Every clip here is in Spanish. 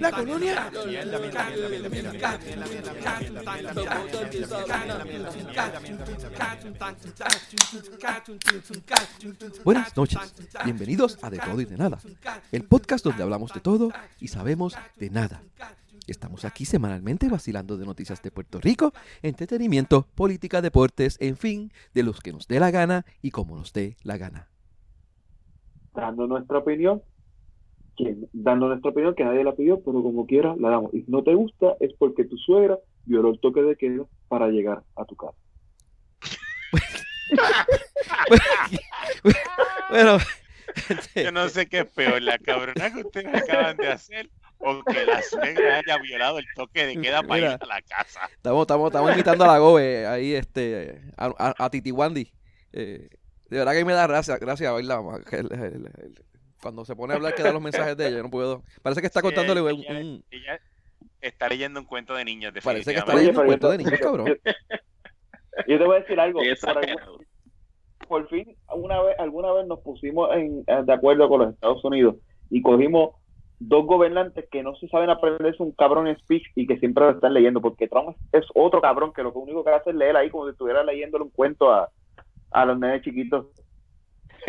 La colonia. Buenas noches. Bienvenidos a De Todo y de Nada, el podcast donde hablamos de todo y sabemos de nada. Estamos aquí semanalmente vacilando de noticias de Puerto Rico, entretenimiento, política, deportes, en fin, de los que nos dé la gana y como nos dé la gana. Dando nuestra opinión, que, dando nuestra opinión que nadie la pidió, pero como quiera la damos. Y si no te gusta es porque tu suegra violó el toque de queda para llegar a tu casa. Bueno, Yo no sé qué es peor, la cabrona que ustedes acaban de hacer o que la suegra haya violado el toque de queda para ir a la casa. estamos, estamos, estamos invitando a la Gobe ahí, este, a, a, a Titi Wandy. Eh, de verdad que me da gracia, gracias el- cuando se pone a hablar que da los mensajes de ella, yo no puedo. Parece que está Sí, contándole un, ella- un- ella está leyendo un cuento de niños, Parece que está leyendo un cuento de niños, cabrón. Yo te voy a decir algo. Por fin, una vez, alguna vez nos pusimos en, eh, de acuerdo con los Estados Unidos y cogimos dos gobernantes que no se saben aprenderse un cabrón speech y que siempre lo están leyendo, porque Trump es otro cabrón que lo único que hace es leer ahí como si estuviera leyéndole un cuento a, a los nenes chiquitos.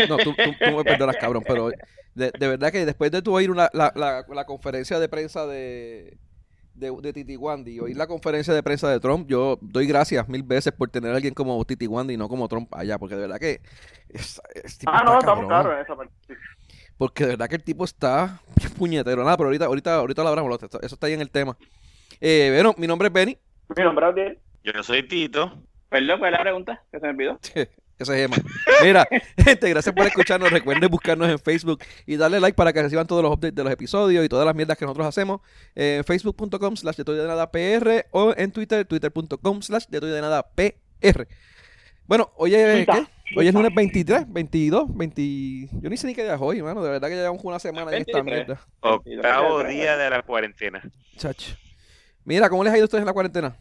No, tú, tú, tú me perdonas, cabrón, pero de, de verdad que después de tú oír una, la, la, la conferencia de prensa de, de, de Titi Wandy y oír la conferencia de prensa de Trump, yo doy gracias mil veces por tener a alguien como Titi Wandy y no como Trump allá, porque de verdad que es, es tipo Ah, está no, estamos claros en esa parte. Porque de verdad que el tipo está bien puñetero. Nada, pero ahorita, ahorita, ahorita lo hablamos, eso está ahí en el tema. Eh, bueno, mi nombre es Benny, Mi nombre es. Yo soy Tito. Perdón, ¿cuál es la pregunta? Que se me olvidó. ese es Emma. Mira, gente, gracias por escucharnos. Recuerden buscarnos en Facebook y darle like para que reciban todos los updates de los episodios y todas las mierdas que nosotros hacemos. Eh, Facebook.com slash de de nada PR o en Twitter, twitter.com slash de de nada PR. Bueno, hoy es, ¿qué? Hoy es lunes 23, 22, 20... Yo ni sé ni qué día es hoy, mano. De verdad que ya llevamos una semana en esta 23. mierda. Octavo día de la cuarentena. Chacho. Mira, ¿cómo les ha ido a ustedes en la cuarentena?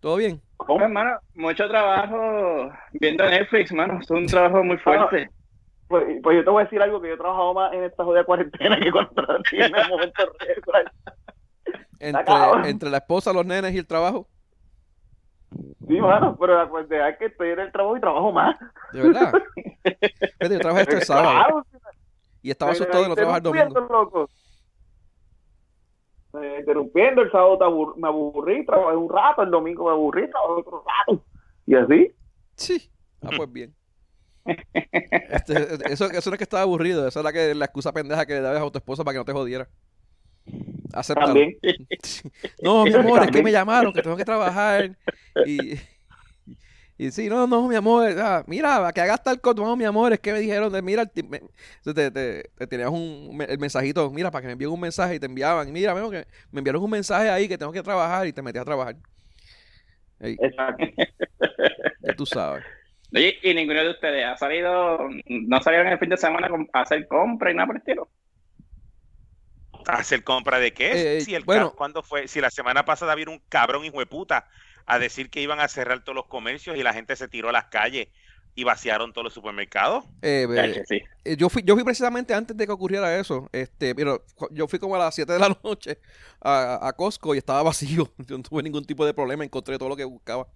¿Todo bien? ¿Cómo? Pues, hermano, mucho trabajo viendo Netflix, mano. Es un trabajo muy fuerte. Pues, pues yo te voy a decir algo que yo he trabajado más en esta jodida cuarentena que cuando en el momento regular. Entre, la esposa, los nenes y el trabajo. Sí, mano, pero la cuestión es que estoy en el trabajo y trabajo más. De verdad. Yo trabajé este sábado y estaba asustado de no trabajar domingo. loco. Me interrumpiendo, el sábado abur- me aburrí, trabajé un rato, el domingo me aburrí, trabajé otro rato. Y así. Sí. Ah, pues bien. Este, eso, eso no es que estaba aburrido, esa es la, que, la excusa pendeja que le dabas a tu esposa para que no te jodiera. También. No, mi amor, es que me llamaron, que tengo que trabajar. Y, y sí, no, no, mi amor, ah, mira, que hagas tal cosa, no, mi amor, es que me dijeron, de, mira, me- te, te- te tenías un, el mensajito, mira, para que me envíen un mensaje y te enviaban, mira, que me enviaron un mensaje ahí que tengo que trabajar y te metías a trabajar. Ey, Exacto. ya tú sabes. Oye, y ninguno de ustedes ha salido, no salieron el fin de semana a hacer compras y nada por el estilo. ¿Hacer compra de qué? Eh, si el bueno. ¿Cuándo fue? Si la semana pasada vino un cabrón hijo de puta a decir que iban a cerrar todos los comercios y la gente se tiró a las calles y vaciaron todos los supermercados. Eh, eh, sí. eh, yo fui, yo fui precisamente antes de que ocurriera eso, este, pero yo fui como a las 7 de la noche a, a Costco y estaba vacío. Yo no tuve ningún tipo de problema, encontré todo lo que buscaba.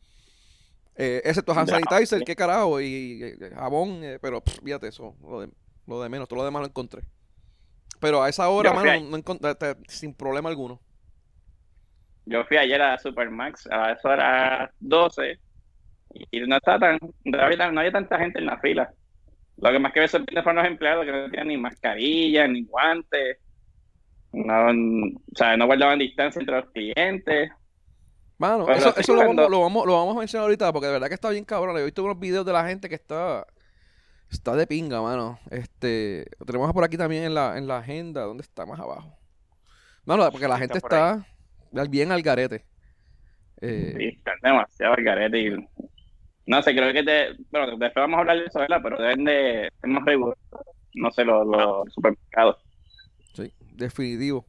Eh, excepto hand sanitizer, qué carajo, y, jabón, eh, pero pff, fíjate eso, lo de, lo de menos, todo lo demás lo encontré. Pero a esa hora, Yo mano, no encont- te- sin problema alguno. Yo fui ayer a Supermax, a eso era 12, y no estaba tan, no había, no había tanta gente en la fila. Lo que más que me sorprende fueron los empleados que no tenían ni mascarilla, ni guantes, no, o sea, no guardaban distancia entre los clientes. Mano, Pero eso, eso lo, vamos, lo, vamos, lo vamos a mencionar ahorita porque de verdad que está bien cabrón. He visto unos videos de la gente que está está de pinga, mano. Este, lo tenemos por aquí también en la, en la agenda. ¿Dónde está? Más abajo. Mano, porque la gente está bien al garete. Eh, Sí, están demasiado al garete y no sé, creo que te, bueno, después vamos a hablar de eso, ¿verdad? Pero deben de ser más no sé, los, los supermercados. sí, definitivo.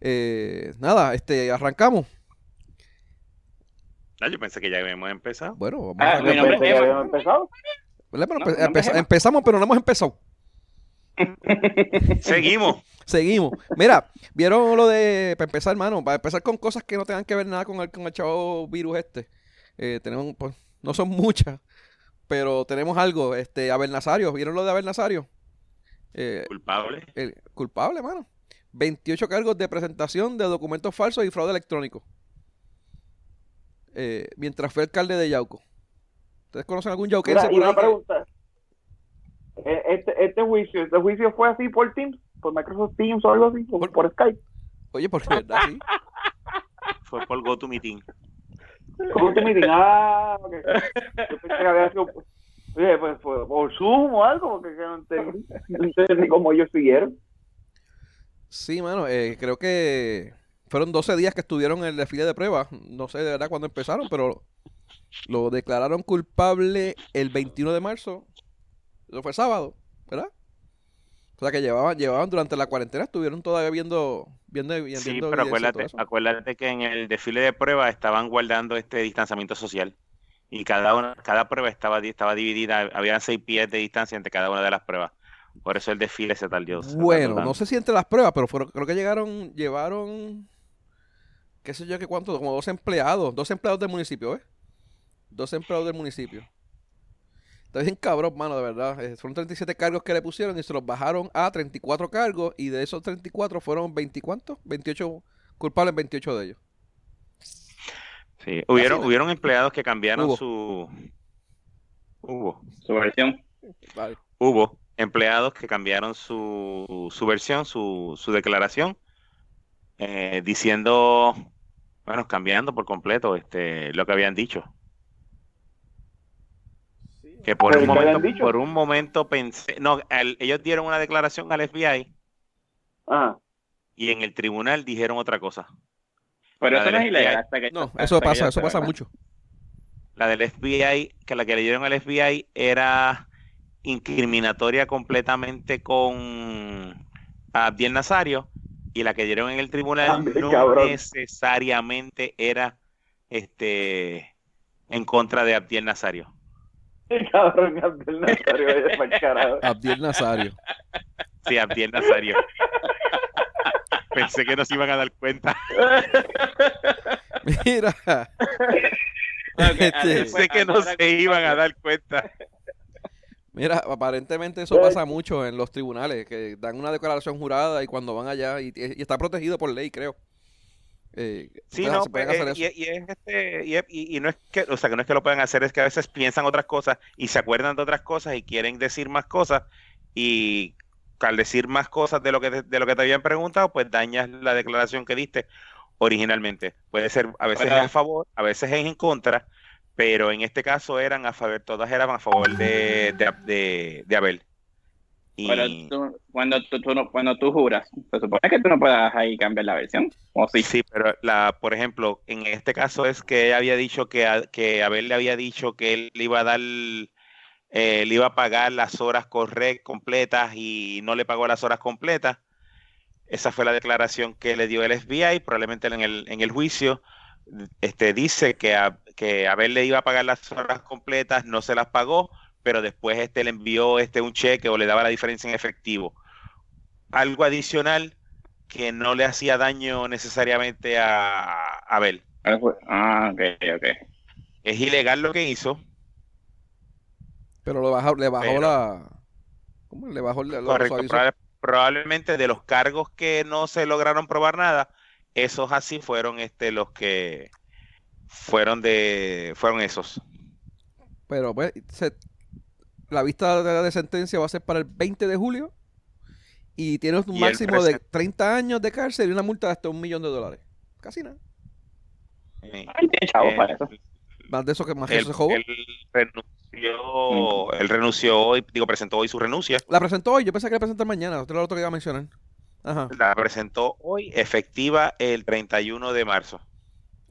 Eh, nada, este, arrancamos. Ah, yo pensé que ya habíamos empezado. Bueno, vamos Ah, a mi Yo nombre pensé es que Emma. habíamos empezado. ¿verdad? Pero no, empe- mi nombre es empeza- Emma. empezamos, pero no hemos empezado. Seguimos. Seguimos. Mira, ¿vieron lo de, para empezar, hermano, para empezar con cosas que no tengan que ver nada con el, con el chavo virus este? Eh, tenemos, pues, no son muchas, pero tenemos algo. Este, Abel Nazario, ¿vieron lo de Abel Nazario? Eh, Culpable. el culpable, mano. 28 cargos de presentación de documentos falsos y fraude electrónico. Eh, mientras fue alcalde de Yauco. ¿Ustedes conocen algún yauquense Mira, y por ahí? una pregunta. Eh, Este, este juicio, este juicio fue así por Teams, por Microsoft Teams o algo así, o Por- por, Skype. Oye, porque verdad, sí. Fue por GoToMeeting. ¿Cómo te meeting? Ah, ok. Yo pensé que había sido oye, pues, fue por Zoom o algo, porque que no entendí, no entendí cómo ellos siguieron. Sí, mano, eh, creo que fueron 12 días que estuvieron en el desfile de pruebas. No sé de verdad cuándo empezaron, pero lo declararon culpable el 21 de marzo. Eso fue sábado, ¿verdad? O sea que llevaban, llevaban durante la cuarentena, estuvieron todavía viendo, viendo, viendo Sí, pero acuérdate, acuérdate que en el desfile de pruebas estaban guardando este distanciamiento social. Y cada una, cada prueba estaba, estaba dividida, había seis pies de distancia entre cada una de las pruebas. Por eso el desfile se tardó Bueno, no sé si entre las pruebas, pero fueron, creo que llegaron, llevaron, qué sé yo, qué cuánto, como dos empleados, dos empleados del municipio, ¿eh? Dos empleados del municipio. Está bien cabrón, mano, de verdad. Eh, Fueron 37 cargos que le pusieron y se los bajaron a 34 cargos y de esos 34 fueron 20 cuántos? 28 culpables, 28 de ellos. Sí, hubieron, hubieron empleados que cambiaron Hubo. su... Hubo. Su versión. Vale. Hubo empleados que cambiaron su, su versión, su, su declaración, eh, diciendo, bueno, cambiando por completo este, lo que habían dicho. Que por ¿Pero un momento, por un momento pensé, no, ellos dieron una declaración al FBI Ajá. y en el tribunal dijeron otra cosa. Pero La eso no es ilegal hasta que No, hasta eso pasa, eso pasa mucho. La del FBI, que la que le dieron al FBI era incriminatoria completamente con Abdiel Nazario y la que dieron en el tribunal no cabrón. necesariamente era este en contra de Abdiel Nazario. Cabrón, Abdel Nazario, vaya carajo. Abdiel Nazario. Sí, Abdiel Nazario. Pensé que no se iban a dar cuenta. Mira. Este- Pensé que no se iban a dar cuenta. Mira, aparentemente eso pasa mucho en los tribunales, que dan una declaración jurada y cuando van allá, y, y está protegido por ley, creo. Eh, Sí, no, pues, hacer eh, eso. y, y es este, y, y- no es que, o sea, que no es que lo puedan hacer, es que a veces piensan otras cosas y se acuerdan de otras cosas y quieren decir más cosas y al decir más cosas de lo que te, de lo que te habían preguntado, pues dañas la declaración que diste originalmente. Puede ser a veces es a favor, a veces es en contra, pero en este caso eran a favor, todas eran a favor de, de, de- de Abel. Y Pero tú- cuando, tú, tú no- cuando tú juras, se supone que tú no puedas ahí cambiar la versión. O sí. Sí, pero la, por ejemplo, en este caso es que ella había dicho que, a- que Abel le había dicho que él le iba a dar, eh, le iba a pagar las horas correctas, completas y no le pagó las horas completas. Esa fue la declaración que le dio el FBI, probablemente en el, en el juicio. Este, dice que, a, que Abel le iba a pagar las horas completas, no se las pagó, pero después este le envió este un cheque o le daba la diferencia en efectivo. Algo adicional que no le hacía daño necesariamente a, a Abel. Ah, ok, ok. Es ilegal lo que hizo, Pero lo bajó, le bajó Pero- la... ¿Cómo? Le bajó la... correcto. probablemente de los cargos que no se lograron probar nada, esos así fueron este los que fueron de fueron esos. Pero pues, se- la vista de, de sentencia va a ser para el 20 de julio y tiene un Y el máximo de presente- 30 años de cárcel y una multa de hasta un millón de dólares. Casi nada. Ay, tiene chavo para eso. Más de eso que más que él, eso se jodó. él renunció, él renunció hoy, digo, presentó hoy su renuncia. La presentó hoy, yo pensé que la presentó mañana, otro lo otro que iba a mencionar. Ajá, La presentó hoy, efectiva el 31 de marzo.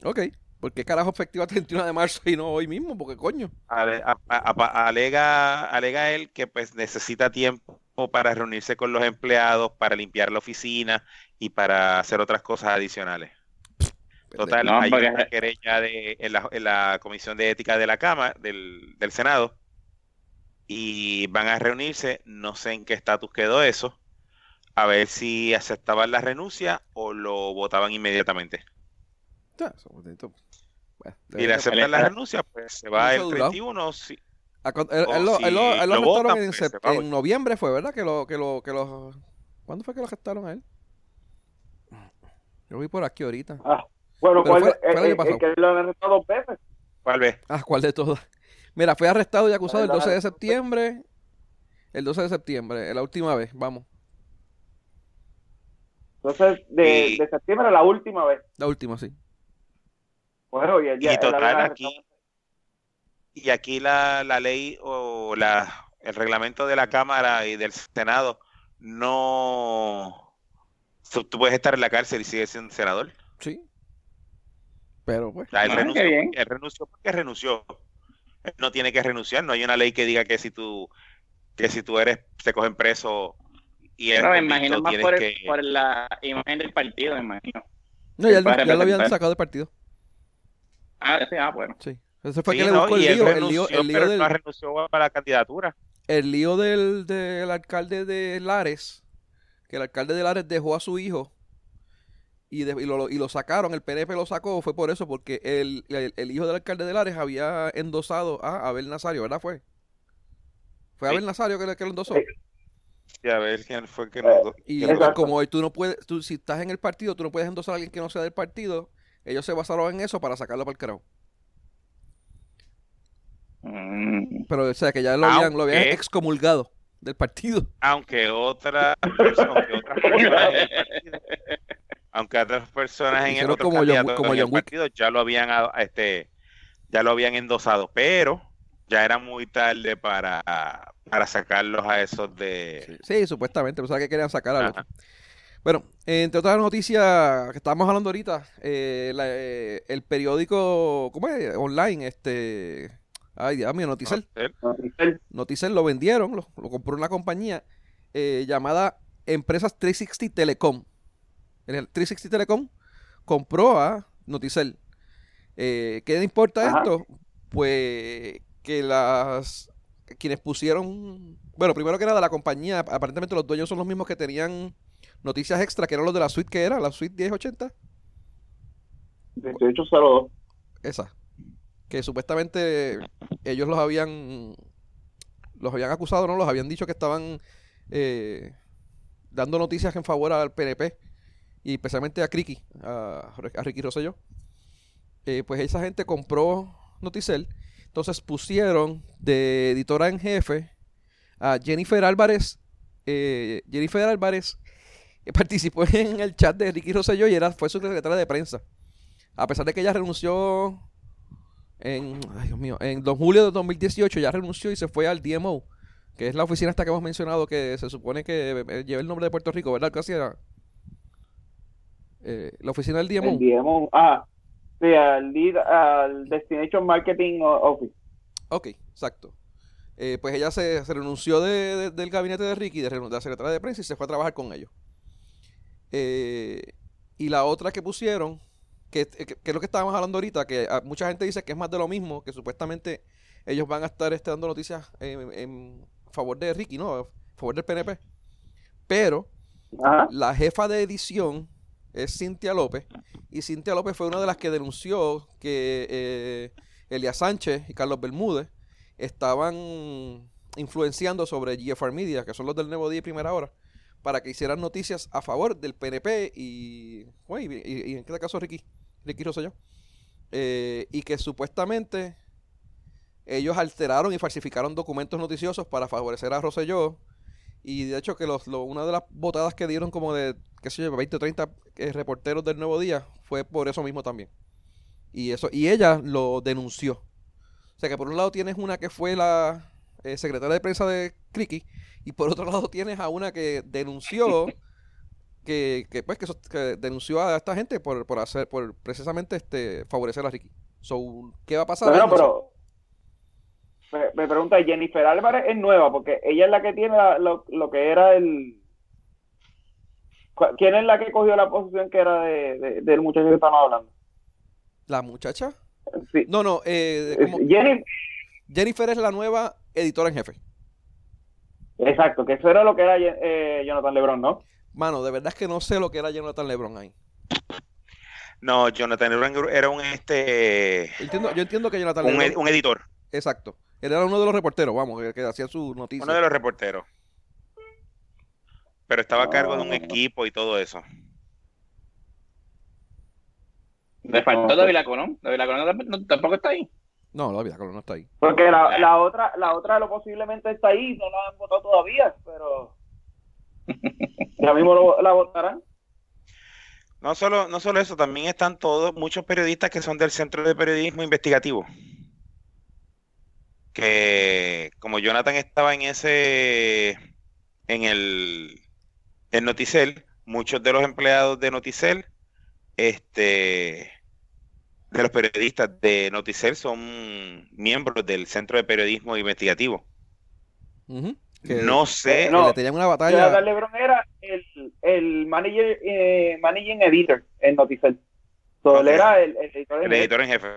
ok. ¿Por qué carajo efectiva 31 de marzo y no hoy mismo? Porque coño. Ale- a- a- a- alega, alega él que pues necesita tiempo para reunirse con los empleados, para limpiar la oficina y para hacer otras cosas adicionales. Total, No, hay porque- una querella de, en, la, en la Comisión de Ética de la Cámara, del, del Senado, y van a reunirse. No sé en qué estatus quedó eso. A ver si aceptaban la renuncia o lo votaban inmediatamente. Ya, eso, bonito. Bueno, Y le aceptan la renuncia, pues se va el durado. 31. si- a él, o él lo, si él lo- él lo votan, en, pues, en pues. noviembre, fue, ¿verdad? Que lo, que lo, que lo... ¿Cuándo fue que lo arrestaron a él? Yo vi por aquí ahorita. Ah, bueno, Pero ¿cuál, fue- el eh, eh, que lo han arrestado dos veces. ¿Cuál vez? Ah, ¿cuál de todas? Mira, fue arrestado y acusado el ¿Cuál 12 de septiembre. El 12 de septiembre, la última vez, vamos. Entonces, de, Y- de septiembre a la última vez. La última, sí. Bueno, ya, ya, Y total, aquí, y aquí la, la ley o la, el reglamento de la Cámara y del Senado no... Tú puedes estar en la cárcel y sigues siendo senador. Sí. Pero pues. O sea, él, Ah, renunció, qué bien. él renunció porque renunció. Él no tiene que renunciar. No hay una ley que diga que si tú, que si tú eres, te cogen preso y eres No, me imagino más por, el- que- por la imagen del partido, me imagino. No, ya, ya lo habían sacado del partido. Ah, sí, ah, bueno. Sí. Ese fue Sí, que le buscó el y lío, el renunció, lío, el lío pero del, no renunció para la candidatura. el lío del, del alcalde de Lares, que el alcalde de Lares dejó a su hijo y, de- y lo, y lo sacaron, el PNP lo sacó, fue por eso, porque el, el, el hijo del alcalde de Lares había endosado a Abel Nazario, ¿verdad? Fue. Fue Sí. Abel Nazario que, le- que lo endosó. Sí. Y a ver quién fue que Eh, lo- Y lo- Exacto. como tú no puedes, tú, si estás en el partido, tú no puedes endosar a alguien que no sea del partido, ellos se basaron en eso para sacarlo para el carajo. Mm. Pero, o sea, que ya lo habían, lo habían excomulgado del partido. aunque otras personas, aunque otras personas en el otros como en el Wick. partido ya lo habían este ya lo habían endosado, pero ya era muy tarde para, para sacarlos a esos de Sí, supuestamente, pensaba que querían sacar al Ajá. Bueno, entre otras noticias que estábamos hablando ahorita, eh, la- eh, el periódico, ¿cómo es? Online, este, ay Dios mío, Noticel. No, Giselle, Noticel lo vendieron, lo, lo compró una compañía eh, llamada Empresas 360 Telecom. El 360 Telecom compró a Noticel. Eh, ¿Qué le importa Ajá. esto? Pues que las quienes pusieron, bueno, primero que nada la compañía, aparentemente los dueños son los mismos que tenían noticias extra, que eran los de la suite que era, la suite 1080, 1802. esa, que supuestamente ellos los habían los habían acusado, no, los habían dicho que estaban eh, dando noticias en favor al PNP y especialmente a Ricky, a, a Ricky Rosselló. Eh, pues esa gente compró Noticel, entonces pusieron de editora en jefe a Jennifer Álvarez. eh, Jennifer Álvarez participó en el chat de Ricky Rosselló y era, fue su secretaria de prensa. A pesar de que ella renunció en, ay, Dios mío, en don julio de 2018, ya renunció y se fue al DMO, que es la oficina esta que hemos mencionado que se supone que eh, lleva el nombre de Puerto Rico, ¿verdad? Casi era eh, la oficina del DMO. El DMO. Ah, sí, al, lead- al Destination Marketing Office. Ok, exacto. Eh, pues ella se, se renunció de- de- del gabinete de Ricky, de, de la secretaria de prensa, y se fue a trabajar con ellos. Eh, y la otra que pusieron, que, que- que es lo que estábamos hablando ahorita, que ah, mucha gente dice que es más de lo mismo, que supuestamente ellos van a estar este, dando noticias en, en favor de Ricky, ¿no? A favor del PNP. Pero Ajá. la jefa de edición es Cintia López. Y Cintia López fue una de las que denunció que eh, Elias Sánchez y Carlos Bermúdez estaban influenciando sobre GFR Media, que son los del Nuevo Día y Primera Hora, para que hicieran noticias a favor del PNP y, y, y- en este caso Ricky, Ricky Rosselló. Eh, y que supuestamente ellos alteraron y falsificaron documentos noticiosos para favorecer a Rosselló y de hecho que una de las votadas que dieron como de, qué sé yo, 20 o 30 eh, reporteros del Nuevo Día fue por eso mismo también. Y eso y ella lo denunció. O sea que por un lado tienes una que fue la eh, secretaria de prensa de Criqui y por otro lado tienes a una que denunció que, que, pues que, denunció a esta gente por, por hacer por precisamente este favorecer a Ricky. So, ¿qué va a pasar? Bueno, pero me, me pregunta, Jennifer Álvarez es nueva porque ella es la que tiene la- lo, lo que era el... ¿Cu- ¿Quién es la que cogió la posición que era de, de- del muchacho que estamos hablando? la muchacha? Sí. No, no, eh, Jenny- Jennifer es la nueva editora en jefe. Exacto, que eso era lo que era eh, Jonathan Lebron, ¿no? Mano, de verdad es que no sé lo que era Jonathan LeBron ahí. No, Jonathan Lebron era un este Yo entiendo, yo entiendo que Jonathan un, LeBron... ed- un editor, Exacto. Él era uno de los reporteros, vamos, que, que hacía sus noticias. uno de los reporteros. Pero estaba a cargo de un Ah. equipo y todo eso. Le faltó David Colón. David Colón no- tampoco está ahí. No, la vida, no está ahí. Porque la, la otra, la otra lo posiblemente está ahí, no la han votado todavía, pero ya mismo lo- la votarán. No solo, no solo eso, también están todos, muchos periodistas que son del Centro de Periodismo Investigativo. Que como Jonathan estaba en ese, en el, en Noticel, muchos de los empleados de Noticel, este, de los periodistas de Noticel son miembros del Centro de Periodismo Investigativo. Que, No sé, que No. le tenían una batalla. Lebron era el, el manager, eh, managing editor en Noticel. So, Él era el, el editor. en el jefe. editor en jefe.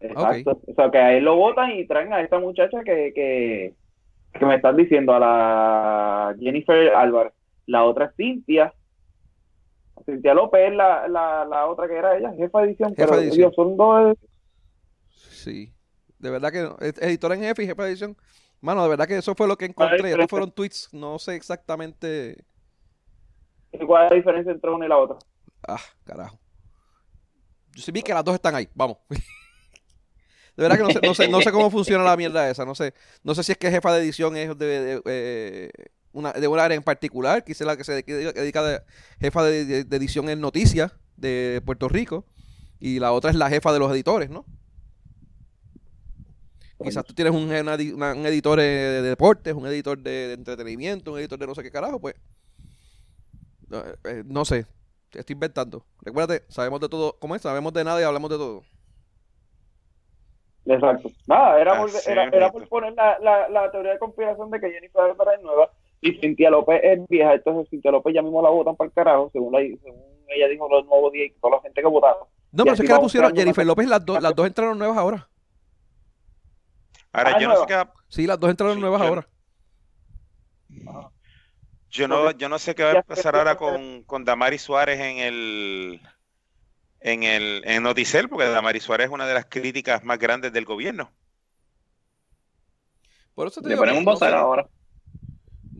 Exacto. O sea, que a él lo votan y traen a esta muchacha que, que, que me están diciendo, a la Jennifer Álvarez. La otra es Cintia. Cintia López es la, la, la otra que era ella, jefa de edición. Jefa pero de edición. Dios, son dos. Sí. De verdad que no. Es- editor en jefe y jefe de edición. Mano, de verdad que eso fue lo que encontré. Estos fueron tweets. No sé exactamente. ¿Cuál es la diferencia entre una y la otra? Ah, carajo. Yo sí vi que las dos están ahí. Vamos. De verdad que no sé, no sé, no sé cómo funciona la mierda esa. No sé, no sé si es que jefa de edición es de, de, eh, una, de una área en particular. Quizá la que se dedica de jefa de, de- de edición en noticias de Puerto Rico. Y la otra es la jefa de los editores, ¿no? Quizás tú tienes un, una- una- un editor de deportes, un editor de, de entretenimiento, un editor de no sé qué carajo, pues. No, eh, no sé, estoy inventando. Recuérdate, sabemos de todo. ¿Cómo es? Sabemos de nada y hablamos de todo. Exacto. Nada, era, por, era, es, era por poner la, la, la teoría de conspiración de que Jennifer Álvarez es nueva y Cintia López es vieja. Entonces, Cintia López ya mismo la votan para el carajo, según, la, según ella dijo los nuevos días y toda la gente que votaba. No, pero es que la pusieron Jennifer López, las, dos las dos entraron nuevas ahora. Ahora, Ah, yo no sé qué va- Sí, las dos entraron Sí, nuevas yo- ahora. Yo no, yo no sé qué va a pasar ahora con, con Damari Suárez en el en el en Noticel, porque Damari Suárez es una de las críticas más grandes del gobierno. Por eso te Le digo ponen que un vocero ahora.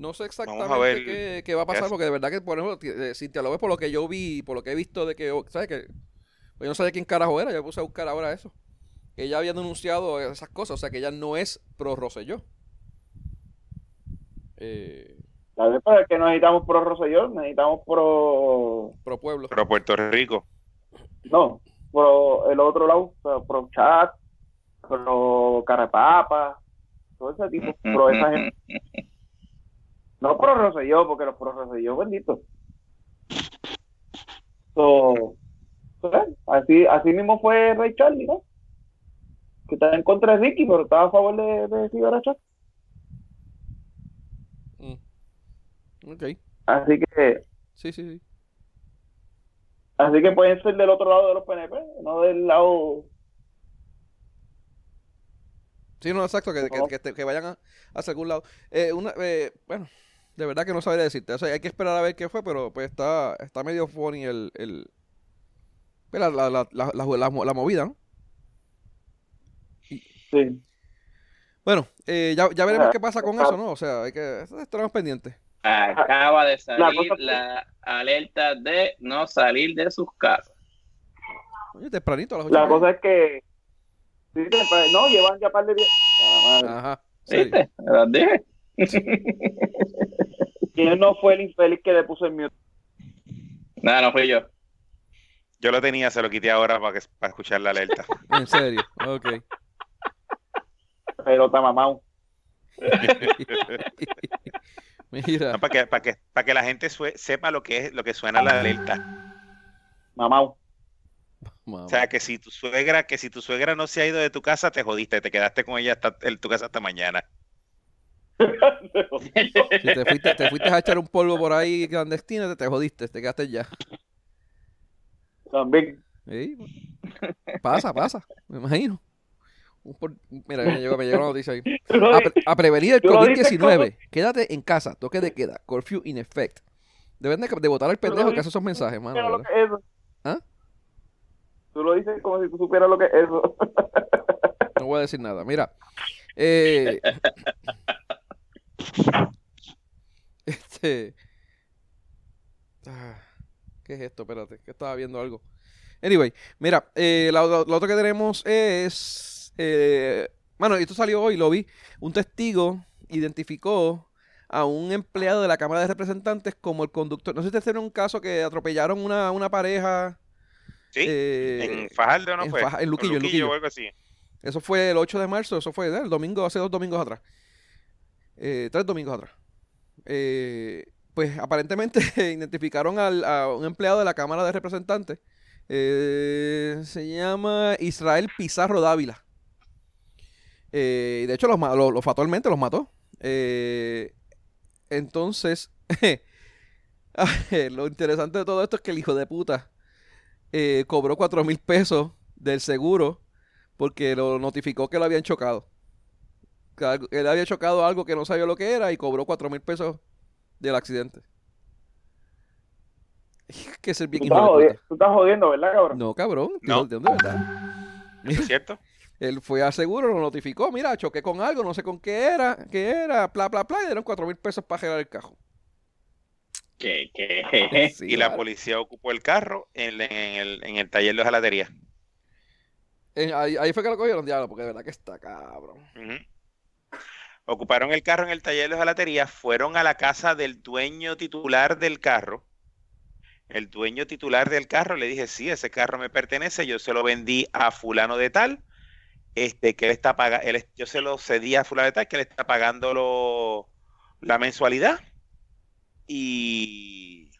No sé Vamos exactamente a ver qué, qué va a pasar, qué porque de verdad que, por ejemplo, ti- eh, Cintia López, por lo que yo vi, por lo que he visto de que, ¿sabes? Que pues yo no sabía quién carajo era, yo puse a buscar ahora eso. Que ella había denunciado esas cosas, o sea, que ella no es pro Rosselló. Eh, La verdad es que no necesitamos pro Rosselló, necesitamos pro. pro pueblo. Pero Puerto Rico, No, pro el otro lado, pro, pro chat, pro carapapa, todo ese tipo, pro esa gente. No pro Rosselló, porque los pro Rosselló, bendito. So, pues, así, así mismo fue Ray Charlie, ¿no? Que estaba en contra de Ricky, pero estaba a favor de, de Rivera Chat. Mm. Ok, Así que, sí, sí, sí. así que pueden ser del otro lado de los PNP, no del lado. Sí, no, exacto, que, que, que vayan a, hacia algún lado. Eh, una, eh, bueno, de verdad que no sabría decirte. O sea, hay que esperar a ver qué fue, pero pues está, está medio funny el, el pues, la, la, la, la, la, la- la movida, ¿no? Sí. Bueno, eh, ya, ya veremos Ah, qué pasa con ah. eso, ¿no? O sea, hay que estaremos pendientes. Acaba de salir la alerta de no salir de sus casas. Oye, tempranito a las La cosa es que. sí, no, llevan ya par de días. Ah. Ajá. sí. ¿Viste? Te las dije. ¿Quién no fue el infeliz que le puso el mute? Nada, no fui yo. yo lo tenía, se lo quité ahora para, que, para escuchar la alerta. En serio. Ok. Pelota mamau. Mira. No, para que, para que, para que la gente sue- sepa lo que es lo que suena la alerta. Mamau. mamá. O sea, que si tu suegra, que si tu suegra no se ha ido de tu casa, te jodiste, te quedaste con ella hasta en tu casa hasta mañana. Si te fuiste, te fuiste a echar un polvo por ahí clandestino, te, te jodiste, te quedaste ya. También. Sí. Pasa, pasa, me imagino. Un por- Mira, me llegó, me llegó la noticia ahí. A, dices- pre- a prevenir el Tú lo dices COVID-19. Quédate en casa. Toque de queda. Curfew in effect. Deben de, de votar al pendejo que hace esos mensajes, mano. ¿Ah? Tú lo dices como si tú supieras lo que es eso. No voy a decir nada. Mira. eh, este. ah, ¿Qué es esto? Espérate, que estaba viendo algo. Anyway, mira, eh, la, la- la otra que tenemos es. Eh, bueno, esto salió hoy, lo vi. Un testigo identificó a un empleado de la Cámara de Representantes como el conductor. No sé si ustedes un caso que atropellaron una, una pareja. Sí, eh, en Fajardo no en fue. Faja- en O Luquillo, en Luquillo. o algo así. Eso fue el 8 de marzo, eso fue el domingo, hace dos domingos atrás. Eh, tres domingos atrás. Eh, pues aparentemente identificaron al- a un empleado de la Cámara de Representantes. Eh, se llama Israel Pizarro Dávila. De hecho, los, fatalmente los mató. Entonces, lo interesante de todo esto es que el hijo de puta cobró cuatro mil pesos del seguro porque lo notificó que lo habían chocado. Él había chocado algo que no sabía lo que era y cobró cuatro mil pesos del accidente. que ser bien Tú estás, jodiendo, tú estás jodiendo, ¿verdad, cabrón? No, cabrón. No. ¿De dónde verdad? ¿Es cierto? Él fue al seguro, lo notificó. Mira, choqué con algo, no sé con qué era, qué era, bla, bla, bla. Y dieron cuatro mil pesos para arreglar el cajo. ¿Qué? ¿Qué? Sí, y la policía ocupó el carro en, en el, en el taller de hojalatería. Eh, ahí, ahí fue que lo cogieron, diablo, porque de verdad que está cabrón. Ujú. Ocuparon el carro en el taller de hojalatería, fueron a la casa del dueño titular del carro. El dueño titular del carro le dije, sí, ese carro me pertenece, yo se lo vendí a fulano de tal, este, que él está pagando, yo se lo cedí a fulano de tal, que él está pagando lo- la mensualidad. Y,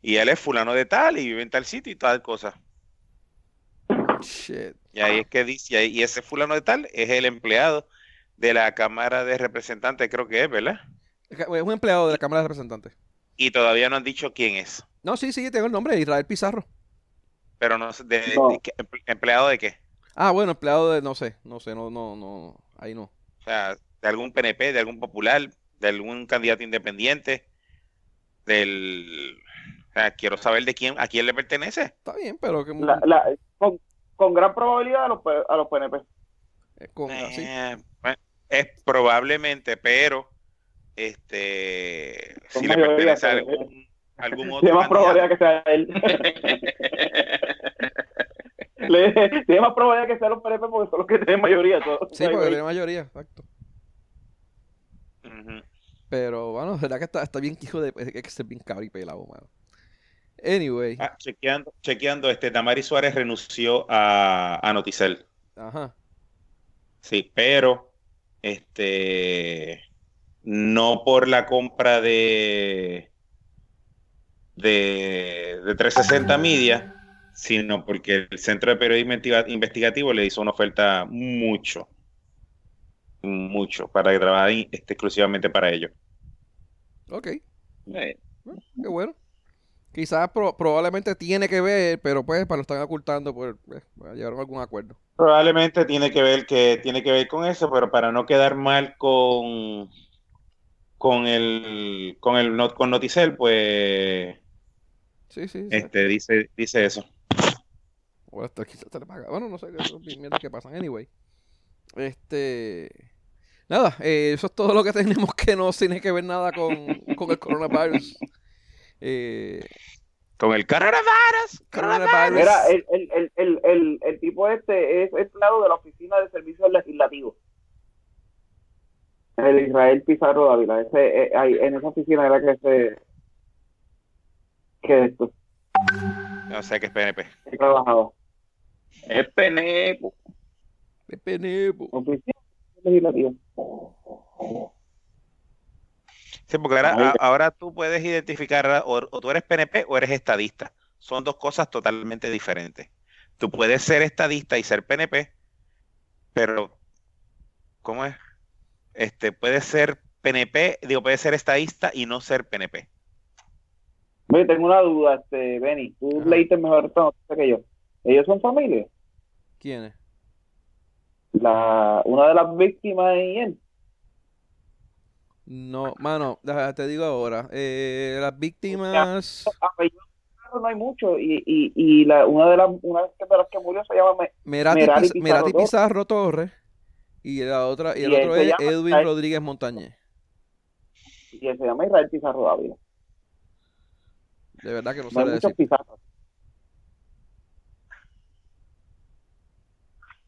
y él es fulano de tal y vive en tal sitio y tal cosa. Shit. Y ahí es que dice, y ahí- y ese fulano de tal es el empleado de la Cámara de Representantes, creo que es, ¿verdad? Es un empleado de la Cámara de Representantes. Y todavía no han dicho quién es. No, sí, sí, tengo el nombre, Israel Pizarro. Pero no sé, de, No. emple- ¿empleado de qué? Ah, bueno, empleado de, no sé, no sé, no, no, no, ahí no. O sea, de algún PNP, de algún popular, de algún candidato independiente, del... O sea, quiero saber de quién, a quién le pertenece. Está bien, pero que La- la- con, con gran probabilidad a los, a los PNP. es con. Eh, bueno, es probablemente, pero este si le pertenece a algún, algún Tiene otro más probabilidad que sea él. Le- Tiene más probabilidad que sean los PNP porque son los que tienen mayoría. Todo. Sí, porque tiene mayoría, exacto. Pero bueno, la verdad que está, está bien hijo de. Hay que ser bien cabri pelado, mano. Anyway, Ah, chequeando, chequeando, este Damari Suárez renunció a, a Noticel. ajá. Sí, pero este no por la compra de de, de 360 Media, sino porque el Centro de Periodismo Investiga- Investigativo le hizo una oferta mucho, mucho, para que trabaje este, exclusivamente para ellos. Ok, Eh, qué bueno. Quizás pro- probablemente tiene que ver, pero pues para lo están ocultando, pues eh, llegaron a algún acuerdo. Probablemente tiene que ver que tiene que ver con eso, pero para no quedar mal con con el con el not- con Noticel, pues Sí, sí. sí. este dice dice eso. Bueno, quizás le paga. Bueno, no sé mierdas que pasan. Anyway. Este. Nada, eh, eso es todo lo que tenemos que no tiene que ver nada con, con el coronavirus. Eh, Con el coronavirus. coronavirus. Mira, el, el, el, el, el, el tipo este es empleado de la Oficina de Servicios Legislativos. El Israel Pizarro Dávila. Ese, eh, ahí, en esa oficina era que se. que esto, No sé qué es PNP. que trabajaba. es penepo. Pepe Nebo. Oficina Legislativa. Sí, porque ahora, ahora tú puedes identificar o, o tú eres PNP o eres estadista. Son dos cosas totalmente diferentes. Tú puedes ser estadista y ser PNP, pero ¿cómo es? Este puede ser PNP, digo, puede ser estadista y no ser PNP. Oye, tengo una duda, este, Benny. Tú Ajá. leíste mejor esta noticia que yo. ¿Ellos son familia? ¿Quién es? la, una de las víctimas en él. No, mano, te digo ahora. eh, las víctimas. No hay mucho y, y, y la, una de las una de las que murió se llama Me- Merati, Pizarro Merati Torres. Pizarro Torres. Y la otra, y el Y él otro es llama Edwin Rodríguez Montañez. y se llama Israel Pizarro Dávila. De verdad que no No muchos decir. Pizarros.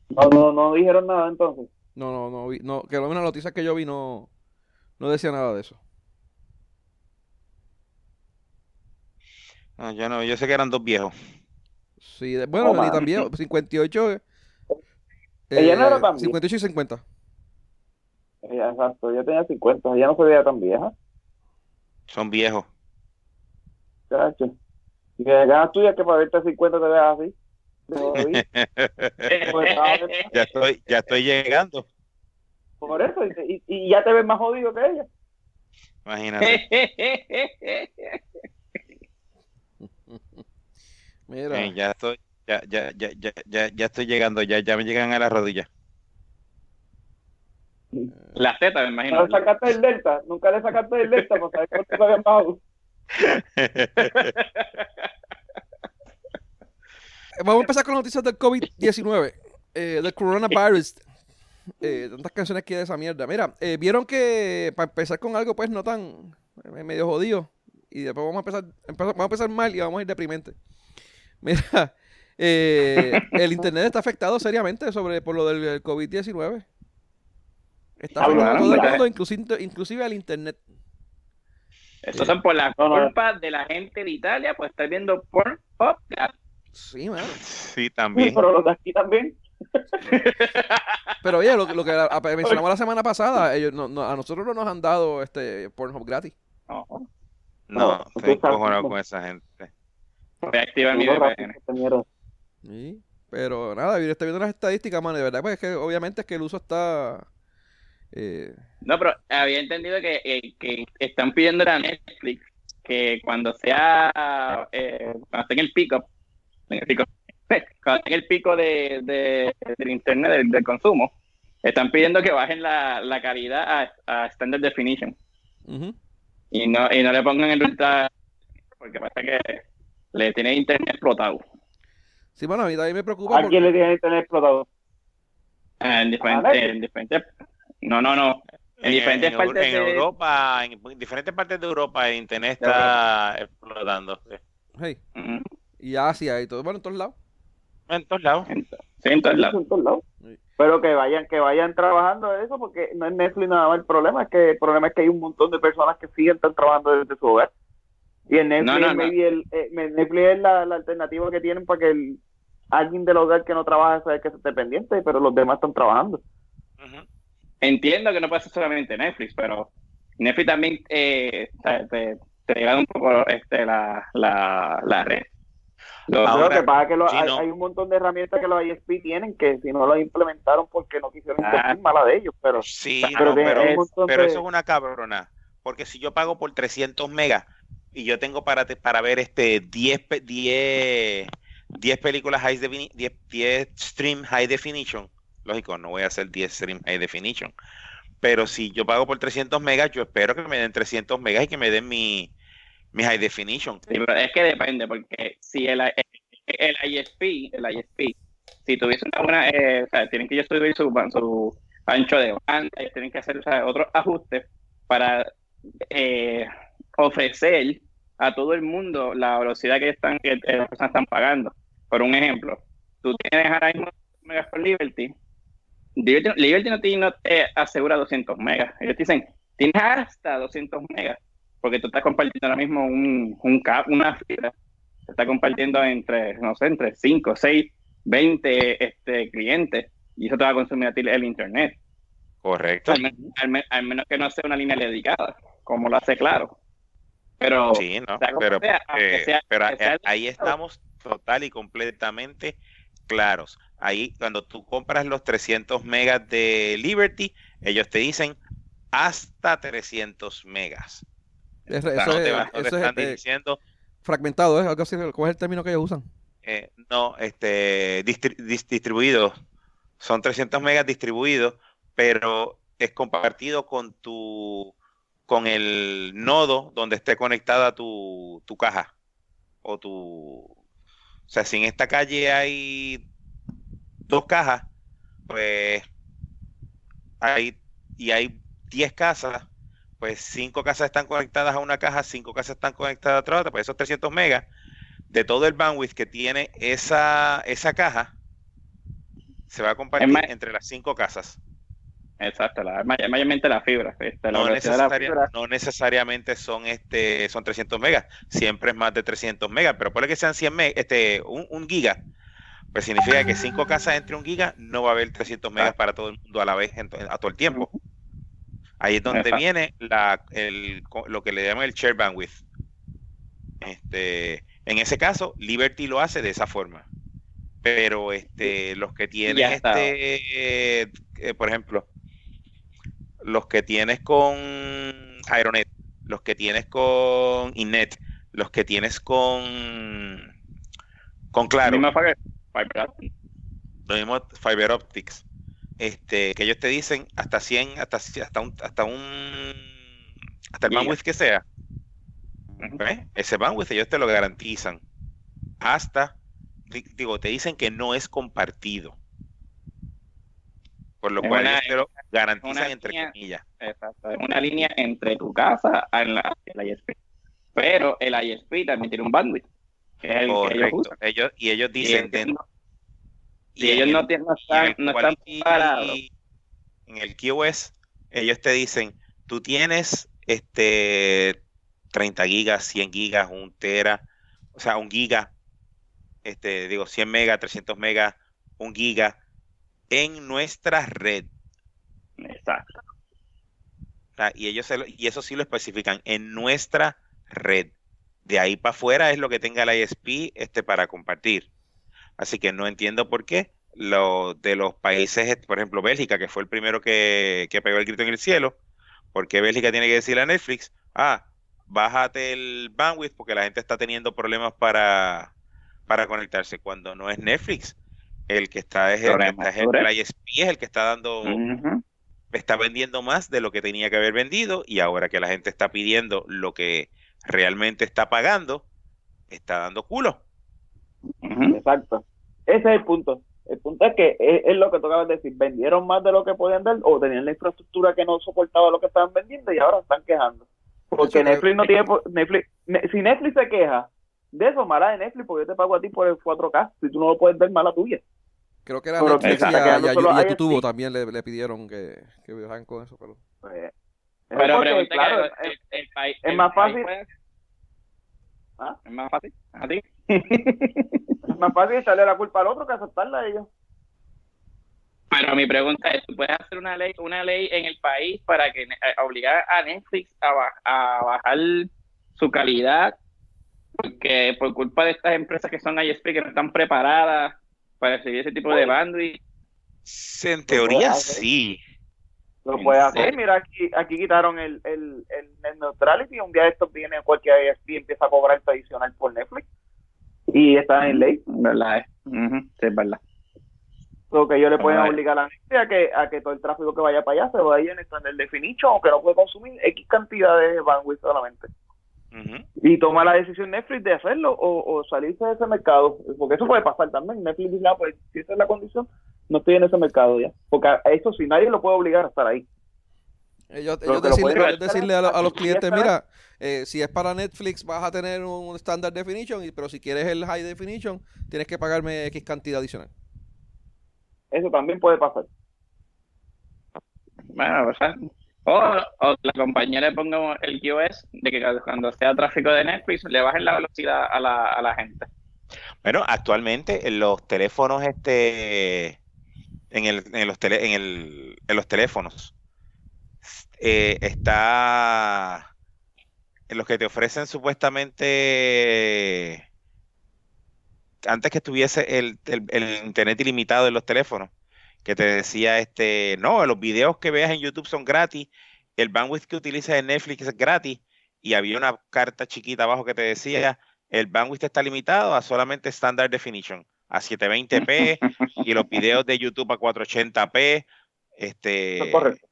No, no, no dijeron nada entonces. No, no, no, vi- no, que lo menos las noticias que yo vi no, no decía nada de eso. No, yo no, yo sé que eran dos viejos. Sí, de- bueno, Oh, ni tan viejo, 58. eh, Ella no era eh, tan vieja. 58 y 50. Ella, exacto, ella tenía 50, ella no se veía tan vieja. Son viejos. Chacho. Y que ganas tuyas que para verte a 50 te veas así. De Ya estoy, ya estoy llegando. Por eso, y, y- y ya te ves más jodido que ella. Imagínate. Mira, Eh, ya estoy, ya, ya, ya, ya, ya, ya estoy llegando, ya, ya me llegan a las rodillas. Las tetas, me imagino. No le sacaste el delta, nunca le sacaste el delta para saber cuánto te habían bajado. vamos a empezar con las noticias del COVID-19, eh, del coronavirus. Eh, tantas canciones que hay de esa mierda. Mira, eh, vieron que para empezar con algo, pues no tan eh, medio jodido. Y después vamos a empezar, empezar- vamos a empezar mal y vamos a ir deprimente. Mira, eh, el internet está afectado seriamente sobre por lo del del COVID-19. Está Ah, afectando a todo el mundo, inclusive, inclusive al internet. Eso son por la No, no. culpa de la gente de Italia, pues estar viendo por podcast. Sí. Sí, también. Pero los de aquí también. Pero oye, lo, lo que a- a- mencionamos la semana pasada, ellos no- no- a nosotros no nos han dado este Pornhub gratis. No, No, estoy encojonado con esa gente. voy a activar mi VPN. Sí. Pero nada, yo estoy viendo las estadísticas, mano, de verdad, pues es que obviamente es que el uso está... eh, No, pero había entendido que, eh, que están pidiendo a Netflix que cuando sea, eh, cuando esté en el pico, en el pico, cuando en el pico de, de- del internet, del, del consumo, están pidiendo que bajen la, la calidad a, a standard definition y no, y no le pongan el ultra, porque pasa que le tiene internet explotado Sí, bueno, a mí también me preocupa ¿A porque... quién le tiene internet explotado? Ah, en ¿A diferentes, en diferentes, no, no, no, en diferentes en, partes en de- Europa, en diferentes partes de Europa, el internet está explotando. sí. Hey, y Asia y todo, bueno, en todos lados. En todos lados. Sí, en todos lados. En todos lados. Sí. Pero que vayan, que vayan trabajando de eso, porque no es Netflix nada más el problema, es que el problema es que hay un montón de personas que siguen están trabajando desde su hogar. Y en Netflix, No, no, no. maybe el, eh, Netflix es la, la alternativa que tienen para que el, alguien del hogar que no trabaja sea que esté pendiente, pero los demás están trabajando. Ujú. Entiendo que no pasa solamente Netflix, pero Netflix también eh, te, te, te degrada un poco este, la, la, la red. Ahora, lo que pasa es que lo- sí, hay, no. hay un montón de herramientas que los ISP tienen que si no las implementaron porque no quisieron Ah. mala de ellos, pero Sí, Pero no, de- eso es una cabrona. Porque si yo pago por 300 megas y yo tengo para, para ver este 10, pe- 10, 10 películas high defini- 10, 10 stream high definition, lógico, no voy a hacer 10 stream high definition. Pero si yo pago por 300 megas, yo espero que me den 300 megas y que me den mi, mi high definition. Sí, pero es que depende, porque si el, el ISP, el ISP, si tuviese una buena, eh, o sea, tienen que ellos subir su, su ancho de banda, y tienen que hacer o sea, otros ajustes para eh, ofrecer a todo el mundo la velocidad que están que eh, las personas están pagando. Por un ejemplo, tú tienes ahora mismo megas por Liberty, Liberty, Liberty no te, no te asegura 200 megas, ellos te dicen, tienes hasta 200 megas, porque tú estás compartiendo ahora mismo un, una fibra, se está compartiendo entre, no sé, entre 5, 6, 20 este, clientes, y eso te va a consumir a ti el internet. Correcto. Al, men- al men- al menos que no sea una línea dedicada, como lo hace claro. Pero Sí, ¿no? sea Pero, sea, aunque eh, sea- pero ahí estamos total y completamente claros. Ahí, cuando tú compras los 300 megas de Liberty, ellos te dicen hasta 300 megas. Es- O sea, eso no te, es, va- no te eso es, están eh, diciendo, fragmentado, ¿eh? Algo así, ¿cuál es el término que ellos usan? eh, no, este, distri- dis- distribuido. son 300 megas distribuidos, pero es compartido con tu con el nodo donde esté conectada tu, tu caja o tu o sea si en esta calle hay dos cajas pues hay y hay 10 casas pues 5 casas están conectadas a una caja 5 casas están conectadas a otra pues esos 300 megas de todo el bandwidth que tiene esa, esa caja se va a compartir más- entre las cinco casas. Exacto, la, may- mayormente la fibra. este, la No, la fibra. no necesariamente son este son 300 megas, siempre es más de 300 megas, pero puede que sean 100 megas, este, un, un giga. Pues significa que cinco casas entre un giga no va a haber 300 megas para todo el mundo a la vez, en a todo el tiempo. Ahí es donde Exacto. viene la, el, co- lo que le llaman el share bandwidth. Este, en ese caso, Liberty lo hace de esa forma. Pero este, los que tienen, este, eh, por ejemplo, los que tienes con Aeronet, los que tienes con Innet, los que tienes con con Claro, lo mismo Fiber Optics, este, que ellos te dicen hasta 100, hasta, hasta un, hasta un, hasta el Giga. bandwidth que sea. ¿ves? ese bandwidth ellos te lo garantizan, hasta, di- digo, te dicen que no es compartido, por lo Es cual una- ellos te lo garantizan una entre línea- comillas. Exacto, es una línea entre tu casa y la, el ISP. Pero el ISP también tiene un bandwidth, que es el que ellos Correcto. usan. Ellos, y ellos Y dicen, no- y y ellos no, tienen, no están, no están preparados. en el QoS, ellos te dicen, tú tienes este 30 gigas, 100 gigas, un tera, o sea, un giga, este, digo, 100 megas, 300 megas, un giga en nuestra red. Exacto. Y ellos se lo- y eso sí lo especifican en nuestra red. De ahí para afuera es lo que tenga la ISP este, para compartir. Así que no entiendo por qué lo, de los países, por ejemplo, Bélgica, que fue el primero que, que pegó el grito en el cielo, porque Bélgica tiene que decirle a Netflix, ah, bájate el bandwidth porque la gente está teniendo problemas para, para conectarse. Cuando no es Netflix, el que está es el, que está es el- ISP es el que está dando está vendiendo más de lo que tenía que haber vendido y ahora que la gente está pidiendo lo que realmente está pagando, está dando culo. Exacto. Ese es el punto. El punto es que es, es lo que tú acabas de decir. Vendieron más de lo que podían dar o tenían la infraestructura que no soportaba lo que estaban vendiendo y ahora están quejando. Porque Eso Netflix no tiene... Netflix, ne- si Netflix se queja de eso, mala de Netflix, porque yo te pago a ti por el 4K. Si tú no lo puedes ver, mala tuya. Creo que era Pero Netflix que y a, y a- solo y a ISP. Tutubo también le, le pidieron que, que con eso. Pero... Pues, es Pero porque, pregunta claro, que es- el, el país, es el más país fácil- puede- ¿Ah? Es más fácil. ¿A ti? es más fácil echarle la culpa al otro que aceptarla a ellos. Pero mi pregunta es, ¿tú puedes hacer una ley una ley en el país para que eh, obligar a Netflix a, a bajar su calidad? Porque por culpa de estas empresas que son ISP que no están preparadas para recibir ese tipo de bandwidth. En teoría hacer. sí. Lo ¿En puedes hacer. Mira, aquí, aquí quitaron el, el, el net neutrality. Un día de estos viene cualquier ISP y empieza a cobrar adicional por Netflix. Y está en ley. ¿Verdad? Sí, es verdad. Lo que ellos le pueden obligar a la gente a que, a que todo el tráfico que vaya para allá se vaya en standard definition o que no puede consumir X cantidad de bandwidth solamente. Y toma la decisión Netflix de hacerlo o, o salirse de ese mercado. Porque eso puede pasar también. Netflix dice, ah, pues si esa es la condición, no estoy en ese mercado ya. Porque a eso sí, nadie lo puede obligar a estar ahí. Ellos, Pero ellos decirle, ellos decirle a, lo- a los clientes, mira, eh, si es para Netflix vas a tener un standard definition, y- pero si quieres el high definition, tienes que pagarme X cantidad adicional. Eso también puede pasar. Bueno, o sea, o, o la compañía le ponga el QoS de que cuando sea tráfico de Netflix le bajen la velocidad a la, a la gente. Bueno, actualmente en los teléfonos, este, en, el, en, los, tele- en, el, en los teléfonos, eh, está en los que te ofrecen supuestamente antes que estuviese el, el- internet ilimitado en los teléfonos, que te decía este, no, los videos que veas en YouTube son gratis, el bandwidth que utilizas en Netflix es gratis, y había una carta chiquita abajo que te decía el bandwidth está limitado a solamente standard definition. A 720p y los videos de YouTube a 480p. Este, es correcto.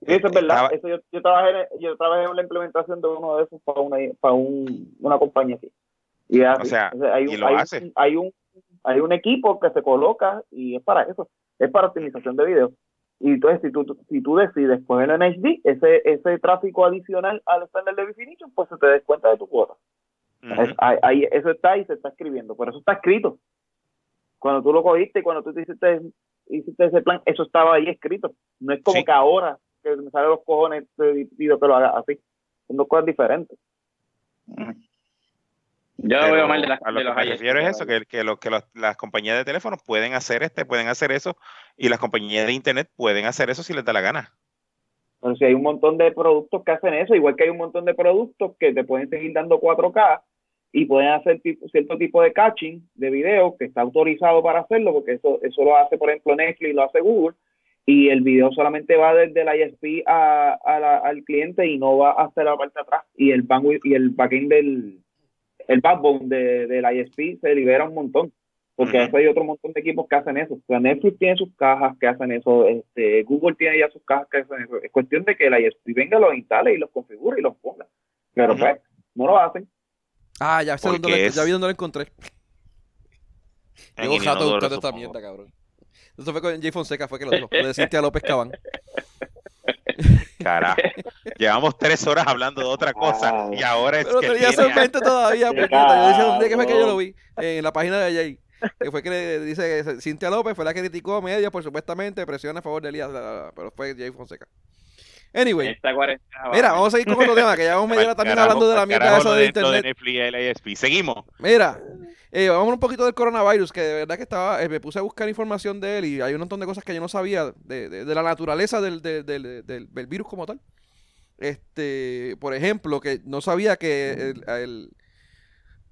Sí, eso es verdad. estaba- Eso yo, yo, trabajé, yo trabajé en la implementación de uno de esos para una, para un, una compañía así. Y así. O sea, hay, y un, lo hay, hace. un- hay, un, hay un equipo que se coloca y es para eso. Es para optimización de video. Y entonces, si tú, si tú decides ponerlo en HD, ese, ese tráfico adicional al Standard Definition, pues se te descuenta de tu cuota. ahí- ahí- eso está ahí, se está escribiendo. Por eso está escrito. Cuando tú lo cogiste y cuando tú te hiciste, hiciste ese plan, eso estaba ahí escrito. No es como Sí. que ahora que me salen los cojones te pido que lo hagas así. Son dos cosas diferentes. Yo Pero veo mal de, las a lo de que los me ISP, refiero es eso, que, que, lo- que los- las compañías de teléfonos pueden hacer este, pueden hacer eso, y las compañías de internet pueden hacer eso si les da la gana. Pero si hay un montón de productos que hacen eso, igual que hay un montón de productos que te pueden seguir dando 4K y pueden hacer tipo- cierto tipo de caching de video que está autorizado para hacerlo, porque eso, eso lo hace, por ejemplo, Netflix, lo hace Google, y el video solamente va desde la ISP a, a la- al cliente y no va hasta la parte de atrás. Y el bandwidth y el backend del el backbone de, de la ISP se libera un montón. Porque eso hay otro montón de equipos que hacen eso. O sea, Netflix tiene sus cajas que hacen eso, este, Google tiene ya sus cajas que hacen eso. Es cuestión de que la ISP venga, los instale y los configure y los ponga. Pero pues, no lo hacen. Ah, ya sé dónde, lo- es- ya vi dónde lo encontré. En Llevo rato Inodoro, buscando esta mierda, cabrón. Eso fue con Jay Fonseca, fue que lo dijo. Lo de Cintia López Cabán. Carajo. Llevamos tres horas hablando de otra cosa y ahora es Pero que tenía en mente todavía, puñeta. Yo decía, ¿dónde que fue que yo lo vi? En la página de Jay. Que fue que le dice que Cintia López fue la que criticó a medios por supuestamente presión a favor de Elías, pero fue Jay Fonseca. Anyway, Esta cuarentena va- mira, vamos a seguir con otro tema, que llevamos media hora también Carajo, hablando de la mierda esa de internet. Netflix el ISP. Seguimos. Mira, eh, vamos a un poquito del coronavirus, que de verdad que estaba, eh, me puse a buscar información de él y hay un montón de cosas que yo no sabía de, de- de la naturaleza del, del- del- del- virus como tal. Este, por ejemplo, que no sabía que el, el-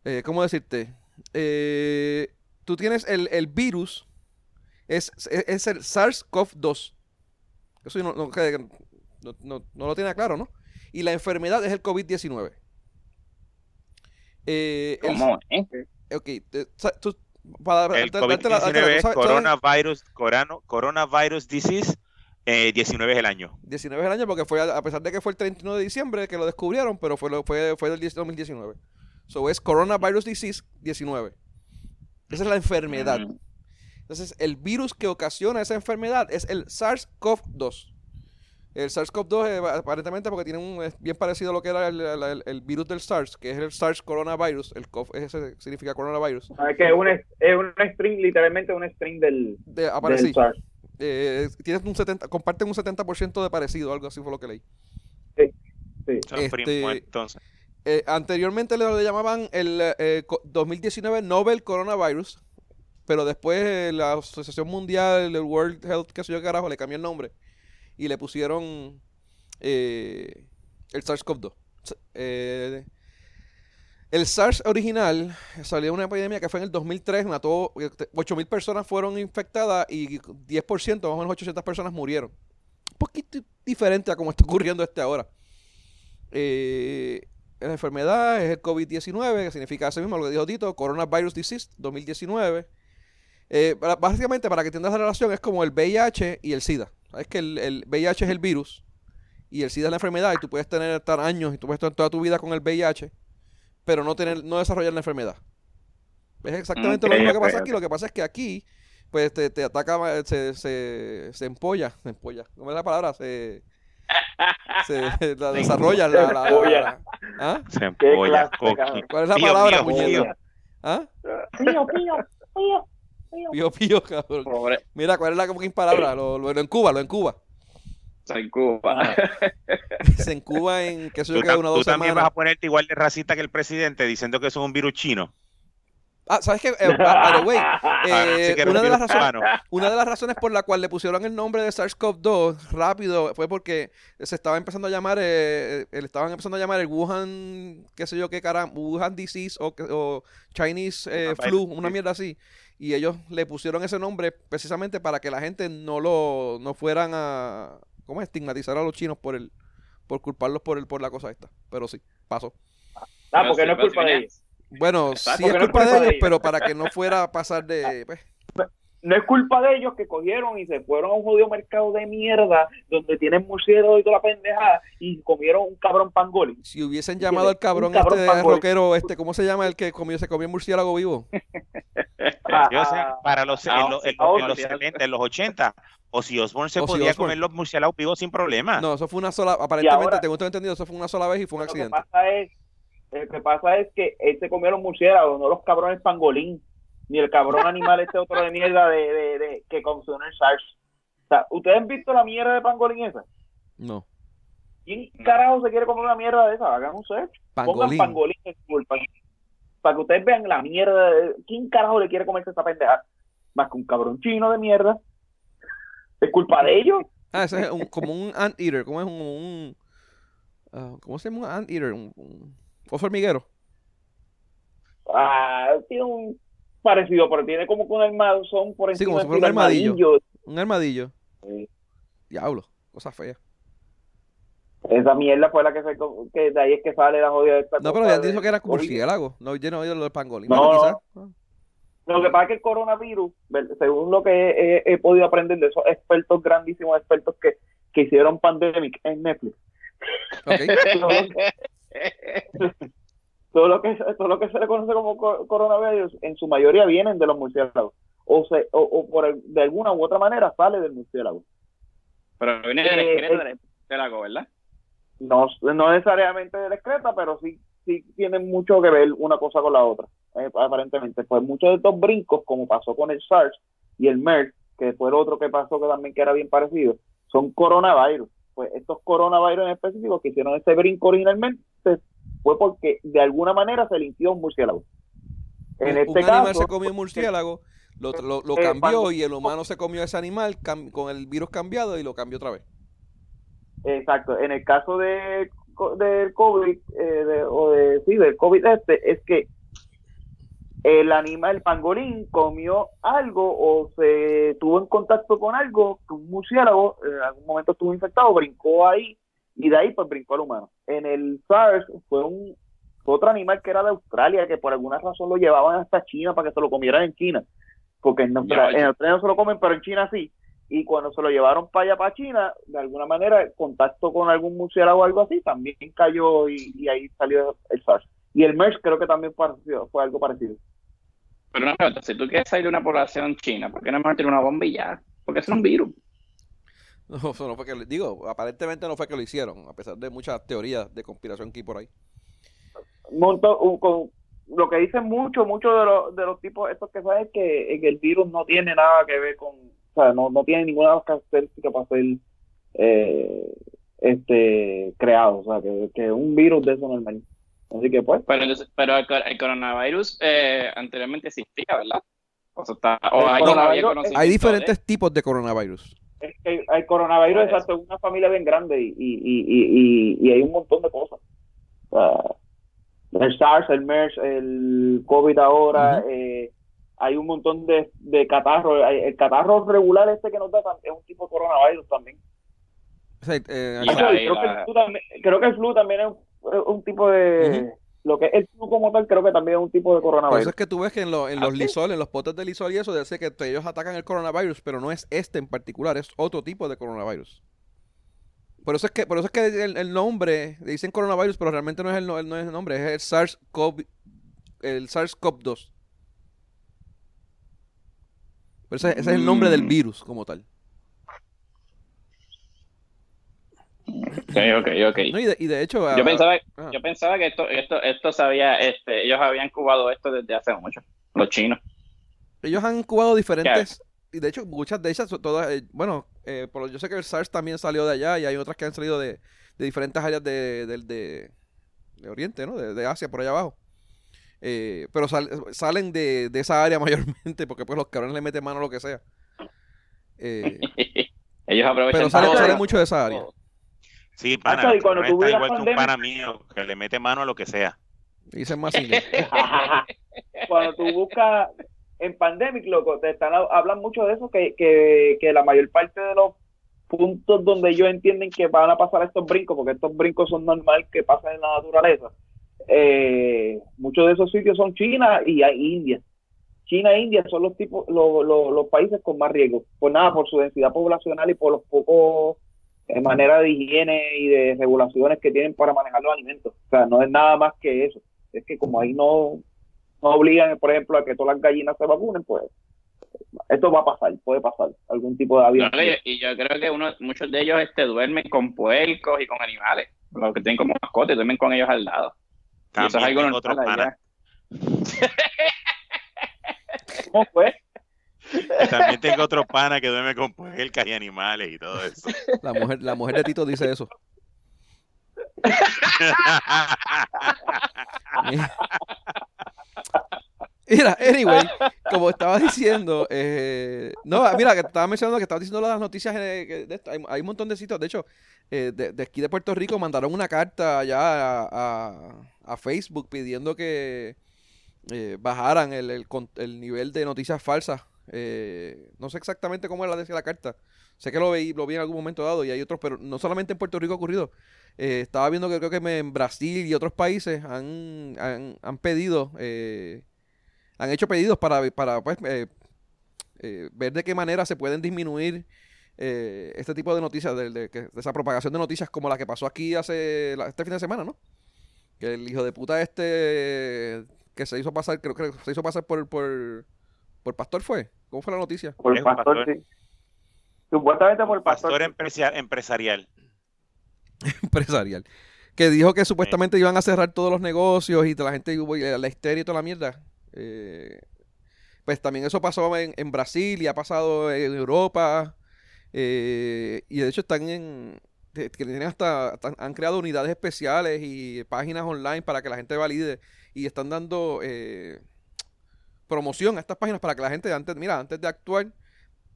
eh, ¿cómo decirte? Tú tienes el, el virus, es, es, es el SARS-CoV-2. Eso no, no, que- no- no- no lo tiene claro, ¿no? Y la enfermedad es el COVID-19. Eh, el- ¿Cómo? eh? Ok, te- sa- tú- para El darte- darte la- darte la- COVID-19 es ¿sabes- sabes? coronavirus, corano- coronavirus disease, eh, 19 es el año. 19 es el año porque fue, a a pesar de que fue el 31 de diciembre que lo descubrieron, pero fue, lo- fue, fue del 10 2019. So es Coronavirus Disease 19. Esa es la enfermedad. Mm. Entonces, el virus que ocasiona esa enfermedad es el SARS-CoV-2. El SARS-CoV-2 eh, aparentemente porque tiene un es bien parecido a lo que era el, el- el- el virus del SARS, que es el SARS coronavirus. El CoV ese significa coronavirus. Es que es un, es un string, literalmente un string del, De, del. SARS. Eh, tienes un 70, comparten un 70% de parecido, algo así fue lo que leí. Sí. Son Este- entonces. Eh, anteriormente le, le llamaban el eh, co- 2019 Nobel Coronavirus, pero después eh, la Asociación Mundial, el World Health, qué sé yo carajo, le cambió el nombre y le pusieron eh, el SARS-CoV-2. S- eh, el SARS original salió de una epidemia que fue en el 2003, mató 8.000 personas fueron infectadas y 10%, más o menos 800 personas murieron. Un poquito diferente a como está ocurriendo este ahora. Eh, la enfermedad es el COVID-19, que significa eso mismo lo que dijo Tito, Coronavirus Disease 2019. Eh, para- básicamente, para que entiendas la relación, es como el VIH y el SIDA. Sabes que el, el VIH es el virus y el SIDA es la enfermedad y tú puedes tener estar años y tú puedes estar toda tu vida con el VIH, pero no tener no desarrollar la enfermedad. Es exactamente lo mismo que pasa aquí. Lo que pasa es que aquí, pues te, te ataca, se, se, se empolla, se empolla. ¿Cómo es la palabra? Se, se la desarrolla la, la- la- empolla. la- ¿Ah? Se empolla. ¿Cuál es la palabra, pío. ¿Ah? Pío, pío, pío, pío. Pío, cabrón. Pobre, Mira, ¿cuál es la fucking palabra? Lo, lo, lo encuba, lo encuba. soy Cuba. Se encuba en, qué sé yo, Tú, que una o tú dos también semanas. vas a ponerte igual de racista que el presidente diciendo que eso es un virus chino. Ah, ¿sabes qué? Eh, by the way, Ahora eh, sí una, de las razones, una de las razones por la cual le pusieron el nombre de SARS-CoV-2 rápido fue porque se estaba empezando a llamar, eh, eh, le estaban empezando a llamar el Wuhan, qué sé yo qué caramba, Wuhan Disease o, que- o Chinese eh, Flu, una mierda así. Y ellos le pusieron ese nombre precisamente para que la gente no lo, no fueran a, ¿cómo es? estigmatizar a los chinos por el, por culparlos por el, por la cosa esta. Pero sí, pasó. Ah, porque no es culpa de ellos. Bueno, sí es culpa de ellos. pero para que no fuera a pasar de... pues, No es culpa de ellos que cogieron y se fueron a un jodido mercado de mierda donde tienen murciélagos y toda la pendejada y comieron un cabrón pangolín. si hubiesen llamado al cabrón, este pangolín. rockero, este, ¿cómo se llama el que comió, se comió murciélago vivo? Yo sé, para los, en, Ah, los- en ah, los- en los olvídate. 70, en los 80, Ozzy Osbourne se podía comer los murciélagos vivos sin problema. No, eso fue una sola, aparentemente, ahora- tengo entendido, eso fue una sola vez y fue un Lo que accidente. pasa es, lo que pasa es que él se comió los murciélagos, no los cabrones pangolín, ni el cabrón animal este otro de mierda de, de, de- que consumió el SARS. O sea, ¿ustedes han visto la mierda de pangolín esa? No. ¿Quién carajo se quiere comer una mierda de esa? Hagan un search. Pongan Pangolín. pangolín en Google, para, para que ustedes vean la mierda. de- ¿Quién carajo le quiere comerse esa pendeja? Más que un cabrón chino de mierda. ¿Es culpa de ellos? Ah, ese es un- como un anteater, ¿cómo es un... un- ah, ¿Cómo se llama un anteater? Un, un oso hormiguero. Ah, tiene un parecido, pero tiene como que un armazón por Sí, encima como si fuera estilo un armadillo. armadillo. Un armadillo. Sí. Diablo, cosa fea. Esa mierda fue la que se que de ahí es que sale la jodida de esta No, pero habían dicho que era COVID. murciélago. No, yo no he oído lo del pangolín. No, Bueno, no. quizás. Lo que pasa es que el coronavirus, según lo que he, he- he podido aprender de esos expertos, grandísimos expertos que, que hicieron Pandemic en Netflix. todo lo que todo lo que se le conoce como co- coronavirus en su mayoría vienen de los murciélagos o se o, o por el- de alguna u otra manera sale del murciélago Pero viene del Eh, excreto eh. del murciélago, ¿verdad? no no necesariamente de la excreta pero sí sí tienen mucho que ver una cosa con la otra eh, aparentemente pues muchos de estos brincos como pasó con el SARS y el MERS que fue el otro que pasó que también que era bien parecido son coronavirus pues estos coronavirus en específico que hicieron ese brinco originalmente fue porque de alguna manera se limpió un murciélago en un, este un animal caso se comió un murciélago, lo, lo- lo Eh, cambió y el humano se comió ese animal con el virus cambiado y lo cambió otra vez. Exacto. En el caso de del COVID eh, de- o de sí del COVID este es que el animal el pangolín comió algo o se tuvo en contacto con algo que un murciélago en algún momento estuvo infectado brincó ahí y de ahí pues brincó al humano. En el SARS fue un fue otro animal que era de Australia que por alguna razón lo llevaban hasta China para que se lo comieran en China porque en Australia, en no se lo comen pero en China sí y cuando se lo llevaron para allá, para China, de alguna manera, el contacto con algún murciélago o algo así, también cayó y, y ahí salió el SARS. Y el MERS creo que también pareció- fue algo parecido. Pero una pregunta, si tú quieres salir de una población china, ¿por qué no mejor tirar una bombilla? Porque es un virus. No, eso no fue que lo- digo, aparentemente no fue que lo hicieron, a pesar de muchas teorías de conspiración que hay por ahí. Un- con- lo que dicen mucho, mucho de, los de los tipos estos que saben es que, es que el virus no tiene nada que ver con, o sea, no, no tiene ninguna característica para ser eh, este creado, o sea, que, que un virus de eso normal. Así que pues, Pero, el, cor- el coronavirus eh, anteriormente existía, ¿verdad? O, sea, está, o El hay de- diferentes tipos de coronavirus. Es que el coronavirus exacto, es una familia bien grande y, y, y, y, hay un montón de cosas. El SARS, el MERS, el COVID ahora, eh, hay un montón de, de catarros. Hay- El catarro regular este que nos da es un tipo de coronavirus también. Eh, Y acá- la- creo, que el flu también creo que el flu también es un, es un tipo de... Lo que es el flu como tal creo que también es un tipo de por eso coronavirus. es que tú ves que en, lo- en ¿Ah, los sí? lisol, en los potes de lisol y eso, dice que ellos atacan el coronavirus, pero no es este en particular, es otro tipo de coronavirus. Por eso es que, por eso es que el, el nombre, le dicen coronavirus, pero realmente no es el, no, no es el nombre, es el SARS-CoV, el SARS-CoV-2. Pero ese, ese es el nombre del Mm. virus como tal. Ok, ok, ok. No, y, de, y de hecho, Yo ah, pensaba, ah. yo pensaba que esto, esto, esto sabía, este, ellos habían cubado esto desde hace mucho, los chinos. ellos han incubado diferentes, y de hecho muchas de ellas, todas, eh, bueno, eh, por, yo sé que el SARS también salió de allá y hay otras que han salido de, de diferentes áreas de, de, de Oriente, ¿no? De, Asia, por allá abajo. Eh, pero sal- salen de, de esa área mayormente porque pues los cabrones le meten mano a lo que sea. Ellos aprovechan pero sale, todo. sale mucho de esa área. Sí, pana, y el cuando está que un pandemia- pana mío que le mete mano a lo que sea. Dicen más. Cuando tú buscas en Pandemic, loco, te están hablan mucho de eso, que, que, que la mayor parte de los puntos donde ellos entienden que van a pasar estos brincos, porque estos brincos son normal que pasan en la naturaleza, eh, muchos de esos sitios son China y hay India. China e India son los tipos, los, los, los países con más riesgo. Pues nada, por su densidad poblacional y por los pocos maneras de higiene y de regulaciones que tienen para manejar los alimentos. O sea, no es nada más que eso. Es que como ahí no, no obligan, por ejemplo, a que todas las gallinas se vacunen, pues esto va a pasar, puede pasar, algún tipo de avión. Y, yo creo que uno, muchos de ellos este, duermen con puercos y con animales, los que tienen como mascotas, duermen con ellos al lado. Y eso es algo normal. ¿Cómo fue? También tengo otro pana que duerme con puercas y animales y todo eso. La mujer, la mujer de Tito dice eso. Mira, anyway, como estaba diciendo, eh, no, mira, que estaba mencionando que estaba diciendo las noticias eh, hay, un montón de sitios, de hecho, eh, de, de aquí de Puerto Rico mandaron una carta allá a, a- Facebook pidiendo que eh, bajaran el, el nivel de noticias falsas. Eh, no sé exactamente cómo era decía la carta. Sé que lo vi, lo vi en algún momento dado y hay otros, pero no solamente en Puerto Rico ha ocurrido. Eh, estaba viendo que creo que en Brasil y otros países han, han, han pedido, eh, han hecho pedidos para, para pues, eh, eh, ver de qué manera se pueden disminuir este tipo de noticias, de, de esa propagación de noticias como la que pasó aquí hace la- este fin de semana, ¿no? Que el hijo de puta este que se hizo pasar, creo que se hizo pasar por, por, por pastor fue. ¿Cómo fue la noticia? Por Es pastor, pastor. sí. Supuestamente por el pastor. Pastor empresia- empresarial. empresarial. Que dijo que supuestamente iban a cerrar todos los negocios y la gente, la histeria y toda la mierda. Eh, pues también eso pasó en, en Brasil y ha pasado en Europa. eh, y de hecho están en... que tienen hasta, hasta- han creado unidades especiales y páginas online para que la gente valide y están dando eh, promoción a estas páginas para que la gente antes, mira, antes de actuar,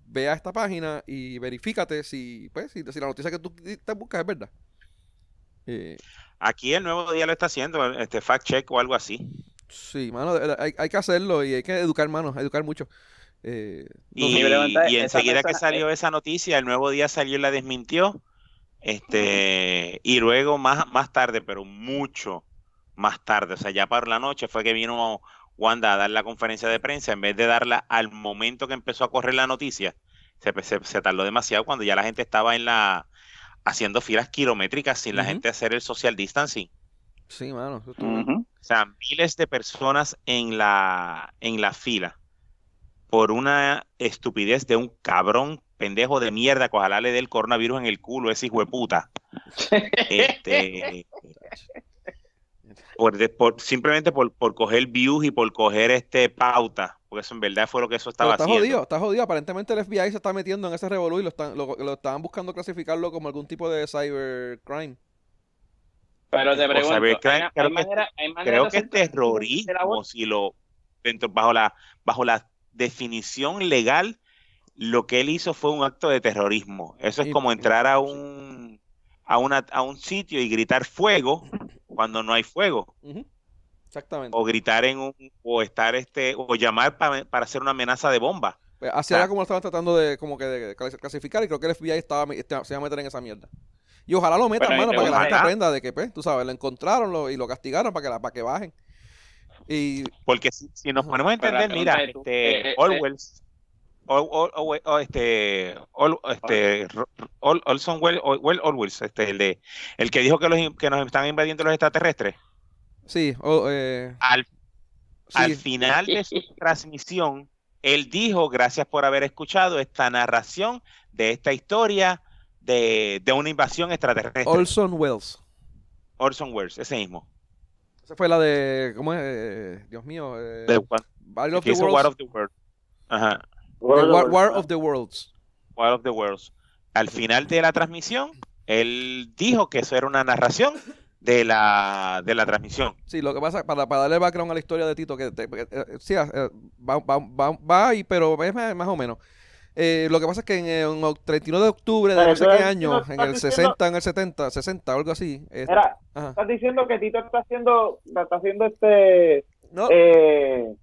vea esta página y verifícate si, pues, si, si la noticia que tú te buscas es verdad. Eh, Aquí el nuevo día lo está haciendo, este fact check o algo así. sí, mano, hay, hay que hacerlo y hay que educar, mano, educar mucho. Eh, no Y, enseguida que salió esa noticia, el nuevo día salió y la desmintió. Este, y luego más, más tarde, pero mucho más tarde, o sea, ya para la noche fue que vino Wanda a dar la conferencia de prensa, en vez de darla al momento que empezó a correr la noticia, se, se- se tardó demasiado cuando ya la gente estaba en la haciendo filas kilométricas sin la gente hacer el social distancing. Sí, mano. eso. O sea, miles de personas en la, en la fila por una estupidez de un cabrón pendejo de mierda que ojalá le dé el coronavirus en el culo ese hijo de puta. Este, por, simplemente por, por coger views y por coger este pauta, porque eso en verdad fue lo que eso estaba está haciendo. jodido, está jodido. Aparentemente el FBI se está metiendo en ese revolú y lo, están, lo, lo estaban buscando clasificarlo como algún tipo de cybercrime. Pero te pregunto, cybercrime, ¿hay, hay creo que- manera, hay manera Creo que es terrorismo si lo dentro bajo la bajo la definición legal lo que él hizo fue un acto de terrorismo. Eso es como entrar a un a una a un sitio y gritar fuego cuando no hay fuego. Exactamente. o gritar en un o estar este o llamar pa- para hacer una amenaza de bomba. Pues así era como lo estaban tratando de como que de clas- clasificar y creo que el FBI estaba, estaba- se iba a meter en esa mierda. Y ojalá lo metan, mano, para que la gente aprenda de que, pues, tú sabes, lo encontraron lo- y lo castigaron para que, la, para que bajen. Y Porque si, si nos ponemos a entender, mira, este eh, eh, Orwell este este Olson Well, Well Orwell, este el de el que dijo que los que nos están invadiendo los extraterrestres. sí, eh, Al, sí, al final de su transmisión, él dijo, gracias por haber escuchado esta narración de esta historia de, de una invasión extraterrestre. Orson Welles. Orson Welles, ese mismo. Esa fue la de, ¿cómo es? Eh, Dios mío. Eh, Battle of the Worlds. War of the World. Ajá. The War, War of the Worlds. War of the Worlds. Al final de la transmisión, él dijo que eso era una narración de la, de la transmisión. Sí, lo que pasa, para, para darle background a la historia de Tito, que te- eh, eh, sí, eh, va, va, va, va ahí, pero es más, más o menos. Eh, lo que pasa es que en el oc- 31 de octubre de Pero no sé qué año, diciendo- en el diciendo- 60, en el 70, 60, algo así. eh, ajá. estás diciendo que Tito está haciendo, está haciendo este, No, eh,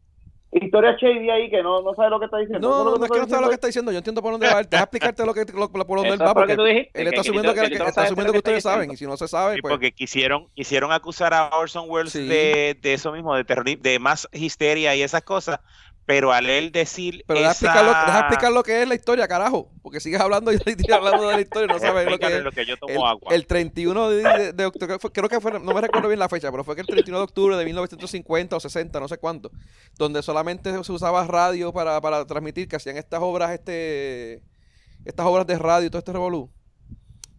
historia shady ahí que no, no sabe lo que está diciendo. No, no, no es que no sabe lo que está diciendo. Yo entiendo por dónde va. Deja explicarte lo que, lo- por dónde él va. tú Porque dijiste. él está asumiendo que, tú- tú está asumiendo que ustedes saben. Y si no se sabe, Sí, pues. porque quisieron, quisieron acusar a Orson Welles Sí. de, de eso mismo, de terrorismo, de más histeria y esas cosas, pero al él decir Pero deja esa... explicar, lo, deja explicar lo que es la historia, carajo. Porque sigues hablando y hablando de la historia y no sabes lo que es. lo que yo tomo El, agua. el 31 de, de- de octubre, fue- creo que fue, no me recuerdo bien la fecha, pero fue que el 31 de octubre de 1950 o 60, no sé cuánto, donde solamente se usaba radio para, para transmitir, que hacían estas obras, este, estas obras de radio y todo este revolú.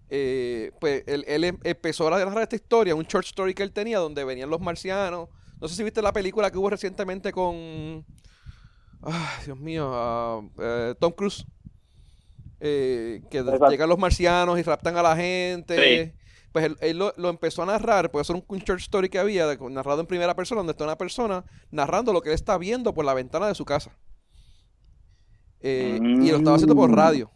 Eh, pues él, él em- empezó a narrar esta historia, un short story que él tenía, donde venían los marcianos. No sé si viste la película que hubo recientemente con, ay, Dios mío, ah, eh, Tom Cruise. Eh, que Exacto. llegan los marcianos y raptan a la gente. Pues él, él lo, lo empezó a narrar, pues eso era un, un short story que había, de- narrado en primera persona, donde está una persona narrando lo que él está viendo por la ventana de su casa. Eh, Y lo estaba haciendo por radio.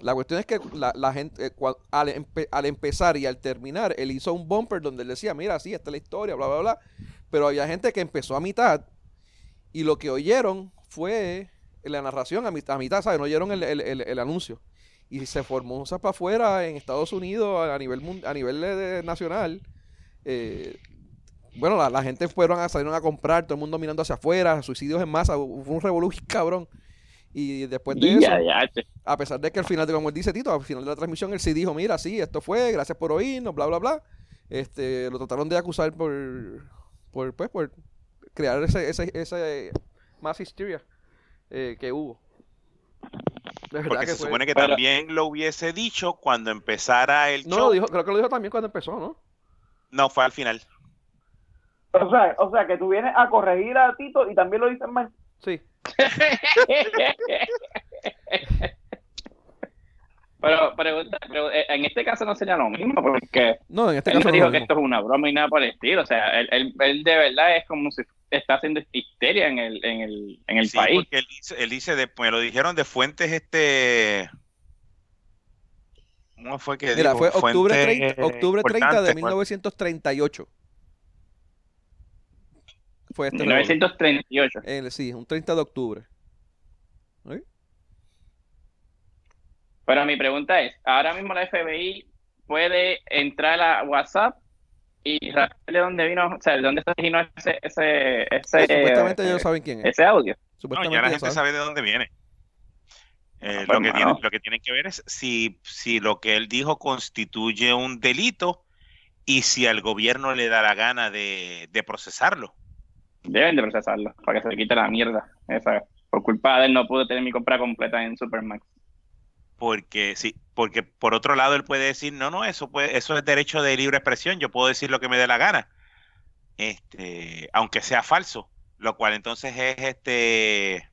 La cuestión es que la, la gente, eh, cua- al, empe- al empezar y al terminar, él hizo un bumper donde él decía, mira, sí, esta es la historia, bla, bla, bla. Pero había gente que empezó a mitad y lo que oyeron fue la narración a mitad, a mitad ¿sabes? No oyeron el, el- el- el anuncio. Y se formó un zapa afuera en Estados Unidos a nivel, a nivel de- de nacional. Eh, bueno, la, la gente fueron a, salieron a comprar, todo el mundo mirando hacia afuera, suicidios en masa, fue un revolución cabrón. Y después de eso, Ya, ya, che. a pesar de que al final, de como él dice Tito, al final de la transmisión él sí dijo, mira, sí, esto fue, gracias por oírnos, bla, bla, bla. Este, lo trataron de acusar por, por, pues, por crear ese, ese, ese más histeria eh, que hubo. De Porque que se fue- supone que Pero- también lo hubiese dicho cuando empezara el No, show. lo dijo, creo que lo dijo también cuando empezó, ¿no? No, fue al final. O sea, o sea, que tú vienes a corregir a Tito y también lo dices mal. Sí. Pero, pregunta, pero eh, en este caso no sería lo mismo, porque No, en este él caso no no dijo que esto es una broma y nada por el estilo. O sea, él, él, él de verdad es como si está haciendo histeria en el, en el, en el Sí, país. porque él dice, él dice de- me lo dijeron de fuentes este ¿Cómo fue que Mira, dijo? fue octubre Fuentes, 30, octubre 30 de importantes, 1938. Fue este revolú. 1938. El- sí, un 30 de octubre. ¿Sí? Pero mi pregunta es, ahora mismo la FBI puede entrar a WhatsApp y saber de dónde vino, o sea, de dónde se originó ese, ese, ese, Supuestamente ellos saben quién es. ese audio. No, Supuestamente ya la gente saben. sabe de dónde viene. Eh, pues, lo, que mano. tienen, lo que tienen que ver es si, si lo que él dijo constituye un delito y si al gobierno le da la gana de, de procesarlo. Deben de procesarlo para que se le quite la mierda. Esa, por culpa de él no pude tener mi compra completa en Supermax. Porque sí, porque por otro lado él puede decir, no, no, eso puede, eso es derecho de libre expresión, yo puedo decir lo que me dé la gana. Este, aunque sea falso, lo cual entonces es este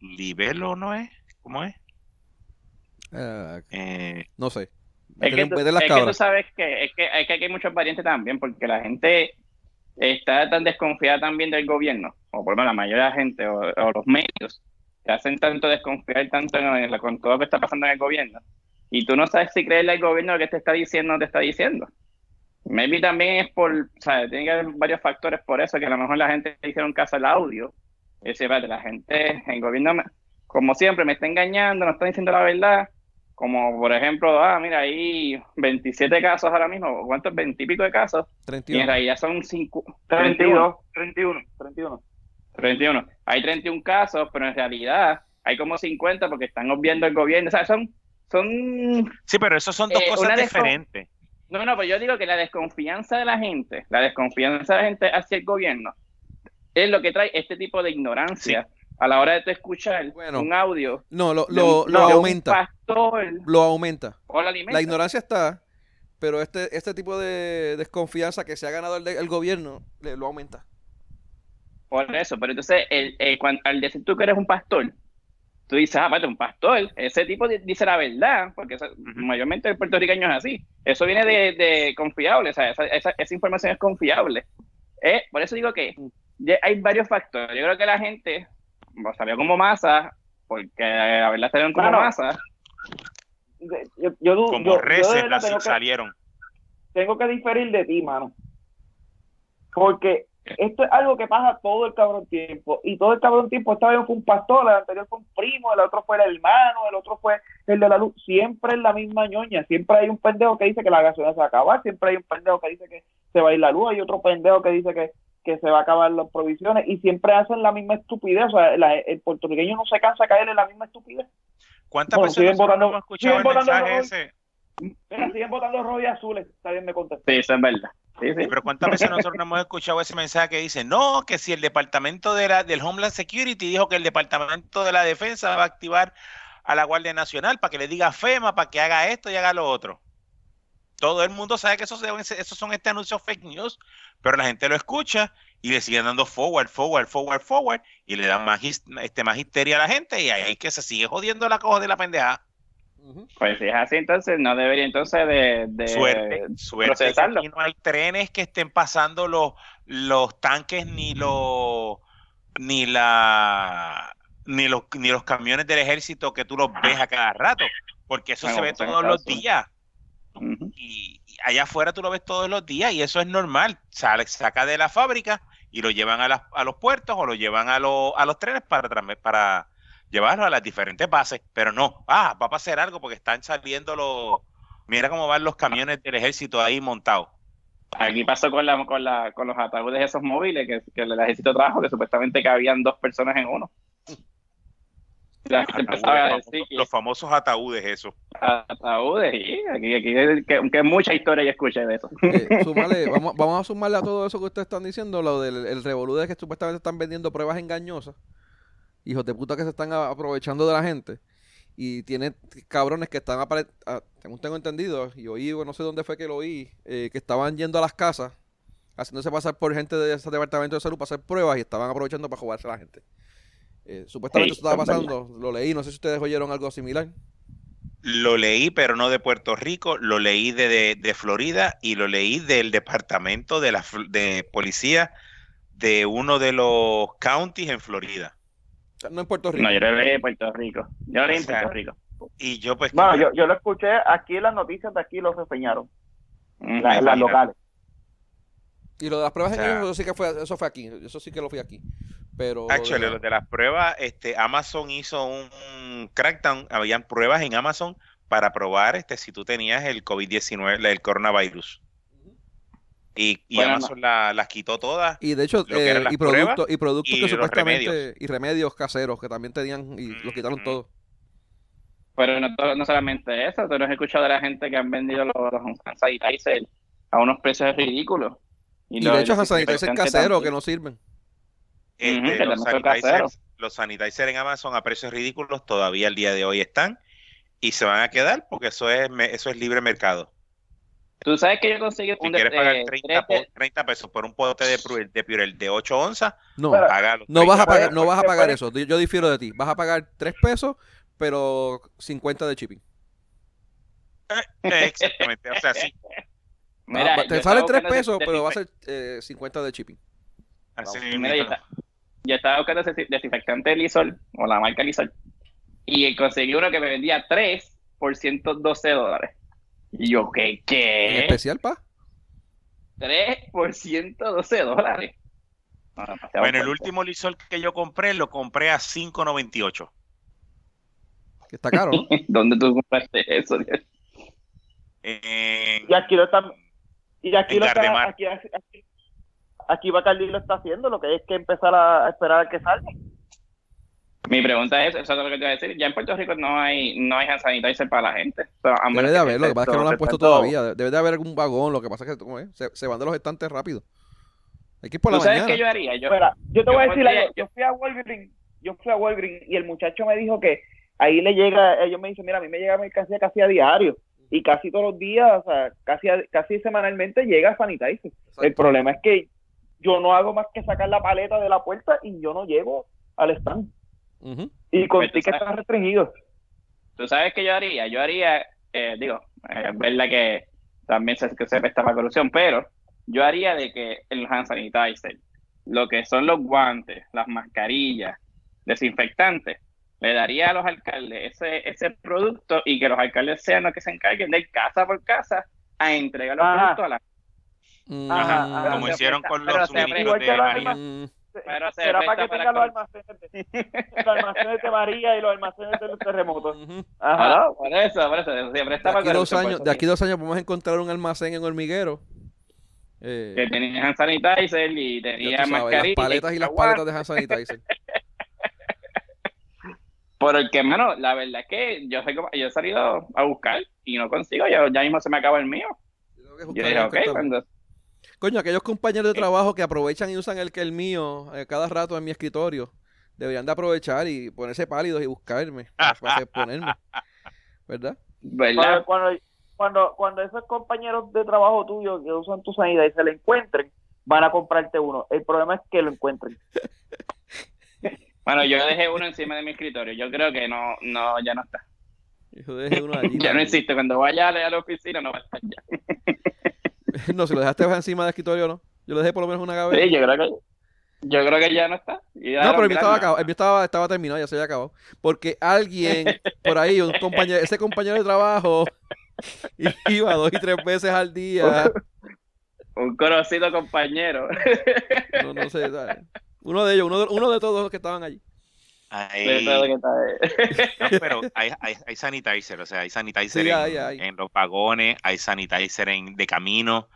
libelo, ¿no es? ¿Cómo es? Ah, Eh, no sé. Es que, tú, las es que tú sabes que, es que, es que aquí hay muchas variantes también, porque la gente está tan desconfiada también del gobierno, o por lo menos la mayoría de la gente, o, o los medios, te hacen tanto desconfiar tanto en el- con todo lo que está pasando en el gobierno. Y tú no sabes si creerle al gobierno lo que te está diciendo o no te está diciendo. Maybe también es por, o sea, tiene que haber varios factores por eso, que a lo mejor la gente le hicieron caso al audio. Y dice, espérate, la gente, el gobierno, me- como siempre, me está engañando, no está diciendo la verdad. Como por ejemplo, ah, mira, hay 27 casos ahora mismo, ¿cuántos? 20 y pico de casos. Y en 31. realidad son 5, 32, 31, 31. 31. Hay 31 casos, pero en realidad hay como 50 porque están obviando el gobierno. O sea, son, son sí, pero eso son dos Eh, cosas diferentes. No, no, pues yo digo que la desconfianza de la gente, la desconfianza de la gente hacia el gobierno, es lo que trae este tipo de ignorancia a la hora de tú escuchar Bueno. un audio No, lo, de lo, un- lo de un aumenta. pastor Lo aumenta. o la. La ignorancia está, pero este, este tipo de desconfianza que se ha ganado el, el gobierno le- lo aumenta. Por eso, pero entonces, el, el- cuan- al decir tú que eres un pastor, tú dices, ah, aparte, un pastor, ese tipo di- dice la verdad, porque eso- mayormente el puertorriqueño es así. Eso viene de, de confiable, o sea, esa, esa, esa información es confiable. Eh, por eso digo que ya hay varios factores. Yo creo que la gente pues, salió como masa, porque la verdad salieron como Claro. masa. Yo, yo, Como yo- de reces las tengo que- salieron. tengo que diferir de ti, mano. Porque Esto es algo que pasa todo el cabrón tiempo. Y todo el cabrón tiempo, esta vez fue un pastor, el anterior fue un primo, el otro fue el hermano, el otro fue el de la luz. Siempre es la misma ñoña. Siempre hay un pendejo que dice que la gasolina se va a acabar. Siempre hay un pendejo que dice que se va a ir la luz. Hay otro pendejo que dice que, que se va a acabar las provisiones. Y siempre hacen la misma estupidez. O sea, la- el puertorriqueño no se cansa de caer en la misma estupidez. ¿Cuántas Bueno, no hemos escuchado el mensaje ese? Mira, siguen votando rojos y azules. Está bien, me contestó. Sí, eso es verdad. Sí, sí. Pero ¿cuántas veces nosotros no hemos escuchado ese mensaje que dice, no, que si el departamento de la, del Homeland Security dijo que el departamento de la defensa va a activar a la Guardia Nacional para que le diga FEMA, para que haga esto y haga lo otro? Todo el mundo sabe que esos, esos son este anuncios fake news, pero la gente lo escucha y le siguen dando forward, forward, forward, forward y le dan más, his- este, más histeria a la gente y ahí es que se sigue jodiendo la coja de la Pues si es así, entonces no debería entonces de, de Suerte, suerte procesarlo. aquí no hay trenes que estén pasando los, los tanques ni los ni la ni los ni los camiones del ejército que tú los ves a cada rato, porque eso Bueno, se ve pues todos los días. Y, y allá afuera tú lo ves todos los días y eso es normal, sale saca de la fábrica y lo llevan a, las- a los puertos o lo llevan a, los a los trenes para para llevarlo a las diferentes bases, pero no, ah, va a pasar algo porque están saliendo los mira cómo van los camiones del ejército ahí montados. Aquí pasó con, la, con, la, con los ataúdes esos móviles que, que el ejército trajo, que supuestamente cabían dos personas en uno. La gente empezaba a Ataúdes, decir famosos- que los famosos ataúdes, eso. ataúdes, y aquí, aquí que, que mucha historia yo escuché de eso. Eh, súmale, vamos, vamos a sumarle a todo eso que ustedes están diciendo, lo del el revolú de que supuestamente están vendiendo pruebas engañosas. Hijos de puta que se están aprovechando de la gente. Y tiene cabrones que están, apare- a- según tengo entendido, y oí, no sé dónde fue que lo oí, eh, que estaban yendo a las casas, haciéndose pasar por gente de ese departamento de salud para hacer pruebas y estaban aprovechando para jugarse a la gente. Eh, supuestamente eso estaba pasando, lo leí, no sé si ustedes oyeron algo similar. Lo leí, pero no de Puerto Rico, lo leí de, de, de Florida y lo leí del departamento de la de policía de uno de los counties en Florida. No en Puerto Rico. No, yo lo leí en Puerto Rico. Yo lo leí en Puerto Rico. Y yo pues Bueno, yo, yo lo escuché aquí en las noticias de aquí, lo reseñaron, la- en las locales. Y lo de las pruebas O sea- engañosas, eso sí que fue, eso fue aquí, eso sí que lo fui aquí. Pero Actually, lo de las pruebas, este, Amazon hizo un crackdown, habían pruebas en Amazon para probar este si tú tenías el COVID-19, el coronavirus. Y, y Bueno, Amazon la- las quitó todas. Y de hecho, lo eh, y productos, pruebas y productos y que los supuestamente, remedios. y remedios caseros que también tenían y lo quitaron Ujú. todo. Pero no, no solamente eso, tú no has escuchado de la gente que han vendido los, los hand sanitizer a unos precios ridículos. Y, los- de hecho, los hand sanitizer caseros que no sirven. Este, los, sanitizers, los sanitizers en Amazon a precios ridículos todavía al día de hoy están y se van a quedar porque eso es me- eso es libre mercado. Tú sabes que yo conseguí Si un quieres de- pagar eh, 30, tres- po- 30 pesos por un pote de, Purell- de Purell de 8 onzas, No, Pero- paga los no vas a 30 pagar, no vas a pagar eso. Yo difiero de ti. Vas a pagar 3 pesos, pero 50 de shipping. Eh, Exactamente, o sea, sí, Mira, Ah, yo te estaba sale 3 buscando pesos, pero va a ser eh, 50 de shipping. así Mira, yo, mismito. esta- yo estaba buscando desin- desinfectante Lysol, o la marca Lysol, y conseguí uno que me vendía 3 por 112 dólares. Y yo, ¿qué? En ¿Qué? especial, pa. 3 por 112 dólares. No, Bueno, el último Lysol que yo compré lo compré a 5.98. Que está caro, ¿no? ¿Dónde tú compraste eso? En- Y aquí lo están, y aquí En lo está, aquí, aquí, aquí Bacardi lo está haciendo, lo que es que empezar a esperar a que salga. Mi pregunta es, eso es lo que te iba a decir, ya en Puerto Rico no hay no hay hand sanitizer para la gente. O sea, Debe de haber, lo que pasa es que no lo han puesto todo- todavía. Debe de haber algún vagón. Lo que pasa es que. Se, se van de los estantes rápido. Hay que ir por ¿Tú la sabes mañana. qué yo haría? Yo, te yo voy a decir algo. Yo fui a Walgreens, yo fui a Walgreens y el muchacho me dijo que ahí le llega, ellos me dicen, mira, a mí me llega mercancía casi a diario y casi todos los días, o sea, casi a- casi semanalmente llega sanitizer. El problema es que yo no hago más que sacar la paleta de la puerta y yo no llego al stand. Y con Pero, tickets restringidos. ¿Tú sabes qué yo haría? Yo haría, eh, digo, eh, es verdad que también se, que se presta para corrupción, pero yo haría de que el hand sanitizer, lo que son los guantes, las mascarillas, desinfectantes, le daría a los alcaldes ese, ese producto y que los alcaldes sean los que se encarguen de ir casa por casa a entregar los Ajá. productos a la Mm, Ajá, ajá. Como hicieron con los suministros de mm. Pero se Será para que tenga los para almacenes, de, los almacenes de María y los almacenes de los terremotos. Ajá. Ah, por eso, por eso. Se De presta para aquí, dos por años, eso de aquí dos años podemos encontrar un almacén en hormiguero. Eh, Que tenía hand sanitizer y tenía sabes, las mascarilla. paletas y las agua. paletas de hand sanitizer. Porque, hermano, la verdad es que yo, yo he salido a buscar y no consigo. Ya, ya mismo se me acaba el mío. Que Yo dije, ok, que está- cuando, Coño, aquellos compañeros de trabajo que aprovechan y usan el que el mío eh, cada rato en mi escritorio, deberían de aprovechar y ponerse pálidos y buscarme para, para ponerme. ¿Verdad? ¿verdad? Cuando, cuando, cuando, esos compañeros de trabajo tuyos que usan tu sanidad y se le encuentren, van a comprarte uno. El problema es que lo encuentren. Bueno, yo dejé uno encima de mi escritorio. Yo creo que no, no, ya no está. Yo dejé uno allí. Ya no existe. Cuando vaya a la oficina no va a estar ya. No, si lo dejaste encima del escritorio no. Yo lo dejé por lo menos una gaveta. Sí, yo creo que, yo creo que ya no está. Ya No, pero el mío estaba acabado, el mío estaba, estaba terminado, ya se había acabado. Porque alguien por ahí, un compañero, ese compañero de trabajo, iba dos y tres veces al día. Un conocido compañero. No, no sé, ¿sabes? Uno de ellos, uno de, uno de todos los que estaban allí. Hay- no, pero hay, hay, hay sanitizer, o sea, hay sanitizer Sí, en, hay, en los vagones, hay sanitizer en, de camino,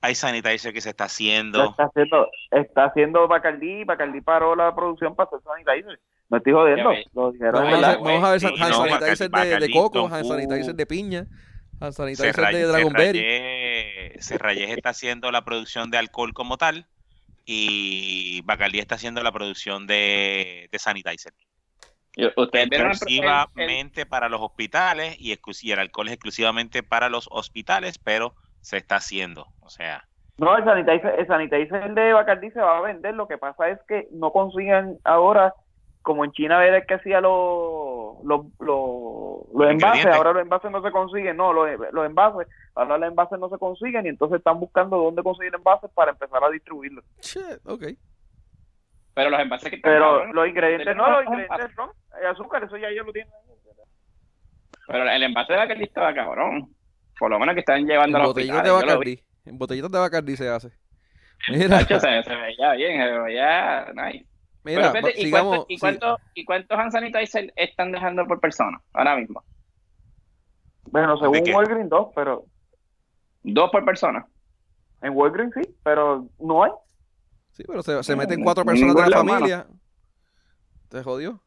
hay sanitizer que se está Lo haciendo. está haciendo, está haciendo Bacardí, Bacardí paró la producción para hacer sanitizer. No estoy jodiendo, lo dijeron Vamos a, vamos a ver Sí, hand no, sanitizer de, de coco, Q. sanitizer de piña, sanitizer de. Serrayes- Serrayes está haciendo la producción de alcohol como tal y Bacardí está haciendo la producción de, de sanitizer. Ustedes el- el- exclusivamente para los hospitales y, y el alcohol es exclusivamente para los hospitales, pero se está haciendo. O sea, No, el sanitizer, el sanitizer de Bacardí se va a vender. Lo que pasa es que no consiguen ahora, como en China era el que hacía los los los, los envases, ahora los envases no se consiguen, no, los, los envases, ahora los envases no se consiguen y entonces están buscando dónde conseguir envases para empezar a distribuirlos. Shit, ok. Pero los envases que están Pero los ingredientes, no, no los ingredientes son eh, azúcar, eso ya ellos lo tienen. Pero el envase de Bacardi estaba cabrón. Por lo menos que están En llevando a los botellitas de. Bacardi. En botellitas de Bacardi se hace. Mira, se, se veía bien, se veía nice. Mira, ¿y, sigamos. cuánto- y, ¿y cuántos hand sanitizer están dejando por persona ahora mismo? Bueno, según? Walgreens 2, pero Dos por persona. en Walgreens sí, pero no hay. Sí, pero se, se No, meten no, cuatro no, personas de la familia. Te jodió.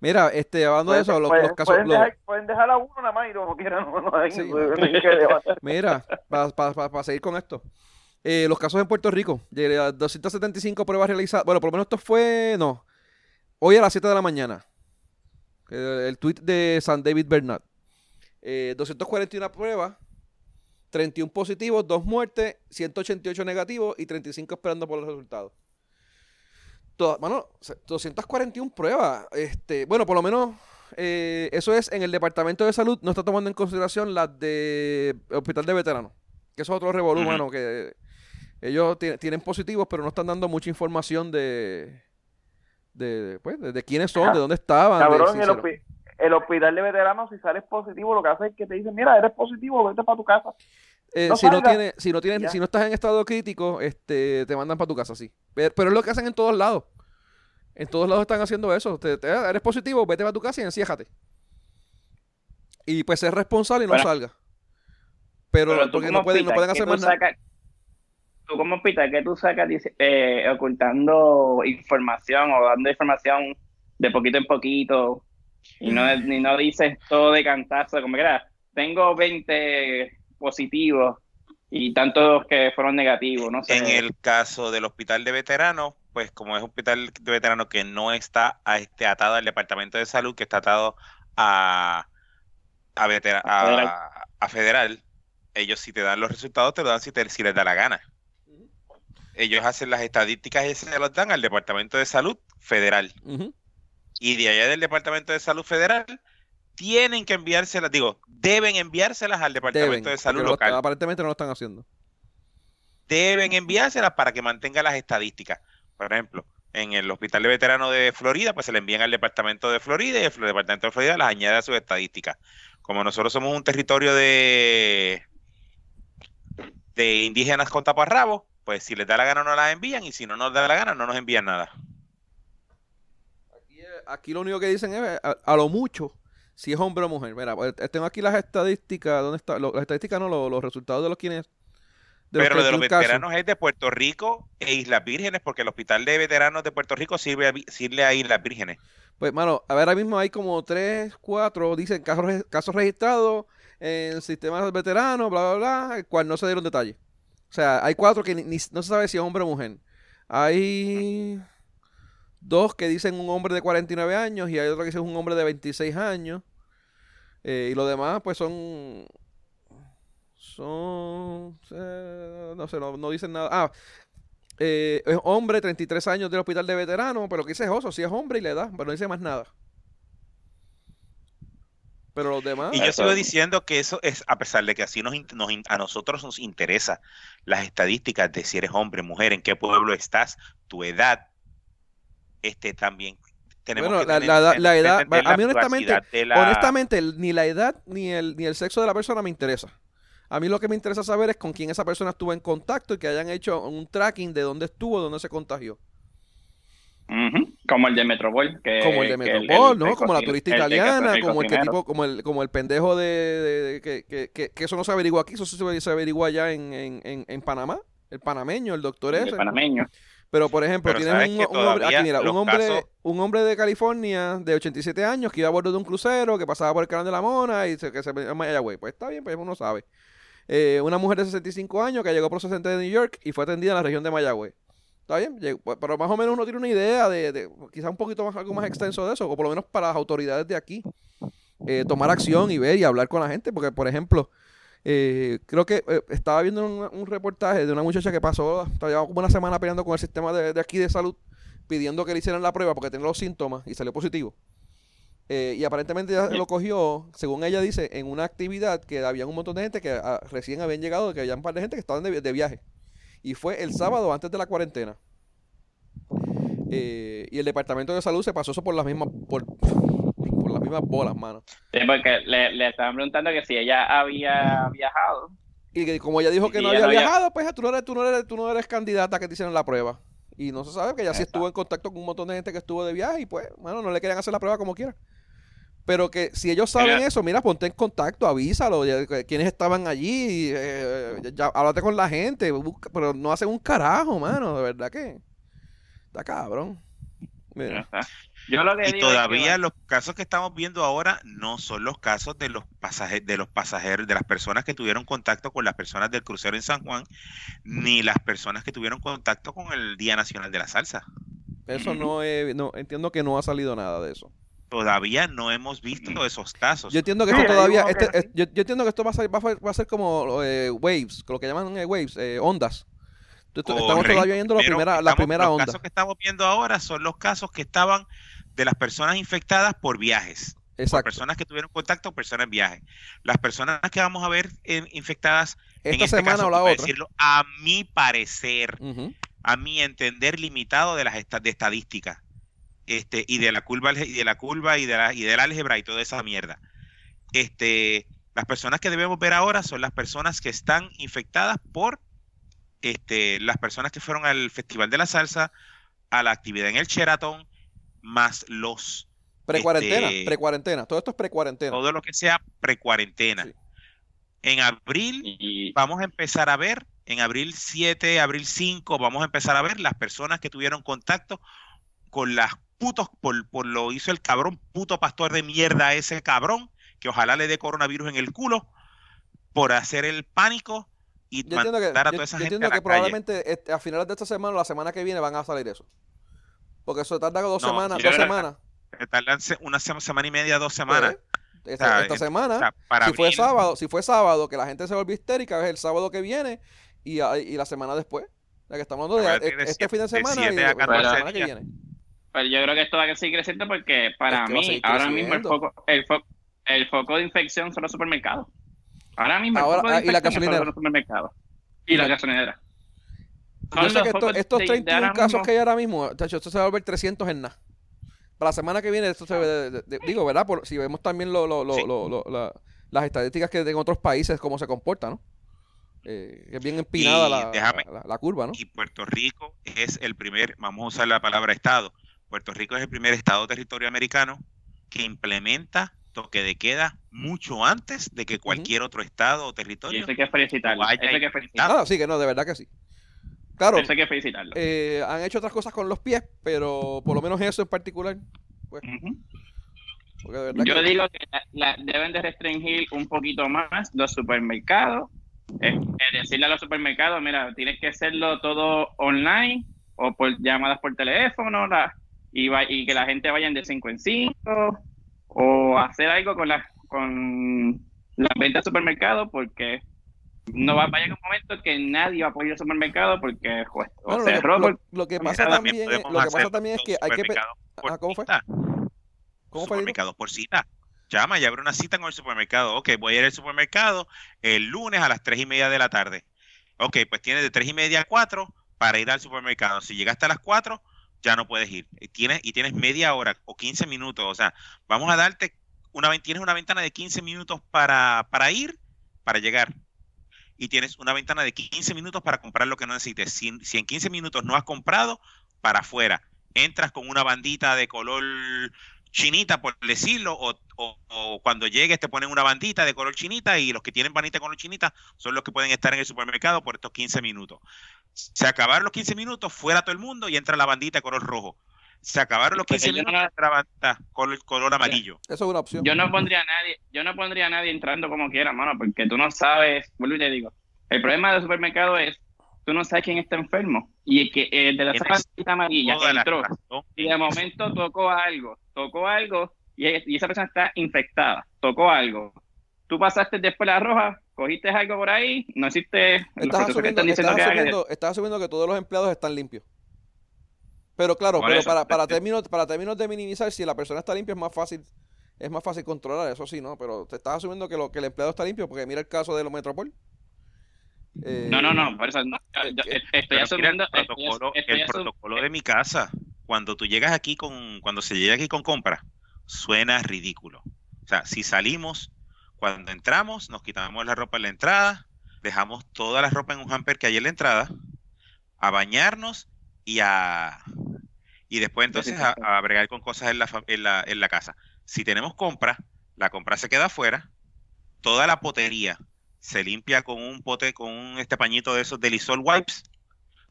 Mira, este, hablando de eso, los, pueden, los casos. pueden los- dejar, pueden dejar a uno nada más y como quieran, no, no hay, Sí. no hay que debatir. Mira, para seguir con esto. Eh, los casos en Puerto Rico, de las 275 pruebas realizadas. Bueno, por lo menos esto fue, no, hoy a las 7 de la mañana. Eh, el tweet de San David Bernard. Eh, 241 pruebas, 31 positivos, 2 muertes, 188 negativos y 35 esperando por los resultados. Toda- bueno, se- 241 pruebas. Este, bueno, por lo menos eh, eso es en el Departamento de Salud. No está tomando en consideración las de Hospital de Veteranos. Que eso es otro revolú, mano, que ellos ti- tienen positivos, pero no están dando mucha información de, de, pues, de, de quiénes son, de dónde estaban. de Cabrón, si el, hospital de veteranos, si sales positivo, lo que hace es que te dicen, mira, eres positivo, vete para tu casa. Eh, no si, no tienes, si no tienes, Ya. si no estás en estado crítico, este, te mandan para tu casa, sí. Pero, pero es lo que hacen en todos lados. En todos lados están haciendo eso. Te, te- eres positivo, vete para tu casa y enciéjate. Y pues ser responsable y no Pero- salga. Pero, porque no pueden, no pueden ¿qué hacer más nada. Tú como hospital, que tú sacas eh, ocultando información o dando información de poquito en poquito y no, y no dices todo de cantazo, como que era, tengo 20 positivos y tantos que fueron negativos, no sé. en el caso del hospital de veteranos, pues como es un hospital de veteranos que no está a este, atado al departamento de salud, que está atado a, a, vetera- a- Federal. a federal, ellos si te dan los resultados, te lo dan si, te- si les da la gana. Ellos hacen las estadísticas y se las dan al departamento de salud federal. Y de allá del departamento de salud federal, tienen que enviárselas, digo, deben enviárselas al departamento Deben, de salud lo- local. aparentemente no lo están haciendo. deben enviárselas para que mantenga las estadísticas. Por ejemplo, en el Hospital de Veteranos de Florida, pues se le envían al Departamento de Florida y el Departamento de Florida las añade a sus estadísticas. Como nosotros somos un territorio de de indígenas con taparrabos, pues si les da la gana no las envían y si no nos da la gana no nos envían nada. Aquí, eh, aquí lo único que dicen es a, a lo mucho si es hombre o mujer. Mira, pues, eh, tengo aquí las estadísticas. ¿Dónde está? Lo- las estadísticas no, lo- los, resultados de los quienes. de Pero de los 31 casos. veteranos es de Puerto Rico e Islas Vírgenes, porque el Hospital de Veteranos de Puerto Rico sirve a, sirve a Islas Vírgenes. Pues, mano, a ver, ahora mismo hay como tres, cuatro, dicen casos, casos registrados en sistemas veteranos, bla, bla, bla, el cual no se dieron detalles. O sea, hay cuatro que ni- no se sabe si es hombre o mujer. Hay dos que dicen un hombre de 49 años y hay otro que dice un hombre de 26 años. Eh, y los demás, pues son. Son. eh, no sé, no, no dicen nada. Ah, eh, es hombre, 33 años del hospital de veteranos, pero que dice es oso, sí es hombre y le da, pero no dice más nada. Pero los demás. Y yo sigo diciendo que eso es, a pesar de que así nos, nos a nosotros nos interesa las estadísticas de si eres hombre, mujer, en qué pueblo estás, tu edad, este también tenemos Bueno, que la- tener- la la edad- entender a mí honestamente- la- Honestamente, ni la edad ni el, ni el sexo de la persona me interesa. A mí lo que me interesa saber es con quién esa persona estuvo en contacto y que hayan hecho un tracking de dónde estuvo, dónde se contagió. Como el de Metropol. Que, Como el de el- ¿no? el como la turista el italiana, el como el que tipo, como el, como el pendejo de, de- de- que, que, que, que eso no se averigua aquí, eso se, se averigua allá en, en, en, en Panamá, el panameño, el doctor El ese. panameño. Pero por ejemplo, Pero tienes un, hombre, aquí mira, un hombre, casos- un hombre de California de 87 años que iba a bordo de un crucero, que pasaba por el canal de la Mona y se, que se metió en Mayagüez. Pues está bien, pues uno sabe. Eh, una mujer de 65 años que llegó procesante de New York y fue atendida en la región de Mayagüez. Está bien, pues, pero más o menos uno tiene una idea de, de quizás un poquito más, algo más extenso de eso, o por lo menos para las autoridades de aquí, eh, tomar acción y ver y hablar con la gente, porque por ejemplo, eh, creo que eh, estaba viendo un, reportaje de una muchacha que pasó, llevaba como una semana peleando con el sistema de, aquí de salud, pidiendo que le hicieran la prueba porque tenía los síntomas y salió positivo. Y aparentemente ella lo cogió, según ella dice, en una actividad que había un montón de gente que ah, recién habían llegado, que había un par de gente que estaban de viaje. Y fue el sábado antes de la cuarentena. Eh, y el departamento de salud se pasó eso por las mismas, por, por las mismas bolas, mano. Sí, porque le, le estaban preguntando que si ella había viajado. Y que como ella dijo que no había no había- viajado, pues tú no, eres, tú, no eres, tú no eres candidata que te hicieron la prueba. Y no se sabe que ella sí estuvo en contacto con un montón de gente que estuvo de viaje y pues, bueno, no le querían hacer la prueba como quiera. Pero que si ellos saben Mira. eso, mira, ponte en contacto, avísalo, ya- quiénes estaban allí, eh, ya, háblate con la gente, busca- pero no hacen un carajo, mano, de verdad que está cabrón. Mira. Yo lo que Y digo es que, todavía los casos que estamos viendo ahora no son los casos de los pasajeros, de los pasajeros, de las personas que tuvieron contacto con las personas del crucero en San Juan, ni las personas que tuvieron contacto con el Día Nacional de la Salsa. Eso no, he- no entiendo que no ha salido nada de eso. Todavía no hemos visto esos casos. Yo entiendo que esto todavía, este- sí. es- yo, yo entiendo que esto va a ser, va a, ser- va a ser como eh, waves, lo que llaman eh, waves, eh, ondas. Estamos todavía viendo la Pero primera, la primera los onda. casos que estamos viendo ahora son los casos que estaban de las personas infectadas por viajes. Por Exacto. personas que tuvieron contacto con personas en viaje. Las personas que vamos a ver eh, infectadas en Esta este semana caso, o la otra. decirlo, a mi parecer, a mi entender limitado de las esta- de estadística este y de la curva y de la curva y de la y del álgebra y toda esa mierda este las personas que debemos ver ahora son las personas que están infectadas por este las personas que fueron al festival de la salsa a la actividad en el Sheraton más los Pre-cuarentena, Este- pre-cuarentena. Todo esto es pre-cuarentena. todo lo que sea precuarentena Sí. en abril y, vamos a empezar a ver en abril 7, abril 5, vamos a empezar a ver las personas que tuvieron contacto con las putos, por, por lo hizo el cabrón puto pastor de mierda ese cabrón, que ojalá le dé coronavirus en el culo, por hacer el pánico y Yo que, mandar a yo- toda esa yo gente entiendo a la que calle. probablemente este, a finales de esta semana o la semana que viene van a salir eso. Porque eso tarda dos No, semanas, dos semanas. Tardan una se- semana y media, dos semanas. Esta, semana, O sea, para si fue sábado, si fue sábado que la gente se volvió histérica, es el sábado que viene y, y la semana después. La que estamos hablando de, este siete- fin de de semana y a la 14 semana que viene. Pero yo creo que esto va a seguir creciendo porque para Es que mí, ahora mismo el foco, el, fo- el foco de infección son los supermercados. Ahora mismo el Ahora, foco de ah, y la infección son gasolinera. los supermercados. Y Y la la- gasolinera. Yo sé que esto- estos de- de 31 ahora casos mismo. que hay ahora mismo, tacho, esto se va a volver 300 en nada. Para la semana que viene, esto se ve, de- de- de- digo, ¿verdad? Por, si vemos también lo, lo- lo- Sí. lo- lo- la- las estadísticas que en otros países, cómo se comporta, ¿no? Eh, es bien empinada Y la, déjame- la- la curva, ¿no? Y Puerto Rico es el primer, vamos a usar la palabra estado, Puerto Rico es el primer estado territorio americano que implementa toque de queda mucho antes de que cualquier otro estado o Y territorio. eso hay que felicitarlo. Vaya Eso hay que y- felicitarlo. Ah, sí, que no, de verdad que sí. Claro, Eso hay que felicitarlo. eh, han hecho otras cosas con los pies, pero por lo menos eso en particular, Ujú. porque de verdad Yo que... digo que la- la- deben de restringir un poquito más los supermercados. Es, es decirle a los supermercados, mira, tienes que hacerlo todo online o por llamadas por teléfono la- y, va- y que la gente vaya de 5 en 5 o hacer algo con las con las ventas de supermercados porque no va, a llegar un momento que nadie va a poder ir al supermercado porque pues, o Bueno, lo, lo- que pasa También es- lo que pasa también es que hay que... Ajá, ¿cómo fue? cita. ¿Cómo fue? Supermercados por cita. Llama y abre una cita con el supermercado. Ok, voy a ir al supermercado el lunes a las tres y media de la tarde. Ok, pues tienes de tres y media a cuatro para ir al supermercado. Si llegaste a las cuatro, ya no puedes ir. Y tienes, y tienes media hora o 15 minutos. O sea, vamos a darte una, tienes una ventana de 15 minutos para, para ir, para llegar. Y tienes una ventana de 15 minutos para comprar lo que no necesites. Si, si en 15 minutos no has comprado, para afuera. Entras con una bandita de color chinita, por decirlo, o, o- o cuando llegues te ponen una bandita de color chinita y los que tienen bandita de color chinita son los que pueden estar en el supermercado por estos 15 minutos. Se acabaron los 15 minutos, fuera todo el mundo y entra la bandita de color rojo. Se acabaron los Pues 15 yo no- minutos, entra la bandita color, color amarillo. Eso es una opción. yo no pondría a nadie, yo no pondría a nadie entrando como quiera, mano, porque tú no sabes, vuelvo y te digo, el problema del supermercado es, tú no sabes quién está enfermo, y el que el de la zapatita amarilla Toda la entró, y de momento tocó algo, tocó algo, y, y esa persona está infectada, tocó algo. Tú pasaste después la roja, cogiste algo por ahí, no hiciste Estás que asumiendo, están diciendo estás, que hagas. asumiendo, estás asumiendo que todos los empleados están limpios. Pero claro, Por pero eso. para, para términos, para términos de minimizar, si la persona está limpia es más fácil, es más fácil controlar, eso sí, ¿no? Pero te estás asumiendo que lo que el empleado está limpio, porque mira el caso de los Metropol. Eh, No, no, no, por eso no, yo- yo eh, estoy asumiendo, el protocolo, estoy el protocolo de mi casa, cuando tú llegas aquí con, cuando se llega aquí con compras, suena ridículo. O sea, si salimos, cuando entramos, nos quitamos la ropa en la entrada, dejamos toda la ropa en un hamper que hay en la entrada, a bañarnos y a y después entonces a, a bregar con cosas en la, en la, en la casa. Si tenemos compra, la compra se queda afuera, toda la potería se limpia con un pote, con un este pañito de esos de Lysol Wipes,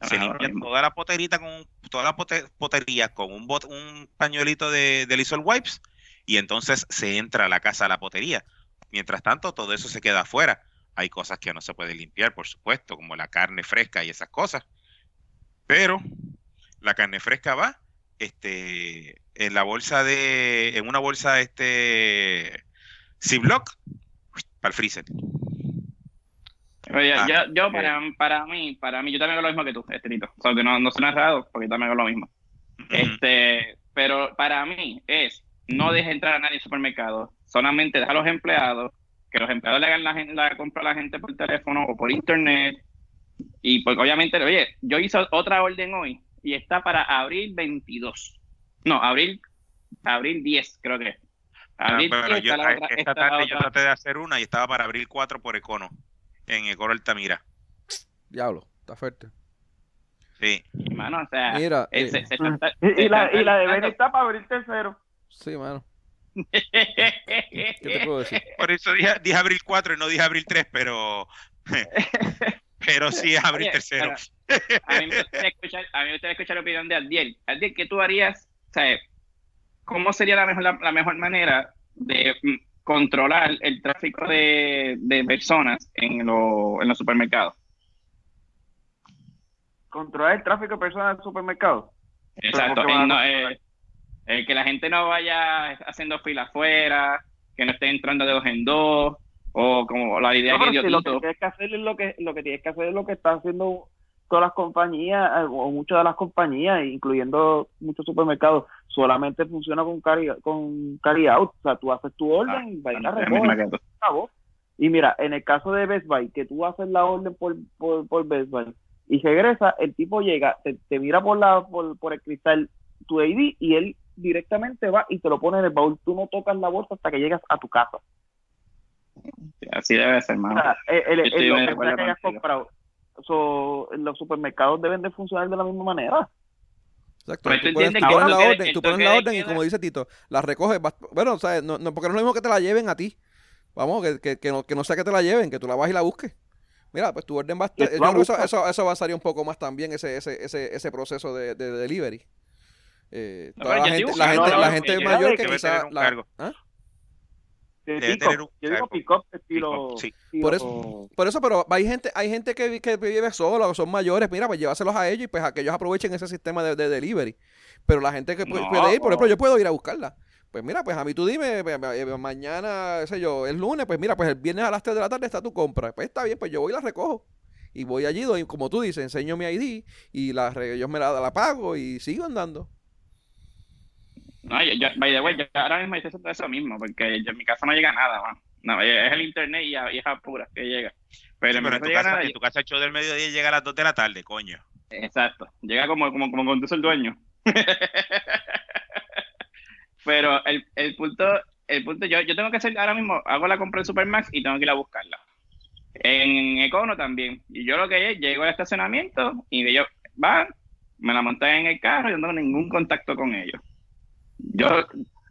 se Ah, limpia mismo. toda la poterita con toda la pote- potería con un, bot- un pañuelito de, de Lysol Wipes y entonces se entra a la casa a la potería. Mientras tanto, todo eso se queda afuera. Hay cosas que no se pueden limpiar, por supuesto, como la carne fresca y esas cosas. Pero la carne fresca va este, en la bolsa de, en una bolsa este Ziploc para el freezer. Ah, yo, yo para, para mí, para mí, yo también hago lo mismo que tú, Estelito. O sea, que no, no suena raro, porque yo también hago lo mismo. Este, pero para mí es no deje entrar a nadie al supermercado, solamente deja a los empleados, que los empleados le hagan la, la compra a la gente por teléfono o por internet. Y pues obviamente, oye, yo hice otra orden hoy y está para abril 22. No, abril, abril 10, creo que. Ah, Abril pero 10 yo- está la otra- esta tarde yo otra- traté de hacer una y estaba para abril 4 por Econo, en Econo Altamira. Diablo, está fuerte. Sí. Mano, o sea, Mira, eh, eh, se- se está- Y, y la, y la de Benny está para abrir tercero. sí, mano. ¿Qué te puedo decir? Por eso dije, dije abril 4 y no dije abril 3, pero pero sí es abril Oye, tercero. pero a mí me gustaría escuchar, a mí me gustaría escuchar la opinión de Adiel. Adiel, ¿qué tú harías? O sea, ¿cómo sería la mejor, la, la mejor manera de controlar el tráfico de, de personas en, lo- en los supermercados? Controlar el tráfico de personas en el supermercado. Exacto. ¿cómo que el a no- eh, el que la gente no vaya haciendo fila afuera, que no esté entrando de dos en dos, o como la idea No, que pero si lo que tienes que hacer es lo que lo que tienes que hacer es lo que está haciendo todas las compañías eh, o muchas de las compañías incluyendo muchos supermercados solamente funciona con carry, con carry out o sea tú haces tu orden y vas y la La misma recoges y mira en el caso de Best Buy que tú haces la orden por por, por Best Buy y regresa el tipo llega te, te mira por la por, por el cristal tu ID y él directamente va y te lo pone en el baúl tú no tocas la bolsa hasta que llegas a tu casa Sí, Así debe ser, O mano. sea, el, el- lo que que hayas comprado. So, los supermercados deben de funcionar de la misma manera. Exacto. Pues tú pones, tú la orden, el tú pones toque la de orden y como dice Tito, la recoges. vas- Bueno, sea, no, no, porque no es lo mismo que te la lleven a ti. Vamos, que, que, que no, que no sea que te la lleven, que tú la vas y la busques. Mira, pues tu orden va a estar. Yo creo que eso, eso, eso avanzaría un poco más también, ese, ese, ese, ese proceso de, de delivery. Eh, toda pero la gente, la gente, la gente mayor que tener quizá. un la- cargo. ¿Ah? De Debe tener un Yo digo cargo. pick-up estilo. Pick-up, sí. estilo- Por eso- Por eso, pero hay gente, hay gente que, que vive sola o son mayores, mira, pues llévaselos a ellos y pues a que ellos aprovechen ese sistema de, de delivery. Pero la gente que No. puede ir, por ejemplo, yo puedo ir a buscarla. Pues mira, pues a mí tú dime, pues, eh, mañana, qué sé yo, el lunes, pues mira, pues el viernes a las 3 de la tarde está tu compra. Pues está bien, pues yo voy y la recojo. Y voy allí, doy, como tú dices, enseño mi ID y la, re- ellos me la, la pago y sigo andando. No, yo, yo, by the way, yo ahora mismo estoy haciendo eso mismo, porque yo- en mi casa no llega nada, man. No, es el internet y, a- y es a pura que llega. Pero Sí, en pero tu, llega casa, nada. en tu casa el show del mediodía llega a las 2 de la tarde, coño. Exacto. Llega como, como, como conduce el dueño. Pero el, el punto, el punto, yo, yo tengo que hacer ahora mismo, hago la compra en Supermax y tengo que ir a buscarla. En Econo también. Y yo lo que es, llego al estacionamiento y ellos van, me la montan en el carro y yo no tengo ningún contacto con ellos. Yo,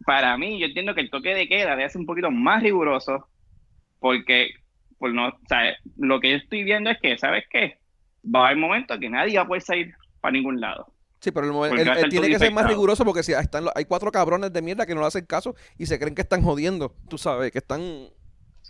para mí, yo entiendo que el toque de queda debe ser un poquito más riguroso porque, pues no, o sea, lo que yo estoy viendo es que, ¿sabes qué? Va a haber momentos que nadie va a poder salir para ningún lado. Sí, pero el momen- Porque él- va a él estar tiene que ser más riguroso porque si están, hay cuatro cabrones de mierda que no le hacen caso y se creen que están jodiendo, tú sabes, que están...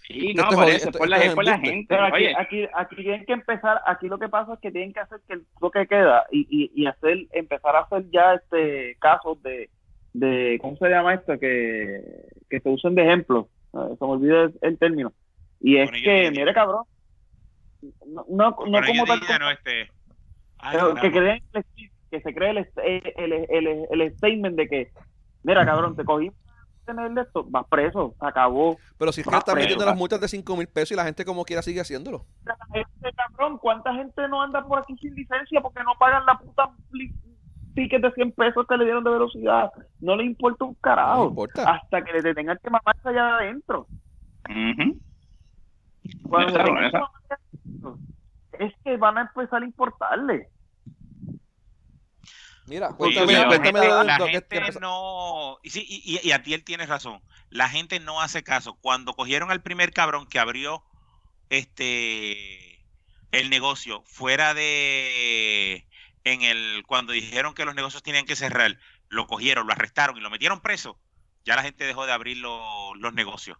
Sí, no, por eso, por, la, es por gente. Pero aquí, Oye, aquí, aquí tienen que empezar, aquí lo que pasa es que tienen que hacer que el toque queda y, y, y hacer, empezar a hacer ya este casos de, de ¿cómo se llama esto? Que, que se usen de ejemplo. Eh, Se me olvida el, término. Y es que, mire cabrón, no, no, no como tal, diría, no, este. Ay, pero que, creen el- que se cree el, el, el, el statement de que, mira cabrón, te cogí tener esto, vas preso, se acabó. Pero si es que Ah, están metiendo las multas de 5 mil pesos y la gente como quiera sigue haciéndolo. La gente, cabrón, ¿cuánta gente no anda por aquí sin licencia porque no pagan la puta ticket de 100 pesos que le dieron de velocidad? No le importa un No carajo. importa. Hasta que le detengan que mamarse allá adentro. Cuando le adentro, es que van a empezar a importarle. Mira, cuéntame, la gente, la no. Y, sí, y, a ti él tienes razón. La gente no hace caso. Cuando cogieron al primer cabrón que abrió este el negocio fuera de en el cuando dijeron que los negocios tenían que cerrar, lo cogieron, lo arrestaron y lo metieron preso. Ya la gente dejó de abrir los- los negocios.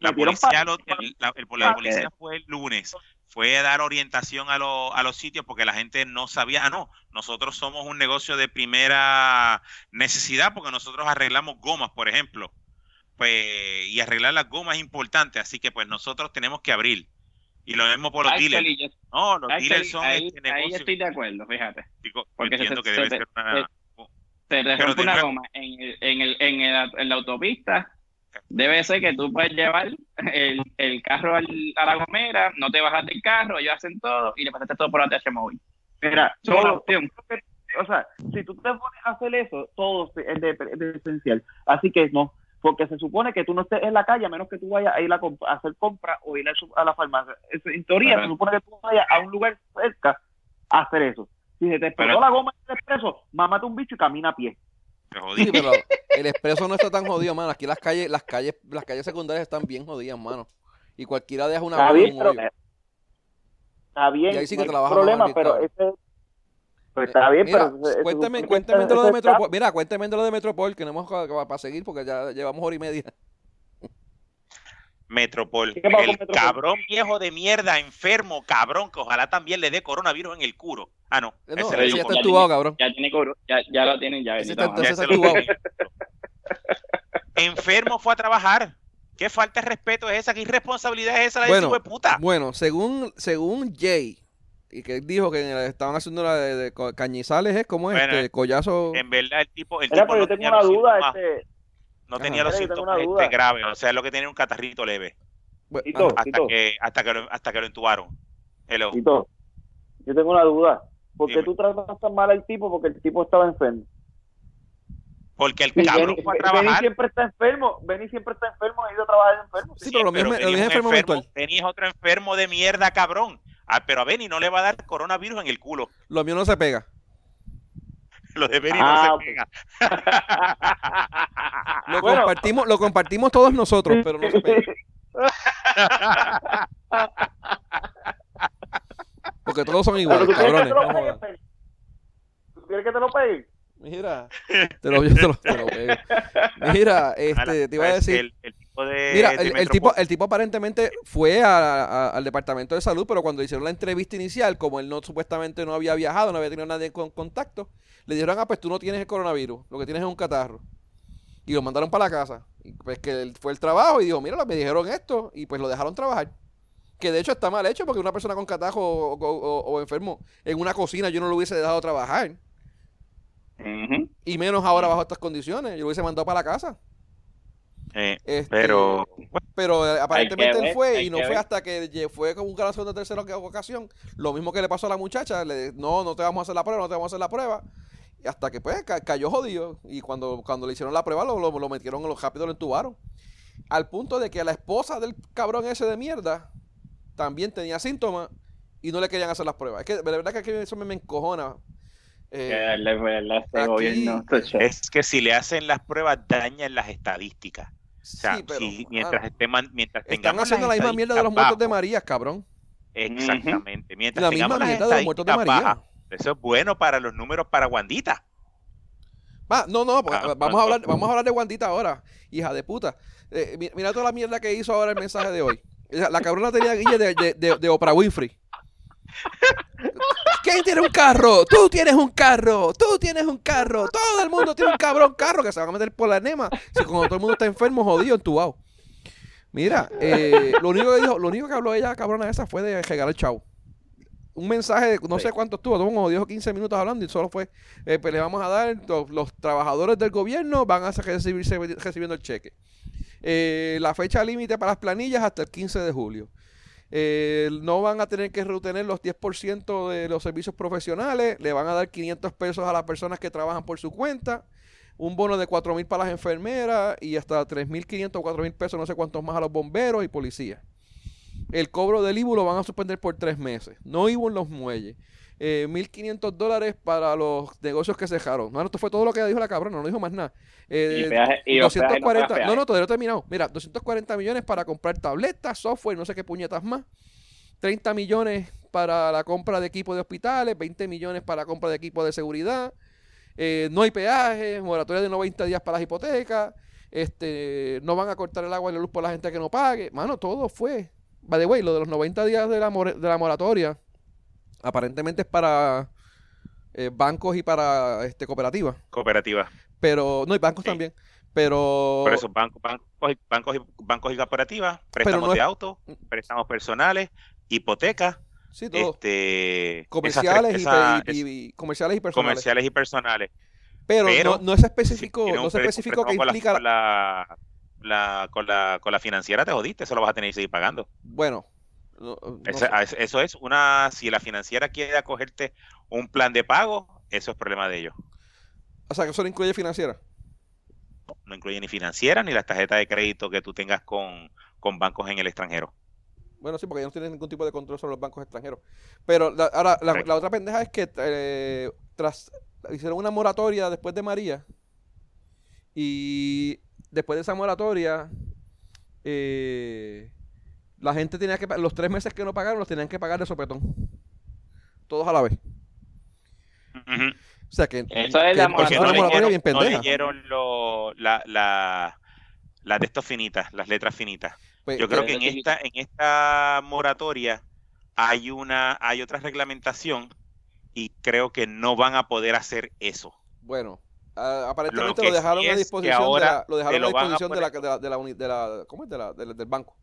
La policía, lo- el- la, el- la policía fue el lunes, fue a dar orientación a, los- a los sitios porque la gente no sabía, ah, no, nosotros somos un negocio de primera necesidad porque nosotros arreglamos gomas, por ejemplo, pues, y arreglar las gomas es importante, así que pues nosotros tenemos que abrir. Y lo mismo por los dealers. Yo- No, los dealers son ahí, este ahí estoy de acuerdo, fíjate. Digo, porque entiendo se- que se debe ser una... Se te rompe una goma en, el, en, el, en, el- en la autopista. Debe ser que tú puedes llevar el, el carro al- a la gomera, no te bajas del carro, ellos hacen todo y le pasaste todo por ATH móvil. Mira, todo- opción. o sea, si tú te pones a hacer eso, todo es de, de esencial. Así que no, porque se supone que tú no estés en la calle a menos que tú vayas a ir a, comp- a hacer compra o ir a, su- a la farmacia. Es- En teoría, Pero- se supone que tú vayas a un lugar cerca a hacer eso. Si se te explotó Pero- la goma en el expreso, mamate un bicho y camina a pie. Sí, pero el expreso no está tan jodido, mano. Aquí las calles, las calles, las calles secundarias están bien jodidas, mano. Y cualquiera deja una Está goma en bien, un pero hoyo. está bien, Y ahí sí no que te hay problema, pero ese pues está bien, Mira, pero se cuéntame, supone cuéntame lo de Metropol. Mira, cuéntame de lo de Metropol, que no hemos para seguir porque ya llevamos hora y media. Metropol. ¿Qué pasó con El Metropol? cabrón viejo de mierda, enfermo, cabrón, que ojalá también le dé coronavirus en el culo. Ah, no. No, ese ya está entubado, cabrón. Ya tiene cobro, ya, ya lo tienen, ya. Está- mano. Ya Entonces se lo. Enfermo fue a trabajar. ¿Qué falta de respeto es esa? ¿Qué irresponsabilidad es esa de Bueno, de puta? Bueno, según, según Jay, y que dijo que estaban haciendo la de, Cañizales, es como Bueno, este, collazo. En verdad, el tipo, el Mira, tipo pero no yo tengo una los duda, síntomas, este, no Ajá. tenía los yo tengo síntomas este, graves. O sea, lo que tenía era un catarrito leve. Bueno, Tito. ajá. Hasta Tito. que, hasta que lo, hasta que lo entubaron. Hello. Tito, yo tengo una duda. ¿Por qué Dime. tú tratas tan mal al tipo? Porque el tipo estaba enfermo. Porque el cabrón Benny, fue a Benny trabajar. siempre está enfermo. Benny siempre está enfermo y ha ido a trabajar enfermo. Sí, pero lo mío es- Benny es enfermo mental. Benny es otro enfermo de mierda, cabrón. Ah, pero a Benny no le va a dar coronavirus en el culo. Lo mío no se pega. Lo de Benny Ah, no ok. se pega. Lo Bueno. compartimos, lo compartimos todos nosotros, pero no se pega. Porque todos son iguales, ¿tú quieres que cabrones. te lo no pegue? ¿Tú quieres que te lo pegue? Mira, te lo, yo te lo, te lo. Mira, este, te iba a decir. El, el tipo de, Mira, de el, el tipo, el tipo aparentemente fue a- a- al departamento de salud, pero cuando hicieron la entrevista inicial, como él no supuestamente no había viajado, no había tenido nadie con contacto, le dijeron, ah, pues tú no tienes el coronavirus, lo que tienes es un catarro. Y lo mandaron para la casa. Y pues que él fue el trabajo y dijo, mira, me dijeron esto, y pues lo dejaron trabajar. Que de hecho está mal hecho porque una persona con catarro o, o- o- o enfermo en una cocina yo no lo hubiese dejado trabajar. Y menos ahora bajo estas condiciones. Yo lo hubiese mandado para la casa. Eh, Este, pero Pero aparentemente ver, él fue y no fue hasta que fue con un gran segunda tercera ocasión. Lo mismo que le pasó a la muchacha. Le, no, no te vamos a hacer la prueba, no te vamos a hacer la prueba. Y hasta que pues ca- cayó jodido. Y cuando, cuando le hicieron la prueba lo, lo, lo metieron en los rápido, lo entubaron. Al punto de que la esposa del cabrón ese de mierda también tenía síntomas y no le querían hacer las pruebas. Es que de verdad que aquí eso me, me encojona. Que Eh, a aquí- gobierno. Es que si le hacen las pruebas dañan las estadísticas. O sea, sí, pero, si mientras estén mientras están haciendo la misma mierda de los muertos de María, cabrón. Exactamente. Mientras La misma mierda de los muertos de María. eso es bueno para los números para Guandita. Va, no, no, pues, Ah, vamos, a hablar, vamos a hablar de Wandita ahora, hija de puta. Eh, mi- mira toda la mierda que hizo ahora el mensaje de hoy. La la cabrona tenía guille de, de, de, de Oprah Winfrey. ¿Quién tiene un carro? Tú tienes un carro, tú tienes un carro, todo el mundo tiene un cabrón carro que se va a meter por la enema. Si cuando todo el mundo está enfermo, jodido, entubado. Mira, eh, lo único que dijo, lo único que habló ella, cabrona esa, fue de regalar chavo. Un mensaje, de- no sé cuánto estuvo, tuvo como 10 o 15 minutos hablando y solo fue, eh, pues le vamos a dar, los, los trabajadores del gobierno van a recibir, recibiendo el cheque. Eh, la fecha límite para las planillas hasta el 15 de julio. Eh, no van a tener que retener los 10% de los servicios profesionales, le van a dar 500 pesos a las personas que trabajan por su cuenta, un bono de 4 mil para las enfermeras y hasta 3.500 o 4 mil pesos, no sé cuántos más a los bomberos y policías. El cobro del IBU lo van a suspender por tres meses. No IBU en los muelles. Eh, 1.500 dólares para los negocios que cejaron. No, esto fue todo lo que dijo la cabrona, no dijo más nada. Eh, Y peaje- y los peajes no 240, pagan no, no, peaje. todavía no he terminado. Mira, 240 millones para comprar tabletas, software, no sé qué puñetas más. 30 millones para la compra de equipos de hospitales, 20 millones para la compra de equipos de seguridad. Eh, no hay peajes, moratoria de 90 días para las hipotecas. Este, no van a cortar el agua y la luz por la gente que no pague. Mano, todo fue. By the way, lo de los 90 días de la, de la moratoria, aparentemente es para eh, bancos y para este, cooperativas. Cooperativa. Pero, no, y bancos Sí. también. Pero, Por eso, bancos, bancos, y- bancos, y, bancos y cooperativas, préstamos no es- de auto, préstamos personales, hipotecas, sí, todo. este, comerciales, y, comerciales y personales. comerciales y personales. pero, pero no, no es específico, Si no es específico que con la- implica. con la, la- con la con la financiera te jodiste, eso lo vas a tener que seguir pagando. Bueno, no- no Eso, es una, si la financiera quiere acogerte un plan de pago, eso es problema de ellos. o sea, que eso no incluye financiera. No incluye ni financiera ni las tarjetas de crédito que tú tengas con, con bancos en el extranjero. Bueno, sí, porque ellos no tienen ningún tipo de control sobre los bancos extranjeros. Pero la, ahora, la otra pendeja es que eh, tras hicieron una moratoria después de María y después de esa moratoria eh, la gente tenía que los tres meses que no pagaron los tenían que pagar de sopetón. Todos a la vez. Ujú. O sea que, Eso es que la es no moratoria leyeron, bien no pendeja. leyeron lo- la, la, las de estos finitas, las letras finitas. Pues, Yo creo que- que en esta, en esta moratoria hay una, hay otra reglamentación y creo que no van a poder hacer eso. Bueno, ah, aparentemente Lo lo, dejaron sí a disposición de la, lo dejaron a disposición de la, de la, de la, de la- ¿cómo es? De la- del- del banco.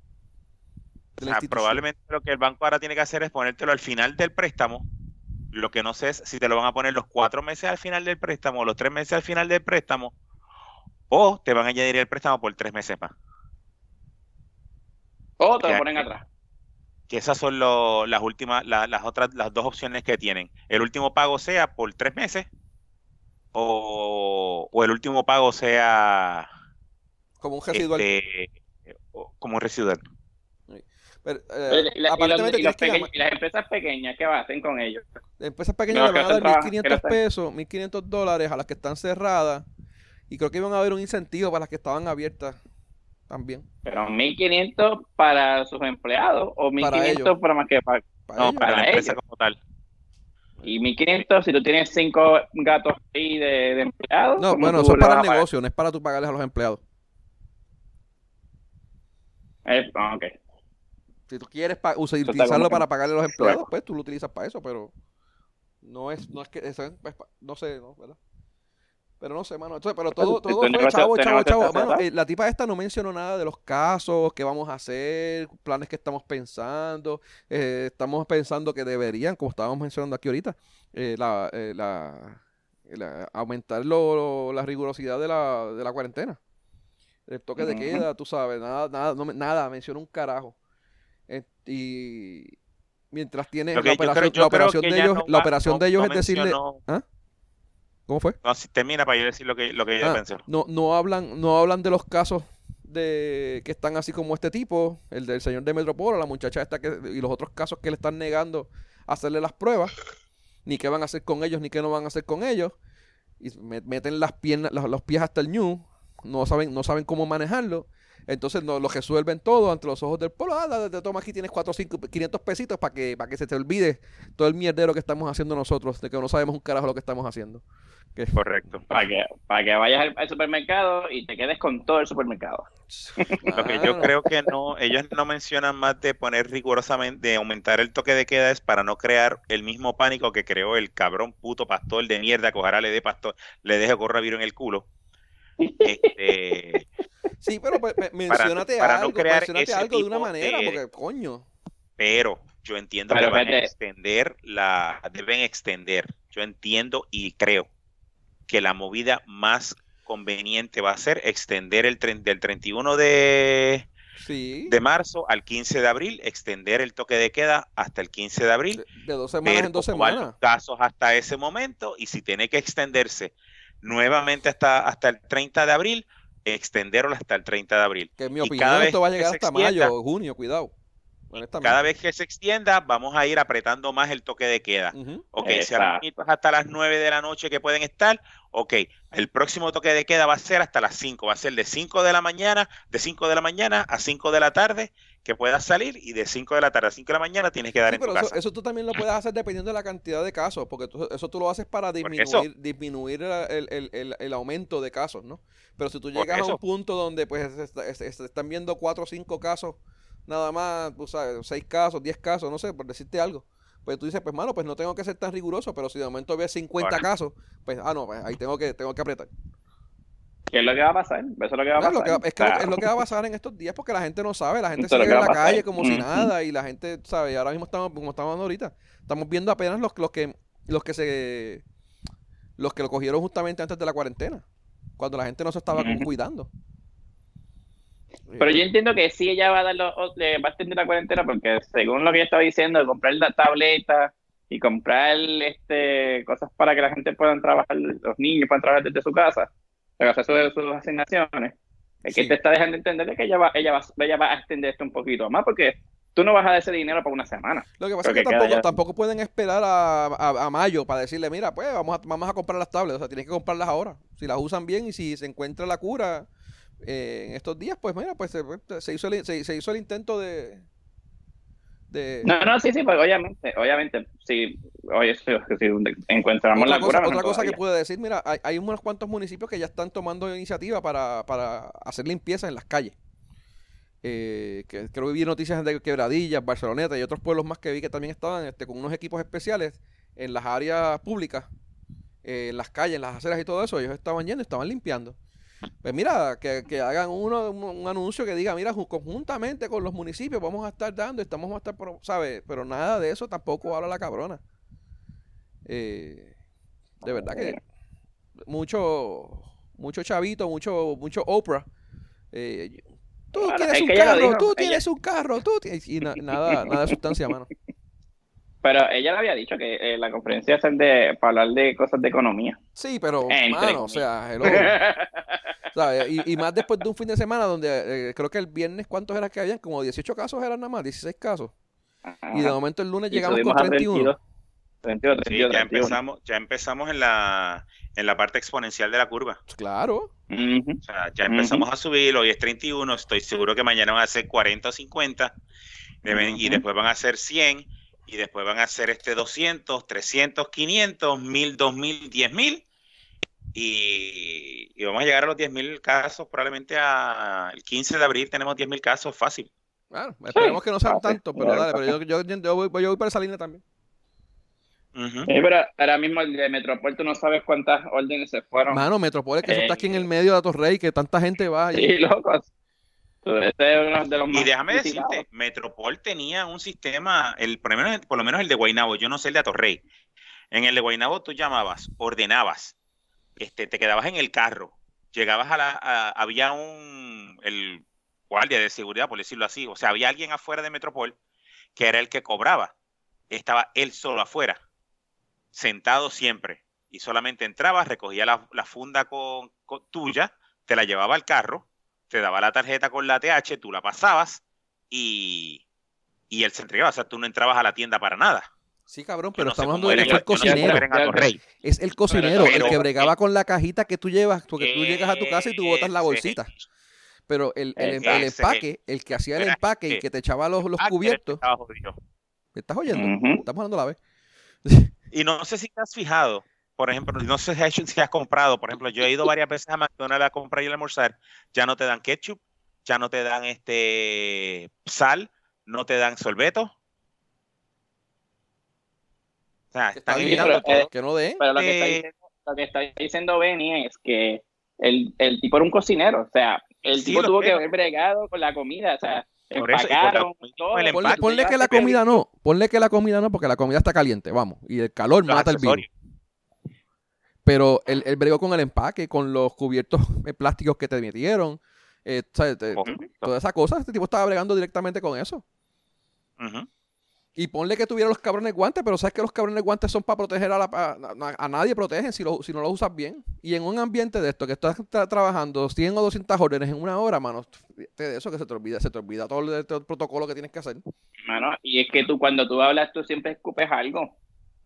De O la sea, institución. probablemente lo que el banco ahora tiene que hacer es ponértelo al final del préstamo. Lo que no sé es si te lo van a poner los cuatro meses al final del préstamo o los tres meses al final del préstamo o te van a añadir el préstamo por tres meses más. O te lo ponen atrás. Que esas son lo- las últimas, la- las otras, las dos opciones que tienen. El último pago sea por tres meses o, o el último pago sea Como un residual. este, como un residual. Pero, eh, Y, la- y los- aparentemente y los tienes que peque- llamar- y las empresas pequeñas, ¿qué hacen con ellos? empresas pequeñas No, le que van a dar hacen trabajo, 1.500 que hacen- pesos, 1.500 dólares a las que están cerradas. Y creo que iban a haber un incentivo para las que estaban abiertas también. Pero 1.500 para sus empleados o 1.500 ellos. para más que para... Para No, ellos. Para la Para empresa ellos. como tal. Y 1.500 si tú tienes cinco gatos ahí de, de empleados. No, ¿cómo bueno, eso es para el negocio, no es para tú pagarles a los empleados. Eh, ah, ok. Si tú quieres pa- usa- está utilizarlo para pagarle a los empleados, pues tú lo utilizas para eso, pero no es, no es que, es- es no sé, ¿no? ¿verdad? Pero no sé, mano. Entonces, pero todo, todo fue chavo, chavo, chavo. Mano, eh, la tipa esta no mencionó nada de los casos, qué vamos a hacer, planes que estamos pensando. Eh, estamos pensando que deberían, como estábamos mencionando aquí ahorita, eh, la, la- la- aumentar lo- lo- la rigurosidad de la, de la cuarentena. El toque de queda, tú sabes, nada, nada, no nada, mencionó un carajo. Eh, y mientras que la operación, la de ellos, no la operación de ellos es decirle, mencionó- ¿cómo fue? No, si termina para yo decir lo que, lo que Ah, no, no hablan, no hablan de los casos de que están así como este tipo, el del señor de Metropolo, la muchacha esta que, y los otros casos que le están negando hacerle las pruebas, ni qué van a hacer con ellos, ni qué no van a hacer con ellos, y me- meten las piernas, los, los pies hasta el ñu, no saben, no saben cómo manejarlo, entonces no, lo resuelven todo ante los ojos del pueblo, ah, te toma aquí tienes 4, 5, 500 pesitos para que, para que se te olvide todo el mierdero que estamos haciendo nosotros, de que no sabemos un carajo lo que estamos haciendo. Que- Correcto. Para que, para que vayas al, al supermercado y te quedes con todo el supermercado. Lo que yo creo que no, ellos no mencionan más de poner rigurosamente, de aumentar el toque de queda es para no crear el mismo pánico que creó el cabrón puto pastor de mierda que ojalá le dé pastor, le deje coronavirus en el culo. Este, Sí, pero pues, me- menciónate para no algo, crear menciónate ese algo de una manera, de- porque coño. pero yo entiendo Pero que van a extender la, deben extender. Yo entiendo y creo que la movida más conveniente va a ser extender el tren- del 31 de, Sí, de marzo al 15 de abril, extender el toque de queda hasta el 15 de abril, de, de dos semanas ver en dos semanas. los casos hasta ese momento y si tiene que extenderse nuevamente hasta, hasta el 30 de abril, extenderlo hasta el 30 de abril. Que en mi y opinión cada vez esto va a que llegar se hasta extienda- mayo o junio, cuidado. Cada vez que se extienda, vamos a ir apretando más el toque de queda. Ujú. Ok, si Exacto. es hasta las 9 de la noche que pueden estar, ok, el próximo toque de queda va a ser hasta las 5, va a ser de 5 de la mañana, de 5 de la mañana a 5 de la tarde que puedas salir y de 5 de la tarde a 5 de la mañana tienes que dar Sí, en tu pero eso, casa. eso tú también lo puedes hacer dependiendo de la cantidad de casos, porque tú- eso tú lo haces para disminuir, eso. disminuir el, el- el- el aumento de casos, ¿no? Pero si tú llegas a un punto donde pues se, está- se- se están viendo cuatro o cinco casos, nada más, tú sabes, seis casos, diez casos, no sé, por decirte algo, pues tú dices, pues mano, pues no tengo que ser tan riguroso, pero si de momento ves 50 Correcto. casos, pues, ah, no, pues ahí tengo que, tengo que apretar. ¿Qué es lo que va a pasar? Eso es lo que va a No, pasar. lo que, va- es, que lo, es lo que va a pasar en estos días porque la gente no sabe, la gente Eso es lo sigue que en la pasar. calle como si nada y la gente, ¿sabe? Ahora mismo estamos, como estamos hablando ahorita, estamos viendo apenas los, los que los que se los que lo cogieron justamente antes de la cuarentena, cuando la gente no se estaba cuidando. Pero yo entiendo que sí ella va a dar los- va a extender la cuarentena porque según lo que ella estaba diciendo, comprar la tableta y comprar este cosas para que la gente pueda trabajar, los niños puedan trabajar desde su casa, para hacer sus, sus asignaciones, es que Sí. te está dejando entender que ella va, ella va, ella va a extender esto un poquito más porque tú no vas a dar ese dinero para una semana. Lo que pasa es que tampoco, ya. tampoco pueden esperar a, a- a mayo para decirle, mira, pues vamos a, vamos a comprar las tablets, o sea, tienes que comprarlas ahora. Si las usan bien y si se encuentra la cura eh, en estos días, pues mira, pues se, se hizo, el, se, se hizo el intento de... de No, no, sí, sí, pues obviamente, obviamente, si, oye, si, si encontramos otra la cosa, cura, otra cosa que puede decir, mira, hay, hay unos cuantos municipios que ya están tomando iniciativa para, para hacer limpieza en las calles. Eh, que creo que vi noticias de Quebradillas, Barceloneta y otros pueblos más que vi que también estaban este, con unos equipos especiales en las áreas públicas, eh, en las calles, en las aceras y todo eso. Ellos estaban yendo, estaban limpiando. Pues mira, que, que hagan uno, un, un anuncio que diga, mira, ju- conjuntamente con los municipios vamos a estar dando, estamos a estar, ¿sabes? Pero nada de eso tampoco habla la cabrona. Eh, de verdad que mucho, mucho chavito, mucho, mucho Oprah. eh, tú Claro, tienes es un ella carro, tú tienes un carro, tú tienes... Y na- nada, nada de sustancia, mano. Pero ella le había dicho que eh, la conferencia es de, para hablar de cosas de economía. Sí, pero, mano, o sea, hello. ¿Sabes? Y, y más después de un fin de semana donde eh, creo que el viernes, ¿cuántos eran que habían? Como 18 casos eran nada más, 16 casos. Y de Ajá. momento el lunes Y llegamos con a 31. 32, 32, Sí, 32, ya 31. empezamos, ya empezamos en la, en la parte exponencial de la curva. Claro. Ujú. O sea, ya empezamos a subir, hoy es 31, estoy seguro que mañana van a ser 40 o 50, deben- y Ujú. después van a ser 100, y después van a ser este 200, 300, 500, 1000, 2000, 10000, y, y vamos a llegar a los 10.000 casos, probablemente a, el 15 de abril tenemos 10.000 casos fácil. Bueno, esperemos que no sean fácil. tantos, pero Claro, dale, pero yo, yo, yo voy, yo voy para esa línea también. Ujú. Sí, pero ahora mismo el de Metropol, tú no sabes cuántas órdenes se fueron. Mano, Metrópolis, que eso está aquí en Eh, el medio de Torrey, que tanta gente va allí. Sí, locos. Este es uno de los Y déjame decirte, Metropol tenía un sistema, el, por, lo menos, por lo menos el de Guaynabo, yo no sé el de Atorrey. En el de Guaynabo tú llamabas, ordenabas, este, te quedabas en el carro, llegabas a la, a- había un, el guardia de seguridad, por decirlo así, o sea, había alguien afuera de Metropol que era el que cobraba. Estaba él solo afuera, sentado siempre, y solamente entrabas, recogía la, la funda con, con- tuya, te la llevaba al carro, te daba la tarjeta con la TH, tú la pasabas y, y él se entregaba. O sea, tú no entrabas a la tienda para nada. Sí, cabrón, pero no estamos hablando de era que fue el no cocinero. Es el cocinero, Pero- el que bregaba con la cajita que tú llevas, porque tú llegas a tu casa y tú botas la bolsita. Pero el, el, Ese el es empaque, el que hacía el empaque y que te echaba los, cubiertos. ¿me estás oyendo? Estamos hablando a la vez. Y no sé si te has fijado, por ejemplo, no sé si has, hecho- si has comprado, por ejemplo, yo he ido varias veces a McDonald's a comprar y a almorzar, ya no te dan ketchup, ya no te dan este sal, no te dan sorbeto. O sea, están pero, todo. eh, Que no den. Pero lo que, está Eh, diciendo, lo que está diciendo Benny es que el, el tipo era un cocinero. O sea, el Sí, tipo tuvo que haber bregado con la comida. O sea, la- empacaron con todo. el Ponle, que la comida no, ponle que la comida no, porque la comida está caliente, vamos, y el calor los mata el virus. Pero él, él bregó con el empaque, con los cubiertos plásticos que te metieron, eh, ¿sabes? Toda esa cosa, este tipo estaba bregando directamente con eso. Y ponle que tuviera los cabrones guantes, pero sabes que los cabrones guantes son para proteger a, la, a, a- nadie protegen si, lo- si no los usas bien. Y en un ambiente de esto, que estás tra- trabajando 100 o 200 órdenes en una hora, mano, fíjate de eso que se te olvida, se te olvida todo el, todo el protocolo que tienes que hacer. Mano, y es que tú cuando tú hablas, tú siempre escupes algo.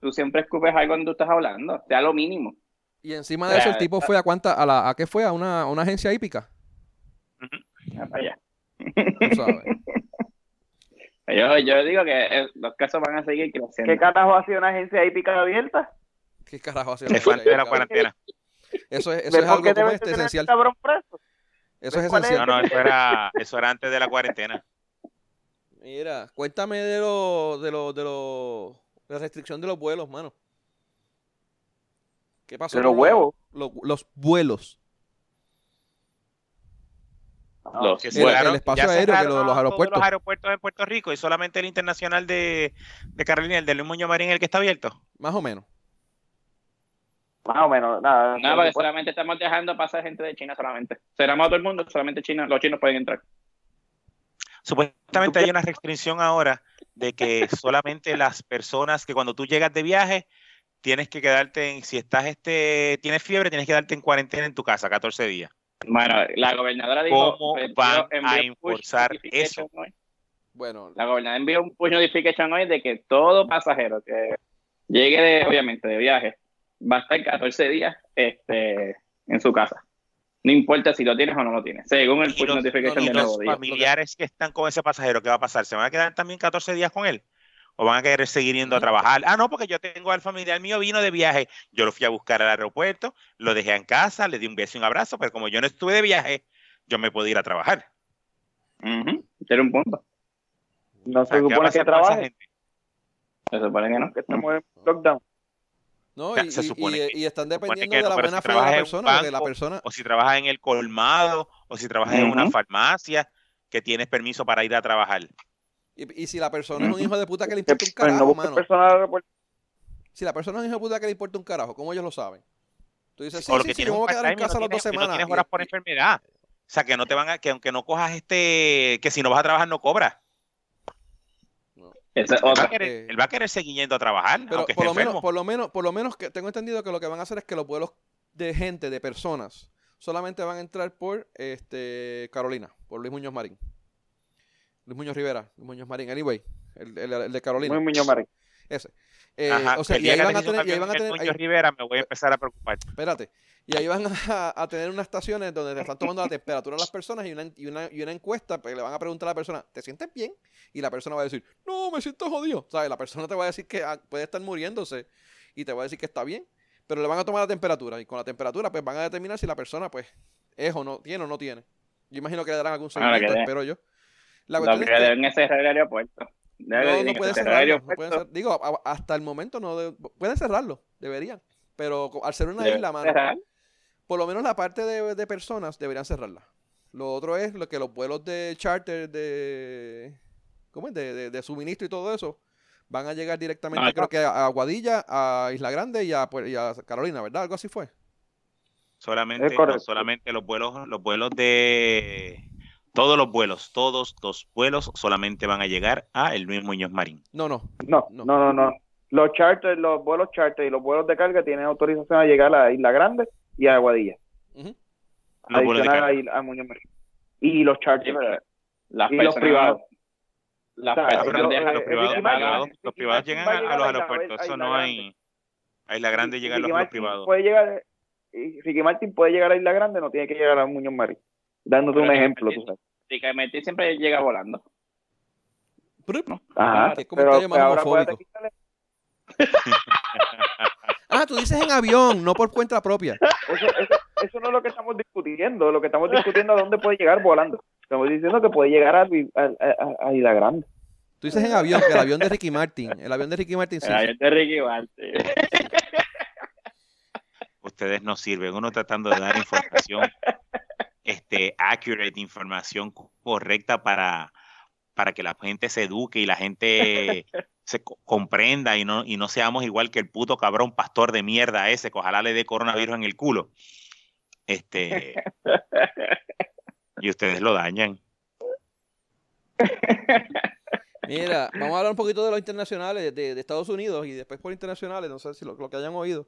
Tú siempre escupes algo cuando tú estás hablando. Sea lo mínimo. Y encima de eso, el tipo fue a cuánta, a la, ¿a qué fue? A una, a una agencia hípica, Ya para allá. Yo, yo digo que eh, los casos van a seguir creciendo. ¿Qué carajo ha sido una agencia hípica abierta? ¿Qué carajo Es parte de la cuarentena. Eso es, eso ¿Ves es algo como este, esencial. el cabrón preso? Eso es esencial. No, no, eso era, eso era antes de la cuarentena. Mira, cuéntame de lo, de lo, de lo, de la restricción de los vuelos, mano. ¿Qué pasó? ¿De los con huevos? Los, los vuelos. Los Que El- espacio aéreo, que los todos aeropuertos. los aeropuertos en Puerto Rico y solamente el internacional de, de Carolina, el de Luis Muñoz Marín, el que está abierto. Más o menos. Más o menos, nada. Nada, porque solamente estamos dejando pasar gente de China solamente. Cerramos a todo el mundo, solamente China, los chinos pueden entrar. Supuestamente hay una restricción ahora de que solamente las personas que cuando tú llegas de viaje tienes que quedarte en, si estás este, tienes fiebre, tienes que quedarte en cuarentena en tu casa 14 días. Bueno, la gobernadora dijo... ¿Cómo envió- van a enforzar eso? Bueno, La gobernadora envió un push notification hoy de que todo pasajero que llegue, de, obviamente, de viaje, va a estar 14 días este, en su casa. No importa si lo tienes o no lo tienes, según el push los, notification y de los nuevo día. familiares que están con ese pasajero, ¿qué va a pasar? ¿Se van a quedar también 14 días con él? ¿O van a querer seguir yendo a trabajar? Ah, no, porque yo tengo al familiar mío, vino de viaje. Yo lo fui a buscar al aeropuerto, lo dejé en casa, le di un beso y un abrazo, pero como yo no estuve de viaje, yo me puedo ir a trabajar. Ujú, Tiene un punto. No se sea, ¿qué va a supone que trabaje? Se supone que no. que estamos en lockdown. no, y, se supone y- que- y están dependiendo que de la buena si fe de la persona, la O si trabajas en el colmado, o si trabajas en una farmacia, que tienes permiso para ir a trabajar. Y, y si la persona es un hijo de puta que le importa un pues, no carajo, mano. Si la persona es un hijo de puta que le importa un carajo, ¿cómo ellos lo saben? Tú dices, sí, o lo sí, que sí, tienes yo me un voy a quedar en y no casa las dos y no semanas. tienes horas por enfermedad. O sea, que no te van a, que aunque no cojas este, que si no vas a trabajar no cobras. Esa es Él va, a querer, Eh, él va a querer seguir yendo a trabajar, Pero aunque por esté lo, menos, por lo menos, por lo menos que tengo entendido que lo que van a hacer es que los vuelos de gente, de personas, solamente van a entrar por este Carolina, por Luis Muñoz Marín. Luis Muñoz Rivera, Luis Muñoz Marín, anyway, el, el- el de Carolina, Muy Muñoz Marín. ese. Eh, Ajá, o sea, y ahí van a tener, y ahí van a en tener, Muñoz ahí- Rivera, me voy a empezar a preocupar. espérate, y ahí van a, a tener unas estaciones donde le están tomando la temperatura a las personas y una, y una, y una encuesta, pues le van a preguntar a la persona, ¿te sientes bien? Y la persona va a decir, no, me siento jodido. ¿Sabes? La persona te va a decir que ah, puede estar muriéndose y te va a decir que está bien, pero le van a tomar la temperatura y con la temperatura pues van a determinar si la persona pues es o no, tiene o no tiene. Yo imagino que le darán algún seguimiento, espero yo. La Lo cuestión que es que deben es cerrar el aeropuerto. Debe- no, no pueden cerrar el cerrarlo, no aeropuerto. pueden cer- digo, a- hasta el momento no de- pueden cerrarlo, deberían, pero al ser una Deben isla, mano, cerrar. por lo menos la parte de, de personas deberían cerrarla. Lo otro es lo que los vuelos de charter de ¿cómo es? De, de- de suministro y todo eso van a llegar directamente Ah, creo que a Aguadilla, a Isla Grande y a, pues, y a Carolina, ¿verdad? Algo así fue. Solamente, solamente los vuelos, los vuelos de todos los vuelos, todos los vuelos solamente van a llegar a el Luis Muñoz Marín. No, no. No, No. no, no. Los charters, los vuelos charter y los vuelos de carga tienen autorización a llegar a Isla Grande y a Aguadilla. Ujú. Los vuelos de Adicional a, a Muñoz Marín. Y los Sí, charters. pero las Y los privados. Las O sea, personas pero los, eh, privados, los llegan a los aeropuertos, eso no hay. A Isla Grande Y llegan los, los privados. Puede llegar, y Ricky Martin puede llegar a Isla Grande, no tiene que llegar a Muñoz Marín. Dándote Pero un ejemplo, tú sabes. Metí siempre llega volando. Prup. Ajá, Qué pero, más pero ahora homofóbico. Ah, tú dices en avión, no por cuenta propia. Eso, eso, eso no es lo que estamos discutiendo. Lo que estamos discutiendo es dónde puede llegar volando. Estamos diciendo que puede llegar a, a, a- a Isla Grande. Tú dices en avión, que el avión de Ricky Martin, el avión de Ricky Martin sí. El avión de Ricky Martin. Ustedes no sirven. Uno tratando de dar información este, accurate, información correcta para, para que la gente se eduque y la gente se co- comprenda y no, y no seamos igual que el puto cabrón pastor de mierda ese, que ojalá le dé coronavirus en el culo. Este, y ustedes lo dañan. Mira, vamos a hablar un poquito de los internacionales, de, de Estados Unidos y después por internacionales, no sé si lo, lo que hayan oído.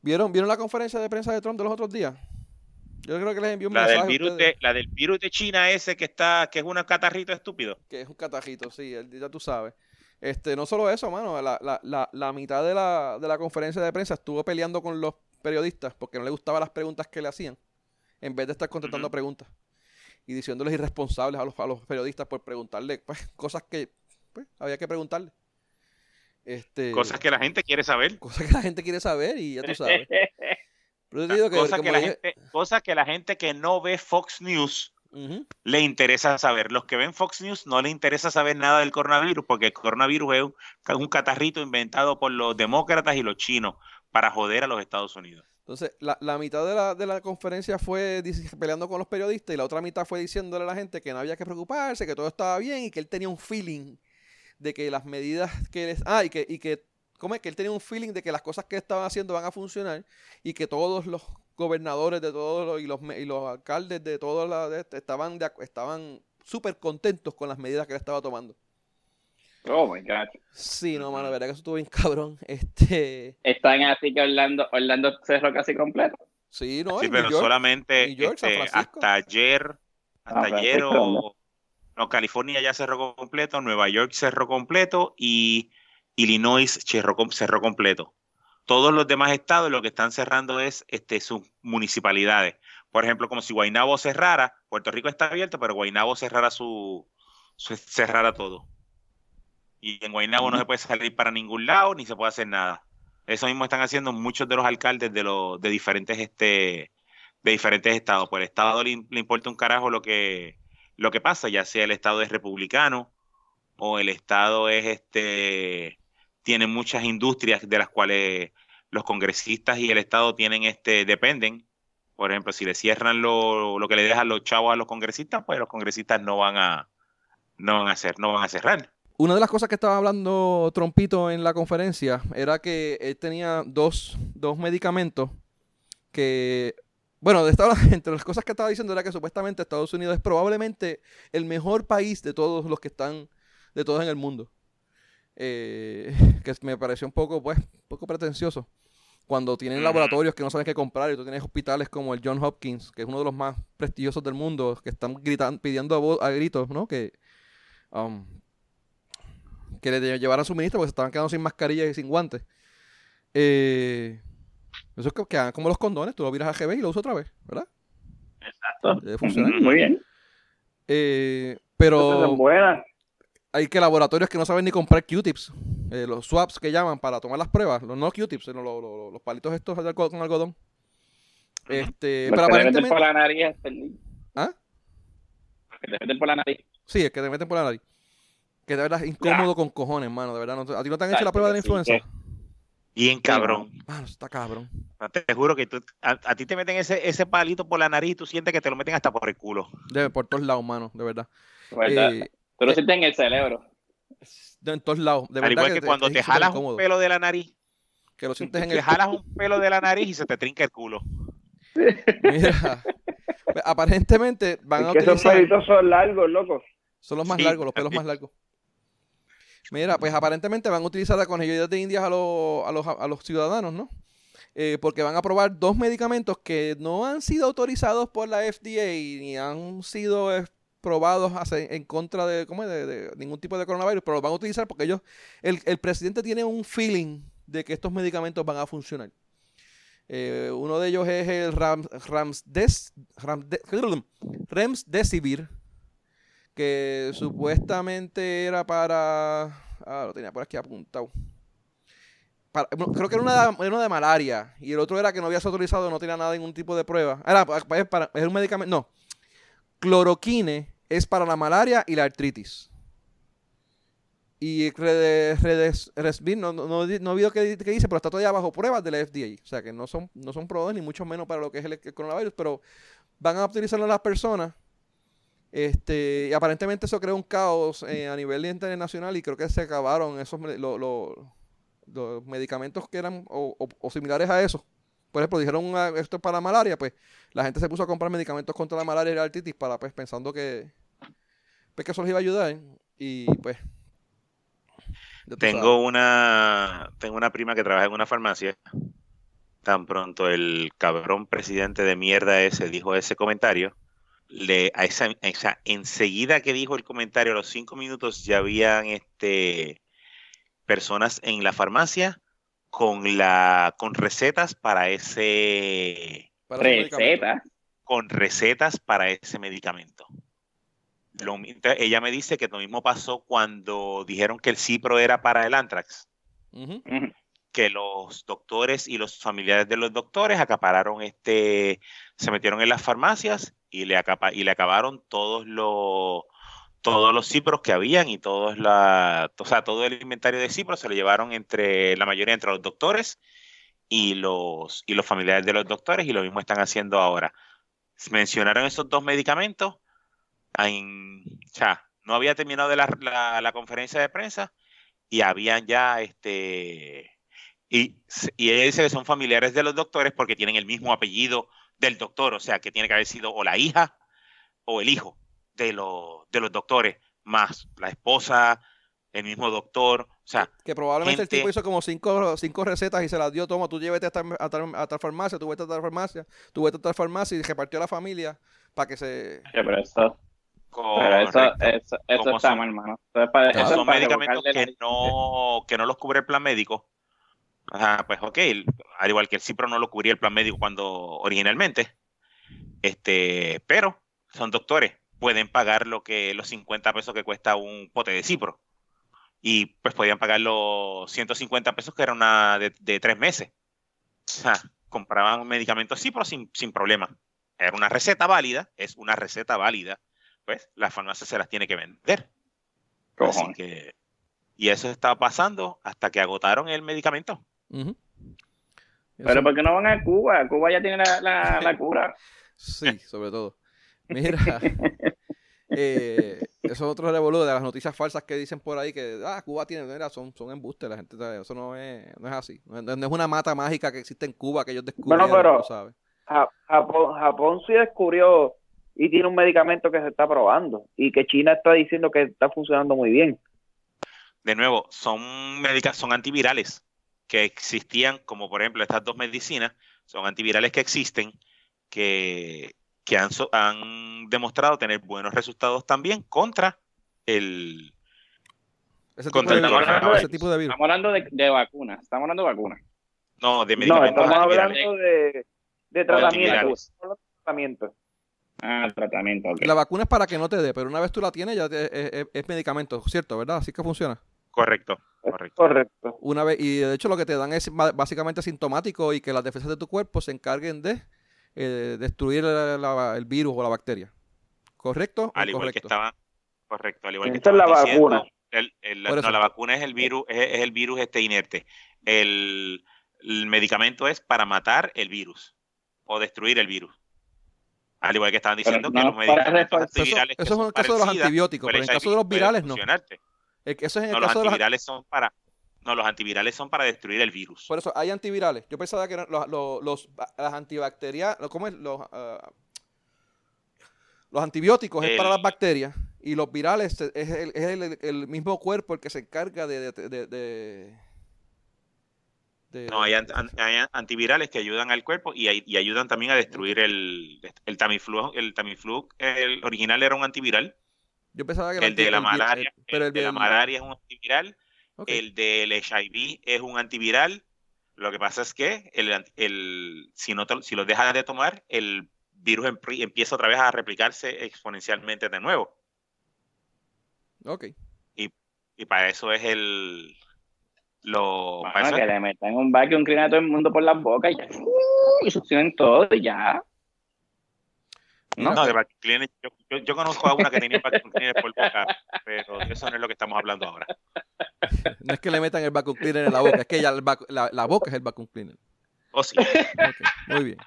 ¿Vieron, ¿Vieron la conferencia de prensa de Trump de los otros días? Yo creo que les envió un La del, mensaje a virus de, la del virus de China ese que está, que es un catarrito estúpido. que es un catajito, sí, ya tú sabes. Este, no solo eso, mano, la, la, la, la mitad de la, de la conferencia de prensa estuvo peleando con los periodistas porque no le gustaban las preguntas que le hacían, en vez de estar contestando preguntas y diciéndoles irresponsables a los, a los periodistas por preguntarle pues, cosas que pues, había que preguntarle. Este, Cosas que la gente quiere saber. cosas que la gente quiere saber y ya tú sabes. Pero yo te digo que, como que, la dije- gente, cosas que la gente que no ve Fox News le interesa saber. Los que ven Fox News no les interesa saber nada del coronavirus, porque el coronavirus es un, un catarrito inventado por los demócratas y los chinos para joder a los Estados Unidos. Entonces, la, la mitad de la, de la conferencia fue peleando con los periodistas y la otra mitad fue diciéndole a la gente que no había que preocuparse, que todo estaba bien y que él tenía un feeling de que las medidas que les... Ah, y que, y que ¿cómo es? Que él tenía un feeling de que las cosas que estaban haciendo van a funcionar y que todos los gobernadores de todos los, y, los, y los alcaldes de todos la, de este estaban de estaban súper contentos con las medidas que él estaba tomando. Oh my God. Sí, no, mano, la verdad que eso estuvo bien cabrón. Este, Están así que Orlando, Orlando cerró casi completo. sí, no, Sí, pero New York, solamente New York, San este, hasta ayer, hasta ayer o, no, California ya cerró completo, Nueva York cerró completo y Illinois cerró, com- cerró completo. Todos los demás estados lo que están cerrando es este, sus municipalidades. Por ejemplo, como si Guaynabo cerrara, Puerto Rico está abierto, pero Guaynabo cerrara su, cerrara todo. Y en Guaynabo no se puede salir para ningún lado ni se puede hacer nada. Eso mismo están haciendo muchos de los alcaldes de los de diferentes este de diferentes estados. Pues el estado le, le importa un carajo lo que lo que pasa, ya sea el estado es republicano o el estado es este tiene muchas industrias de las cuales los congresistas y el estado tienen este dependen. Por ejemplo, si le cierran lo, lo que le dejan los chavos a los congresistas, pues los congresistas no van a no van a hacer, no van a cerrar. Una de las cosas que estaba hablando Trompito en la conferencia era que él tenía dos, dos medicamentos que, bueno, estaba, entre las cosas que estaba diciendo era que supuestamente Estados Unidos es probablemente el mejor país de todos los que están de todos en el mundo. Eh, que me pareció un poco, pues, un poco pretencioso. Cuando tienen laboratorios que no saben qué comprar y tú tienes hospitales como el John Hopkins, que es uno de los más prestigiosos del mundo, que están gritando, pidiendo a, vo- a gritos, ¿no? Que, um, que le lle- llevaran suministro porque se estaban quedando sin mascarillas y sin guantes. Eh, eso es que, que hagan como los condones, tú lo miras a GB y lo usas otra vez, ¿verdad? Exacto. Debe funcionar. Ujú, Muy bien. Eh, pero. Hay que laboratorios que no saben ni comprar Q-tips, eh, los swaps que llaman para tomar las pruebas, los no Q-tips, sino los, los- los palitos estos con algodón. Este, Los pero que te meten aparentemente, por la nariz es feliz. ¿Ah? Que te meten por la nariz. sí, es que te meten por la nariz. Que de verdad es incómodo con cojones, mano, de verdad. no ¿A ti no te han hecho la prueba de la influenza? Bien cabrón. Mano, está cabrón. No, te juro que tú, a, a ti te meten ese, ese palito por la nariz y tú sientes que te lo meten hasta por el culo. De, por todos lados, mano, de verdad. ¿verdad? Eh, Tú lo sientes en el cerebro. de, en todos lados, de Al igual que, te- cuando te jalas incómodo, un pelo de la nariz, Que lo sientes en te el... jalas un pelo de la nariz y se te trinca el culo. Mira, aparentemente van a que esos utilizar... pelitos son largos, loco. Son los más Sí, largos, los pelos más largos. Mira, pues aparentemente van a utilizar la conejillas de indias a los, a los, a los ciudadanos, ¿no? Eh, porque van a probar dos medicamentos que no han sido autorizados por la FDA ni han sido eh, probados en contra de, ¿cómo de, ningún tipo de coronavirus, pero los van a utilizar porque ellos, el, el presidente tiene un feeling de que estos medicamentos van a funcionar. Eh, uno de ellos es el Ram, Ramsdes, Ramde- Remdesivir, que supuestamente era para... Ah, lo tenía por aquí apuntado. Creo que era una, era una de malaria y el otro era que no había sido autorizado, no tenía nada, ningún tipo de prueba. Era, para, es un medicamento, no. Cloroquine es para la malaria y la artritis. Y Rede- Redes- Resvir, no, no, no, no qué, qué dice, pero está todavía bajo pruebas de la FDA. O sea que no son, no son probados ni mucho menos para lo que es el, coronavirus, pero van a utilizarlo las personas. Este, y aparentemente eso creó un caos eh, a nivel internacional y creo que se acabaron esos los medicamentos que eran o similares a eso. Por ejemplo, dijeron ah, esto es para la malaria, pues la gente se puso a comprar medicamentos contra la malaria y la artritis para pues pensando que pues, que eso les iba a ayudar y pues Tengo sabes. una, tengo una prima que trabaja en una farmacia. Tan pronto el cabrón presidente de mierda ese dijo ese comentario, le, a esa, a esa- enseguida que dijo el comentario, a los cinco minutos ya habían este, personas en la farmacia con la con recetas para ese. Receta. con recetas para ese medicamento. Lo mi- entonces, ella me dice que lo mismo pasó cuando dijeron que el Cipro era para el. Ujú. que los doctores y los familiares de los doctores acapararon este, se metieron en las farmacias y le, acapa- y le acabaron todos los todos los cipros que habían y todos la, o sea, todo el inventario de cipros se lo llevaron entre la mayoría entre los doctores y los y los familiares de los doctores y lo mismo están haciendo ahora. Mencionaron esos dos medicamentos, en, o sea, no había terminado de la, la- la conferencia de prensa y habían ya este y, y ella dice que son familiares de los doctores porque tienen el mismo apellido del doctor, o sea que tiene que haber sido o la hija o el hijo de los, de los doctores, más la esposa, el mismo doctor, o sea, Que probablemente gente- el tipo hizo como cinco, cinco recetas y se las dio, toma, tú llévate a tal, a tal- a tal farmacia, tú vete a tal farmacia, tú vete a tal farmacia y repartió a la familia para que se... Sí, pero eso, pero eso, eso, eso Como está son- mal, hermano. Eso es para, Claro. eso es son para medicamentos que no, que no los cubre el plan médico. Ajá, pues ok, al igual que el Cipro no lo cubría el plan médico cuando originalmente. Este, pero son doctores, pueden pagar lo que los 50 pesos que cuesta un pote de Cipro. Y pues podían pagar los 150 pesos que era una de, de tres meses. O sea, compraban medicamentos Cipro sin, sin problema. Era una receta válida, es una receta válida. Pues la farmacia se las tiene que vender. Así Cojones. que, y eso estaba pasando hasta que agotaron el medicamento. Pero ¿por qué no van a Cuba? Cuba ya tiene la, la, la cura. Sí, sobre todo. Mira, eh, eso es otro revolú de las noticias falsas que dicen por ahí que ah, Cuba tiene, mira, son, son embustes, la gente, sabe, eso no es, no es así. No, es- no es una mata mágica que existe en Cuba que ellos descubrieron, pero- tú sabes. Ja- Japón, Japón sí descubrió y tiene un medicamento que se está probando y que China está diciendo que está funcionando muy bien. de nuevo, son médicas, son antivirales que existían, como por ejemplo estas dos medicinas, son antivirales que existen, que, que han, han demostrado tener buenos resultados también contra el... Ese tipo, Contra de, el de ese tipo de virus. Estamos hablando de, de vacunas. Estamos hablando de vacunas. No, de No, medicamentos estamos antivirales. hablando de, de tratamiento. Ah, tratamiento, ok. La vacuna es para que no te dé, pero una vez tú la tienes ya te- es, medicamento, ¿cierto? ¿Verdad? Así que funciona. Correcto, correcto. correcto. Una vez, y de hecho lo que te dan es básicamente asintomático y que las defensas de tu cuerpo se encarguen de eh, destruir la- la- el virus o la bacteria. ¿Correcto? Al igual que estaba, correcto, al igual que Esta es la diciendo, vacuna. el- el- Por no, la vacuna es el virus, es, es el virus este inerte. El, el medicamento es para matar el virus o destruir el virus. Al igual que estaban Pero diciendo que no los medicamentos Eso, antivirales eso es en son el caso de para los antibióticos, pero en el caso de los virales no. Eso es en el No, los caso de los antivirales son para no, los antivirales son para destruir el virus. Por eso hay antivirales. Yo pensaba que eran los, los, los- las antibacterias, ¿cómo es? Los, ah, los antibióticos es para las bacterias y los virales es el, es el- el mismo cuerpo el que se encarga de... de, de- de- de- No, hay, an- an- hay antivirales que ayudan al cuerpo y, ay- y ayudan también a destruir el, el Tamiflu. El Tamiflu, el original era un antiviral. Yo pensaba que era El de la malaria, pero el de la el- malaria es un antiviral. El del HIV es un antiviral. Lo que pasa es que el, el- si, no te- si lo dejas de tomar, el virus empieza otra vez a replicarse exponencialmente de nuevo. Ok. Y para eso es el... Lo, Bueno, eso que le metan un vacuum cleaner a todo el mundo por las bocas y ya. Y succionen todo y ya. No, de vacuum cleaner, yo, yo- yo conozco a una que tenía vacuum cleaner por boca, pero eso no es lo que estamos hablando ahora. No es que le metan el vacuum cleaner en la boca, es que ya el vacu- la, la boca es el vacuum cleaner. O sí. Muy bien.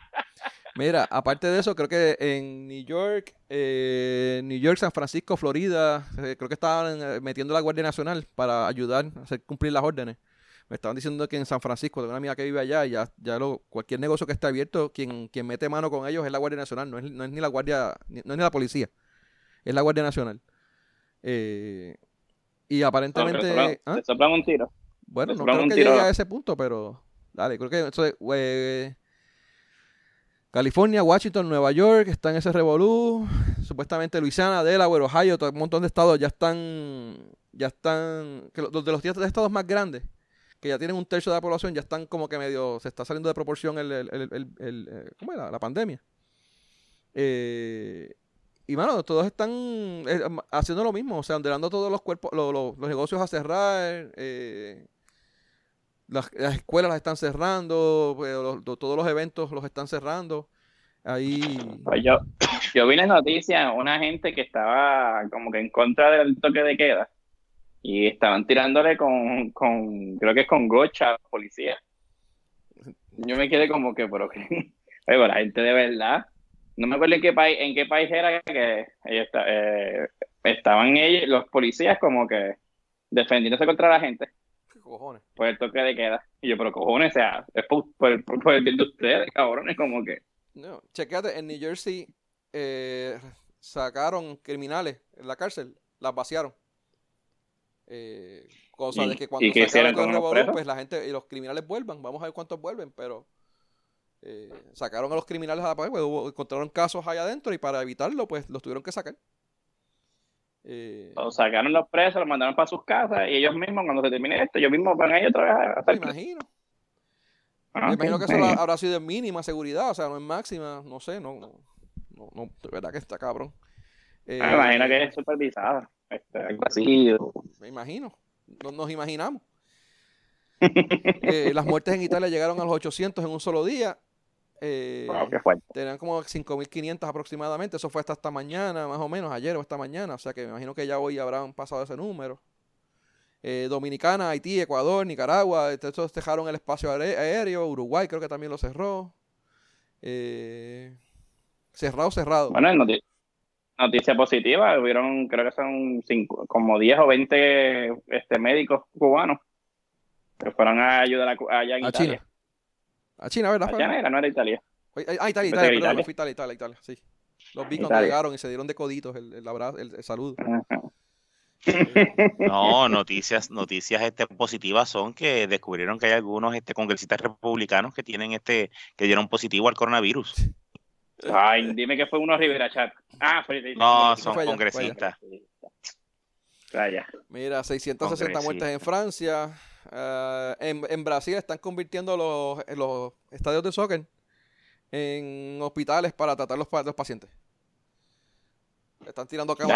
Mira, aparte de eso, creo que en New York, eh, New York, San Francisco, Florida, eh, creo que estaban eh, metiendo la Guardia Nacional para ayudar a hacer cumplir las órdenes. Me estaban diciendo que en San Francisco, tengo una amiga que vive allá, y ya, ya lo, cualquier negocio que esté abierto, quien, quien mete mano con ellos es la Guardia Nacional, no es, no es ni la Guardia, ni- no es ni la policía, es la Guardia Nacional. Eh, y aparentemente... ¿ah? soplan un tiro. Bueno, no creo que llegue a ese punto, pero dale, creo que eso es, eh, California, Washington, Nueva York está en ese revolú. Supuestamente Luisiana, Delaware, Ohio, todo un montón de estados ya están, ya están, que los de los 10 estados más grandes, que ya tienen un tercio de la población, ya están como que medio, se está saliendo de proporción el, el, el- el- eh, ¿cómo era? La pandemia. Eh, y mano, todos están eh, haciendo lo mismo, o sea, ordenando todos los cuerpos, lo- lo- los negocios a cerrar, eh, las, las escuelas las están cerrando, pues, todos los eventos los están cerrando. Ahí, Pues yo, yo vi en las noticias una gente que estaba como que en contra del toque de queda y estaban tirándole con, con creo que es con gocha a la policía. Yo me quedé como que, pero que, oye, la gente de verdad, no me acuerdo en qué país, en qué país era que esta- eh, estaban ellos, los policías como que defendiéndose contra la gente ¿qué cojones? por el toque de queda. Y yo, pero cojones, o sea, es por, por, por- por el bien de ustedes, cabrones, como que. No, chequéate, en New Jersey eh, sacaron criminales en la cárcel, las vaciaron. Eh, cosa ¿Y- de que cuando sacaron hicieron todo el revolú, pues la gente y los criminales vuelvan. Vamos a ver cuántos vuelven, pero eh, sacaron a los criminales a la pared, pues, hubo- encontraron casos allá adentro y para evitarlo, pues los tuvieron que sacar. Eh, Los sacaron los presos, los mandaron para sus casas y ellos mismos, cuando se termine esto, ellos mismos van a ir otra vez a me hacer. imagino. Ah, Me ok. imagino que eso la- habrá sido en mínima seguridad, o sea, no en máxima, no sé, no, no, no, no, de verdad que está cabrón. Eh, Me imagino que es supervisado. Este, algo así. o- Me imagino, no nos imaginamos. Eh, las muertes en Italia llegaron a los 800 en un solo día. Eh, Wow, qué fuerte. tenían como 5.500 aproximadamente. Eso fue hasta esta mañana, más o menos, ayer o esta mañana. O sea que me imagino que ya hoy habrán pasado ese número. Eh, Dominicana, Haití, Ecuador, Nicaragua, este- estos dejaron el espacio aéreo. Uruguay creo que también lo cerró. Eh, cerrado, cerrado. Bueno, en noti- noticia positiva, hubieron, creo que son cinco, como 10 o 20 este, médicos cubanos que fueron a ayudar a, allá en a Italia. China. A China, ¿verdad? Allá no era, no era Italia. Ah, Italia, Italia, perdón, Italia. fue Italia, Italia, Italia, sí. Los vi cuando llegaron y se dieron de coditos el, el abrazo, el, el saludo. Ajá. No, noticias, noticias este, positivas son que descubrieron que hay algunos este, congresistas republicanos que tienen este, que dieron positivo al coronavirus. Ay, dime que fue uno Rivera Chat. Ah, fue, No, son congresistas. Vaya. Mira, 660 muertes en Francia. Eh, en, en Brasil están convirtiendo los, los estadios de soccer en hospitales para tratar los, los pacientes. Están tirando camas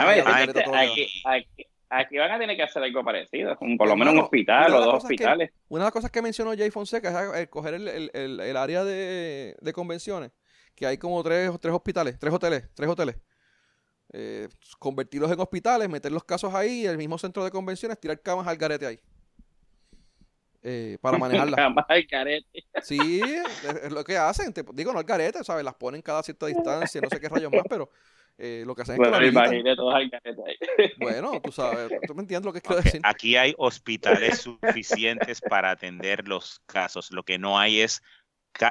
todo aquí, aquí, aquí van a tener que hacer algo parecido, por lo menos un hospital o dos que- hospitales. Una de las cosas que mencionó Jay Fonseca es el coger el, el- el- el área de, de convenciones, que hay como tres, tres hospitales, tres hoteles, tres hoteles. Eh, convertirlos en hospitales, meter los casos ahí, el mismo centro de convenciones, tirar camas al garete ahí. Eh, para carete. Sí, es, es lo que hacen. te- digo, no al garete, ¿sabes? Las ponen cada cierta distancia, no sé qué rayos más, pero eh, lo que hacen es que Bueno, habilitan. imaginé todos al carete ahí. Bueno, tú sabes, tú me entiendes lo que quiero Ok, decir. Aquí hay hospitales suficientes para atender los casos. Lo que no hay es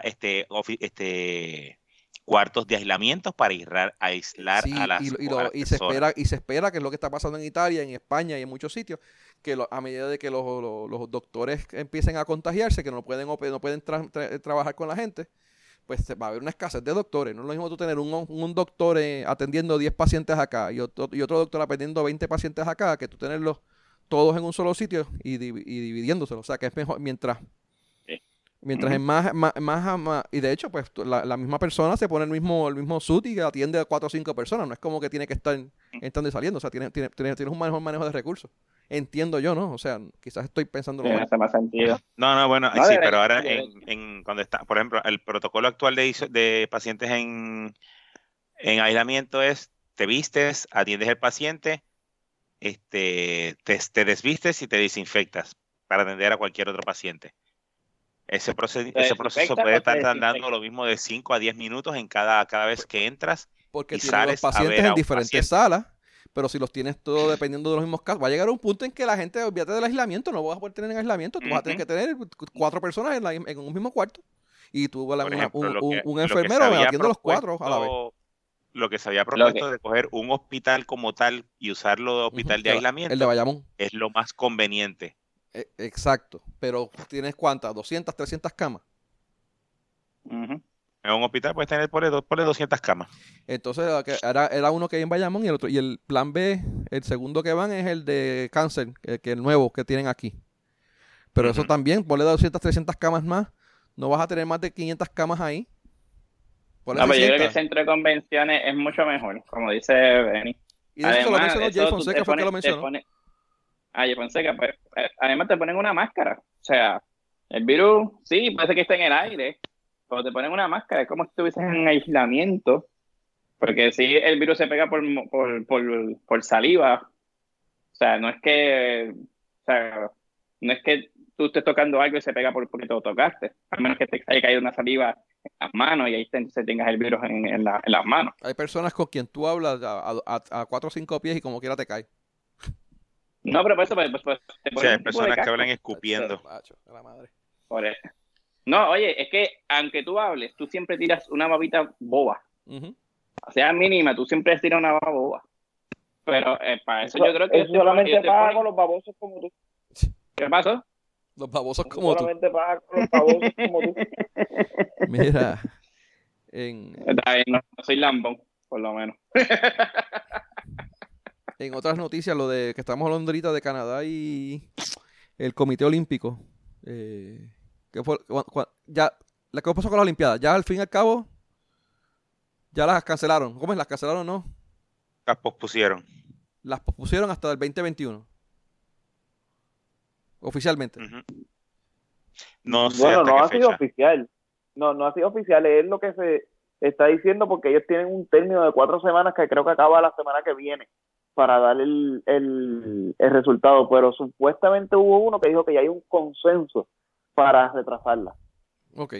este, este cuartos de aislamiento para aislar, aislar Sí, a las, y, y lo- y se espera y se espera que es lo que está pasando en Italia, en España y en muchos sitios, que lo- a medida de que los, los- doctores empiecen a contagiarse, que no pueden no pueden tra- tra- trabajar con la gente, pues va a haber una escasez de doctores. No es lo mismo tú tener un, un doctor eh, atendiendo 10 pacientes acá y otro, y otro doctor atendiendo 20 pacientes acá, que tú tenerlos todos en un solo sitio y, divi- y dividiéndoselo. O sea, que es mejor mientras Mientras es más, más, más, más- y de hecho, pues la, la misma persona se pone el mismo, el mismo suit y atiende a cuatro o cinco personas. No es como que tiene que estar entrando y saliendo. O sea, tiene, tiene, tiene- tienes un mejor manejo de recursos. Entiendo yo, ¿no? O sea, quizás estoy pensando Sí, no hace más sentido. No, no, bueno, No, sí, pero ahora en, en- cuando está, por ejemplo, el protocolo actual de, iso- de pacientes en, en aislamiento es te vistes, atiendes al paciente, este, te, te desvistes y te desinfectas para atender a cualquier otro paciente. Ese, proce- ¿Te ese proceso puede estar tardando lo mismo de 5 a 10 minutos en cada, cada vez que entras. porque y tienes los sales a pacientes ver a en diferentes paciente. salas. Pero si los tienes todos dependiendo de los mismos casos, va a llegar un punto en que la gente, olvídate del aislamiento, no vas a poder tener en aislamiento. Tú vas a tener que tener cuatro personas en, la- en un mismo cuarto. Y tú, la- ejemplo, un, un- que- un enfermero los cuatro a la vez. Lo que se había propuesto de coger un hospital como tal y usarlo de hospital de aislamiento El de Bayamón. es lo más conveniente. E- Exacto. Pero tienes cuántas, 200, 300 camas. En un hospital puedes tener por 200 camas. Entonces era, era uno que hay en Bayamón y el otro. Y el plan B, el segundo que van es el de cáncer, que, que el nuevo que tienen aquí. Pero eso también, ponle 200, 300 camas más. No vas a tener más de 500 camas ahí. No, pero yo creo que el 600. centro de convenciones es mucho mejor, como dice Benny. Y de eso lo mencionó Jay Fonseca, fue que lo te mencionó. Ah, Jay Fonseca, pues, eh, además te ponen una máscara. O sea, el virus, sí, ser que esté en el aire, pero te ponen una máscara, es como si estuvieses en aislamiento. Porque si el virus se pega por, por, por, por saliva, o sea, no es que, o sea, no es que tú estés tocando algo y se pega por, porque tú lo tocaste, a menos que te haya caído una saliva en las manos y ahí te, se tengas el virus en, en la- en las manos. Hay personas con quien tú hablas a, a, a 4 o 5 pies y como quiera te cae. No, pero por eso pues, pues, O ponen sea, hay personas que hablan escupiendo. Por. No, oye, es que aunque tú hables, tú siempre tiras una babita boba. O sea, mínima, tú siempre tiras una baba boba. Pero eh, para eso yo creo que... Eso solamente ponen- con los babosos como tú. ¿Qué pasó? Los babosos Eso como tú. solamente con los babosos como tú. Mira, en, Está bien, no, no soy lambón, por lo menos. en otras noticias, lo de que estamos hablando ahorita de Canadá y el Comité Olímpico. Eh, que fue, ya, la que pasó con las Olimpiadas, ya al fin y al cabo, ya las cancelaron. ¿Cómo es? Las cancelaron, no. Las pospusieron. Las pospusieron hasta el 2021. Oficialmente. No sé bueno, no ha sido oficial. No, no ha sido oficial. Es lo que se está diciendo porque ellos tienen un término de cuatro semanas que creo que acaba la semana que viene para dar el, el, el resultado. Pero supuestamente hubo uno que dijo que ya hay un consenso para retrasarla. Ok.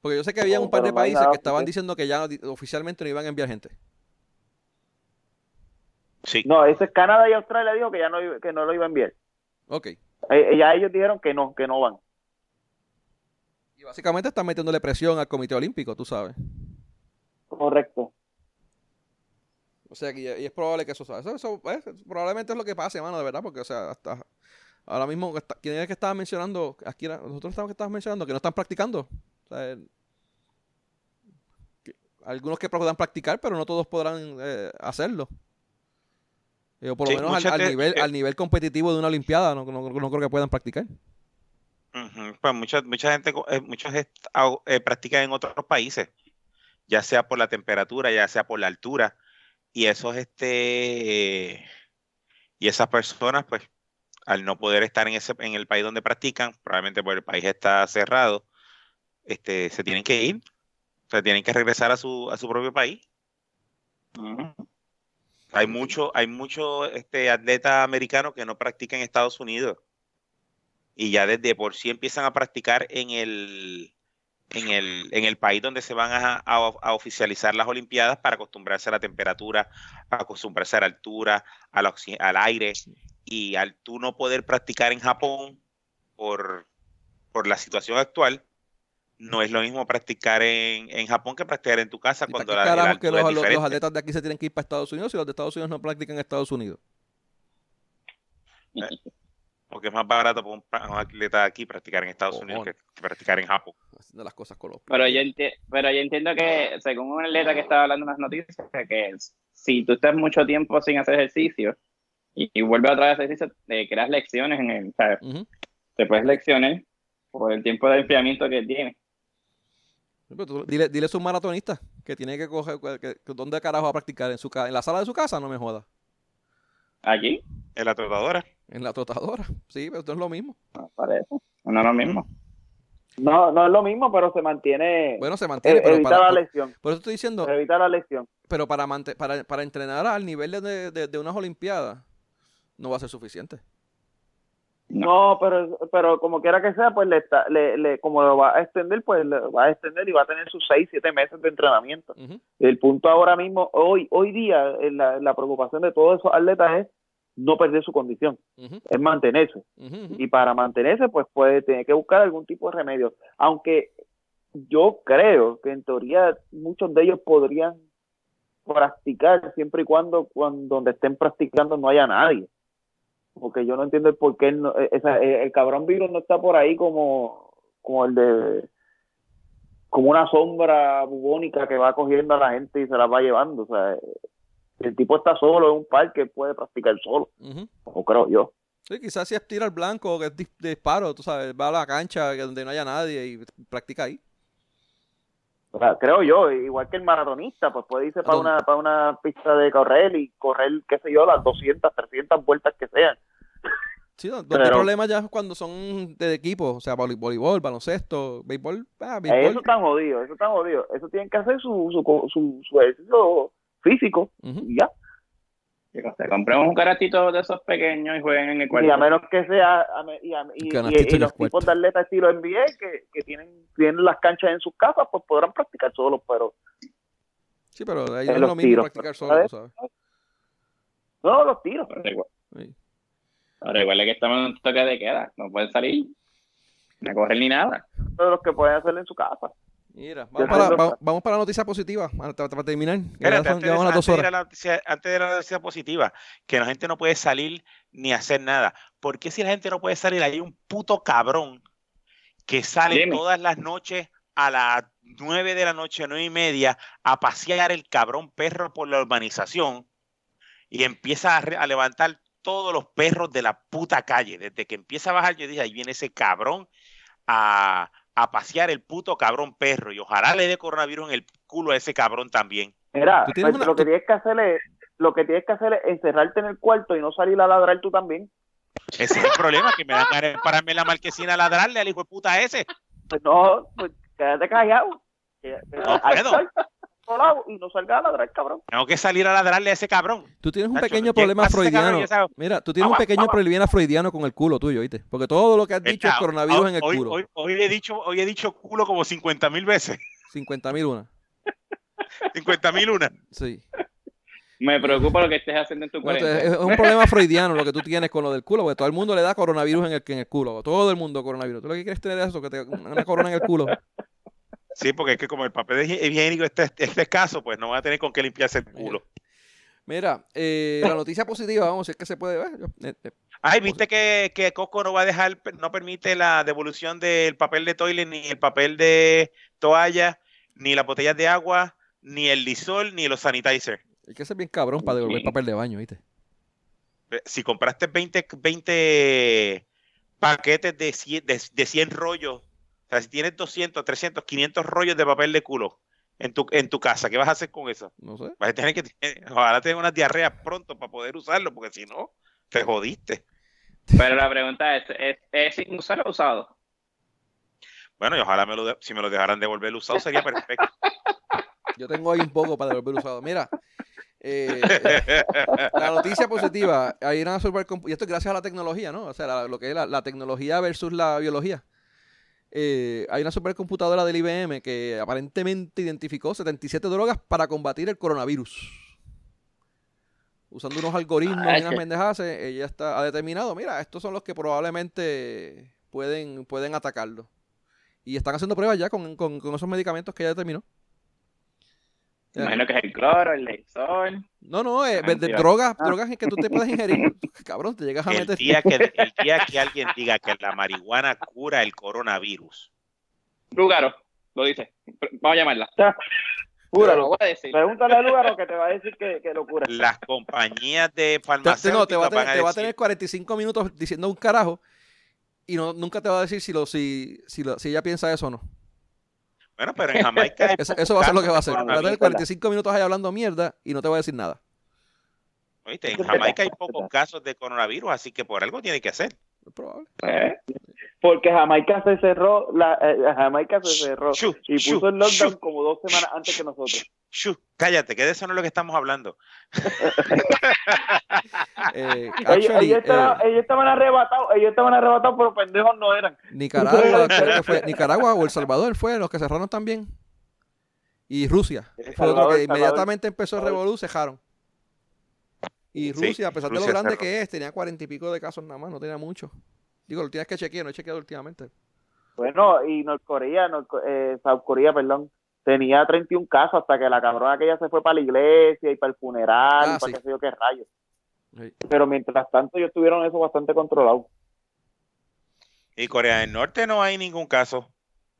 Porque yo sé que había un par de países que estaban diciendo que ya oficialmente no iban a enviar gente. Sí. No, ese es Canadá y Australia dijo que ya no, iba- que no lo iba a enviar. Ok. Eh, ya ellos dijeron que no, que no van. Y básicamente están metiéndole presión al Comité Olímpico, tú sabes. Correcto. O sea, que y es probable que eso, eso, eso probablemente es lo que pase, mano, de verdad, porque, o sea, hasta ahora mismo, está- ¿quién es que estaba mencionando? Aquí, nosotros estamos que estabas mencionando que no están practicando. O sea, el- que- algunos que podrán practicar, pero no todos podrán eh, hacerlo. Eh, o por lo Sí, menos al, nivel, eh, al nivel competitivo de una Olimpiada, no, no- no creo que puedan practicar. Pues mucha, mucha gente, eh, muchos eh, practican en otros países, ya sea por la temperatura, ya sea por la altura, y esos, este, y esas personas, pues, al no poder estar en ese, en el país donde practican, probablemente porque el país está cerrado, este, se tienen que ir, se tienen que regresar a su, a su propio país. Hay mucho, hay mucho, este, atleta americano que no practica en Estados Unidos y ya desde por sí empiezan a practicar en el, en el, en el país donde se van a, a- a oficializar las Olimpiadas para acostumbrarse a la temperatura, a acostumbrarse a la altura, al, oxi- al aire y al tú no poder practicar en Japón por, por la situación actual, no es lo mismo practicar en, en Japón que practicar en tu casa ¿Y para cuando la, que los, es los- los diferente. atletas de aquí se tienen que ir para Estados Unidos y los de Estados Unidos no practican en Estados Unidos? Porque es más barato para un, atleta aquí practicar en Estados Unidos que, que practicar en Japón. Haciendo las cosas con los Pero yo, enti- pero yo entiendo que, según un atleta que estaba hablando en las noticias, que si tú estás mucho tiempo sin hacer ejercicio y, y vuelves otra vez a hacer ejercicio, te creas lecciones en el, ¿sabes? Te puedes lecciones por el tiempo de enfriamiento que tiene. Pero tú- dile, dile a un maratonista que tiene que coger, que, que- ¿dónde carajo va a practicar? ¿En, su, ¿En la sala de su casa? No me jodas. Aquí, En la trotadora. En la trotadora. Sí, pero esto es lo mismo. no parece. No es lo mismo. No, no es lo mismo, pero se mantiene. Bueno, se mantiene, pero evita para, la lesión. por eso estoy diciendo, Evita la lesión. pero para, para, para entrenar al nivel de, de, de unas olimpiadas no va a ser suficiente. No, pero, pero como quiera que sea, pues le, está, le, le, como lo va a extender, pues le va a extender y va a tener sus seis, siete meses de entrenamiento. El punto ahora mismo, hoy, hoy día, eh, la, la preocupación de todos esos atletas es no perder su condición, es mantenerse. Y para mantenerse, pues puede tener que buscar algún tipo de remedio. Aunque yo creo que en teoría muchos de ellos podrían practicar siempre y cuando, cuando donde estén practicando no haya nadie. Porque yo no entiendo el por qué no- esa- eh, el cabrón virus no está por ahí como, como el de como una sombra bubónica que va cogiendo a la gente y se la va llevando. O sea, el tipo está solo en un parque, puede practicar solo, o creo yo. Sí, quizás si es tiro al blanco, que es dis- disparo, tú sabes, va a la cancha donde no haya nadie y practica ahí. O sea, creo yo, igual que el maratonista, pues puede irse para una, para una pista de correr y correr, qué sé yo, las 200, 300 vueltas que sean. Sí, no, Pero- problemas ya es cuando son de equipo, o sea, voleibol, baloncesto, béisbol, ah, béisbol. Eso está jodido, eso está jodido. Eso tienen que hacer su, su, su, su ejercicio físico y ya. Te compremos un caratito de esos pequeños y jueguen en el cuarto. Y a menos que sea, a me- y, a- y- y- Canastito los cuarto. tipos de atletas estilo NBA que, que tienen, tienen las canchas en sus casas, pues podrán practicar solos, pero Sí, pero ahí no es lo mismo tiros, practicar pero, solo, tú sabes. no los tiros. Pero igual- Sí. Ahora igual es que estamos en un toque de queda. No pueden salir ni a correr ni nada. Todos los que pueden hacerlo en su casa. Mira, vamos para, va- vamos para la noticia positiva, para, para terminar. Espérate, antes, de, antes la noticia, antes de la noticia positiva, que la gente no puede salir ni hacer nada. ¿Por qué si la gente no puede salir? Hay un puto cabrón que sale Dime. todas las noches a las nueve de la noche, nueve y media, a pasear el cabrón perro por la urbanización y empieza a, re- a levantar todos los perros de la puta calle. Desde que empieza a bajar, yo dije, ahí viene ese cabrón a, a pasear el puto cabrón perro y ojalá le dé coronavirus en el culo a ese cabrón también. Mira, pues, una- lo que tienes que hacer es, lo que tienes que hacer es encerrarte en el cuarto y no salir a ladrar tú también. Ese es el problema, que me dan ganas de pararme en la marquesina a ladrarle al hijo de puta ese. Pues no, pues quédate callado. No puedo. Lado y no salga a ladrar, cabrón. Tengo que salir a ladrarle a ese cabrón. Tú tienes un Nacho, pequeño ¿qué problema freudiano. Mira, tú tienes un pequeño problema freudiano con el culo tuyo, ¿oíste? Porque todo lo que has dicho es coronavirus en el hoy, culo. Hoy, hoy he dicho, hoy he dicho culo como 50 mil veces. 50 mil una. 50 mil una. Sí. Me preocupa lo que estés haciendo en tu es, es un problema freudiano lo que tú tienes con lo del culo, porque todo el mundo le da coronavirus en el, en el culo. Todo el mundo coronavirus. ¿Tú lo que quieres tener es eso? Que te una corona en el culo. Sí, porque es que como el papel higi- higiénico está, está escaso, pues no va a tener con qué limpiarse el culo. Mira, eh, la noticia positiva, vamos, si es que se puede ver. eh, Ay, viste que, que Costco no va a dejar, no permite la devolución del papel de toilet, ni el papel de toalla, ni las botellas de agua, ni el lisol, ni los sanitizers. hay que ser bien cabrón para devolver Sí. papel de baño, ¿viste? Eh, Si compraste 20, 20 paquetes de 100, de, de 100 rollos, sea, si tienes 200, 300, 500 rollos de papel de culo en tu, en tu casa, ¿qué vas a hacer con eso? No sé. Vas a tener que, tener- ojalá tengas unas diarreas pronto para poder usarlo, porque si no, te jodiste. Pero la pregunta es, ¿es, es sin usar o usado? Bueno, y ojalá me lo de- si me lo dejaran devolver usado sería perfecto. Yo tengo ahí un poco para devolver usado. Mira, eh, la noticia positiva, hay una supercompu- y esto es gracias a la tecnología, ¿no? O sea, la- lo que es la, la tecnología versus la biología. Eh, hay una supercomputadora del IBM que aparentemente identificó 77 drogas para combatir el coronavirus. Usando unos algoritmos Ah, y unas pendejadas, eh, ella está, ha determinado, mira, estos son los que probablemente pueden, pueden atacarlo. Y están haciendo pruebas ya con, con- con esos medicamentos que ella determinó. Imagino que es el cloro, el Lexol. No, no, eh, de- drogas, Ah. drogas en que tú te puedes ingerir. Cabrón, te llegas a El meter. día, que, el día que alguien diga que la marihuana cura el coronavirus, Lugaro, lo dice. Vamos a llamarla. Lo Júralo. voy a decir. Pregúntale a Lugaro que te va a decir que, que locura. las compañías de te- no, te farmacéuticas va a tener, te va a tener 45 minutos diciendo un carajo y no, nunca te va a decir si, lo, si, si, lo- si ella piensa eso o no. Bueno, pero en Jamaica hay Eso, eso va a ser lo que va a de Va a tener coronavirus. 45 minutos ahí hablando mierda y no te va a decir nada. ¿Oíste? En Jamaica hay pocos casos de coronavirus, así que por algo tiene que hacer. Es probable. Eh, Porque Jamaica se cerró, la, eh, Jamaica se cerró y puso el lockdown como dos semanas antes que nosotros. cállate, que de eso no es lo que estamos hablando. Eh, Ellos, actually, ellos estaban, eh, ellos estaban arrebatados, ellos estaban arrebatados, pero pendejos no eran. Nicaragua, creo que fue, Nicaragua o El Salvador fue los que cerraron también. Y Rusia. Fue otro que inmediatamente empezó el revolú, cejaron. Y Sí, Rusia, a pesar de lo grande cerró. que es, tenía cuarenta y pico de casos nada más, no tenía mucho. Digo, lo tienes que chequear, no he chequeado últimamente. Bueno, y Norcorea, Norco- eh, South Korea, perdón, tenía 31 casos hasta que la cabrona aquella se fue para la iglesia y para el funeral Ah, y para sí. qué sé yo qué rayos. Sí. Pero mientras tanto ellos tuvieron eso bastante controlado. Y Corea del Norte no hay ningún caso.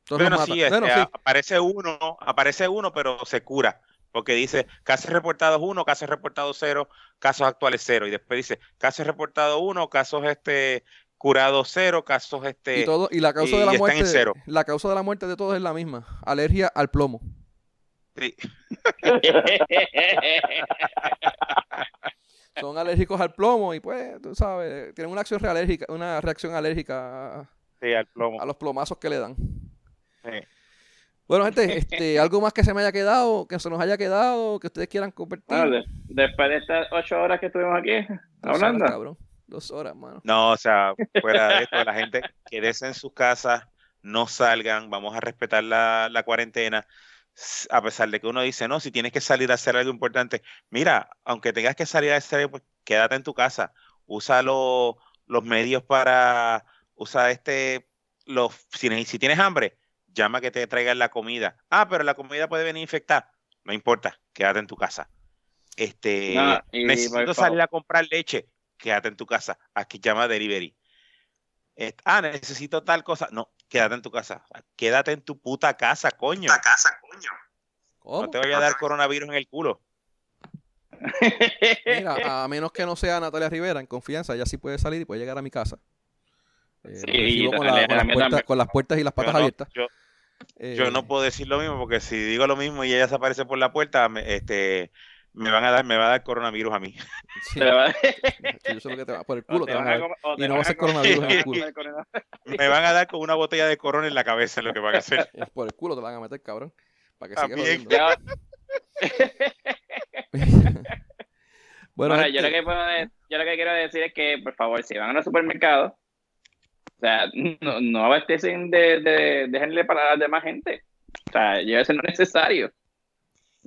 Todos Bueno, nos sí, matan. este, Bueno, sí. aparece uno, aparece uno, pero se cura. Porque dice casos reportados uno, casos reportados cero, casos actuales cero. Y después dice casos reportados uno, casos este curados cero, casos este. Y, todo, y la causa y de la están muerte, en cero. la causa de la muerte de todos es la misma, alergia al plomo. sí. Son alérgicos al plomo y pues, tú sabes, tienen una acción alérgica, una reacción alérgica a, Sí, al plomo. a los plomazos que le dan. Sí. Bueno, gente, este, algo más que se me haya quedado, que se nos haya quedado, que ustedes quieran compartir. bueno, después de estas ocho horas que estuvimos aquí Dos hablando, horas, cabrón. Dos horas, mano. No, o sea, fuera de esto, la gente quédese en sus casas, no salgan, vamos a respetar la, la cuarentena, a pesar de que uno dice, no, si tienes que salir a hacer algo importante, mira, aunque tengas que salir a hacer algo, pues, quédate en tu casa, usa lo- los medios para, usa este, los, si, si tienes hambre, llama que te traigan la comida. Ah, pero la comida puede venir infectada, no importa, quédate en tu casa. Este, No, y necesito salir a comprar leche, quédate en tu casa. Aquí llama delivery. Ah, necesito tal cosa. No, quédate en tu casa. Quédate en tu puta casa, coño. casa, coño. ¿Cómo? No te vaya a dar coronavirus en el culo. Mira, a menos que no sea Natalia Rivera, en confianza, ella sí puede salir y puede llegar a mi casa. Eh, Sí, con, la- la- con la las puertas, también. con las puertas y las Yo patas no, abiertas. yo- Eh, yo no puedo decir lo mismo porque si digo lo mismo y ella se aparece por la puerta, me, este, me van a dar, me va a dar coronavirus a mí. sí, Te va- yo sé lo que te va, por el culo te te van a dar. com- o Y te no va a van ser comer- coronavirus en el culo. Me van a dar con una botella de corona en la cabeza, lo que van a hacer. Es por el culo te la van a meter, cabrón. Para que También. Bueno, Bueno, yo, lo que puedo de- yo lo que quiero decir es que, por favor, si van a los supermercados, o sea, no, no abastecen de, de, déjenle para la demás gente. O sea, yo eso no es necesario.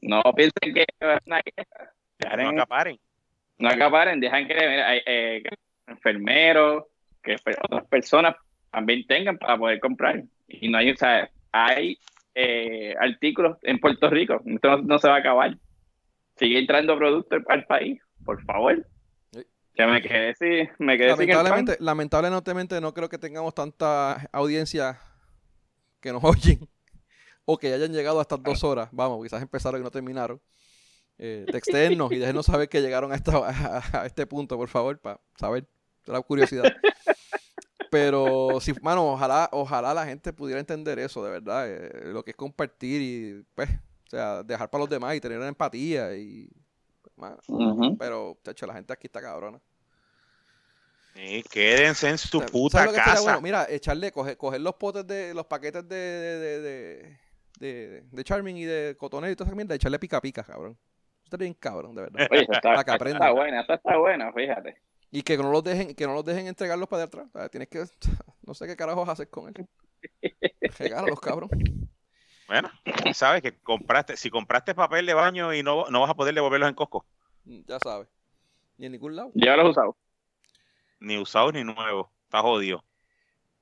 No piensen que van a- No dejen- acaparen. no acaparen, dejan que, eh, que enfermeros, que otras personas también tengan para poder comprar. Y no hay, o sea, hay eh, artículos en Puerto Rico, esto no, no se va a acabar. Sigue entrando productos al país, por favor. Sí. Que me quedé, sí, me quedé sin el pan. Lamentablemente, lamentablemente no creo que tengamos tanta audiencia que nos oyen o que hayan llegado a estas dos horas. Vamos, quizás empezaron y no terminaron. Eh, y déjenos saber que llegaron a, esta, a, a este punto, por favor, para saber. La curiosidad. Pero, si, mano, ojalá, ojalá la gente pudiera entender eso, de verdad. eh, lo que es compartir y, pues, o sea, dejar para los demás y tener una empatía y. pues, pero, chacho, la gente aquí está cabrona. Sí, quédense en su ¿Sabes puta casa. bueno? Mira, echarle, coger, coger los potes de, los paquetes de, de, de, de, de- de Charming y de Cotonel y toda esa mierda, echarle pica pica, cabrón. Eso estaría bien cabrón, de verdad. Oye, está, Para que aprendan. está buena, eso está buena, fíjate. Y que no los dejen, que no los dejen entregarlos para de atrás. O sea, Tienes que, no sé qué carajos hacer con él. Regálalos, cabrón. Bueno, sabes que compraste, si compraste papel de baño y no, no vas a poder devolverlos en Costco, Ya sabes. Ni en ningún lado. Yo los he usado. ni usados ni nuevos. Está jodido.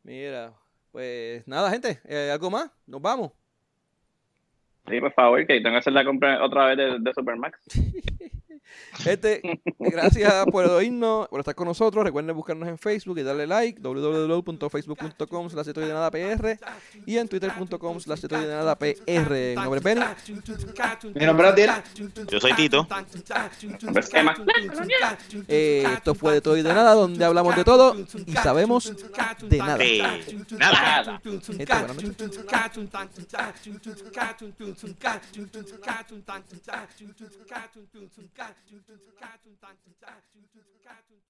Mira, pues nada, gente. eh, ¿Algo más? Nos vamos. Sí, por favor, que tengo que hacer la compra otra vez de, de Supermax. Gente, gracias por oírnos, por estar con nosotros. Recuerden buscarnos en Facebook y darle like. www.facebook.com slash de nada PR y en twitter.com slash de nada PR. Mi nombre es Benny. Mi nombre es Adiel. Yo soy Tito. ¿Ves qué más? Eh, esto fue de todo y de nada, donde hablamos de todo y sabemos de nada. De nada. Nada. Gente, buenas noches. cartoon cartoon cartoon cartoon cartoon cartoon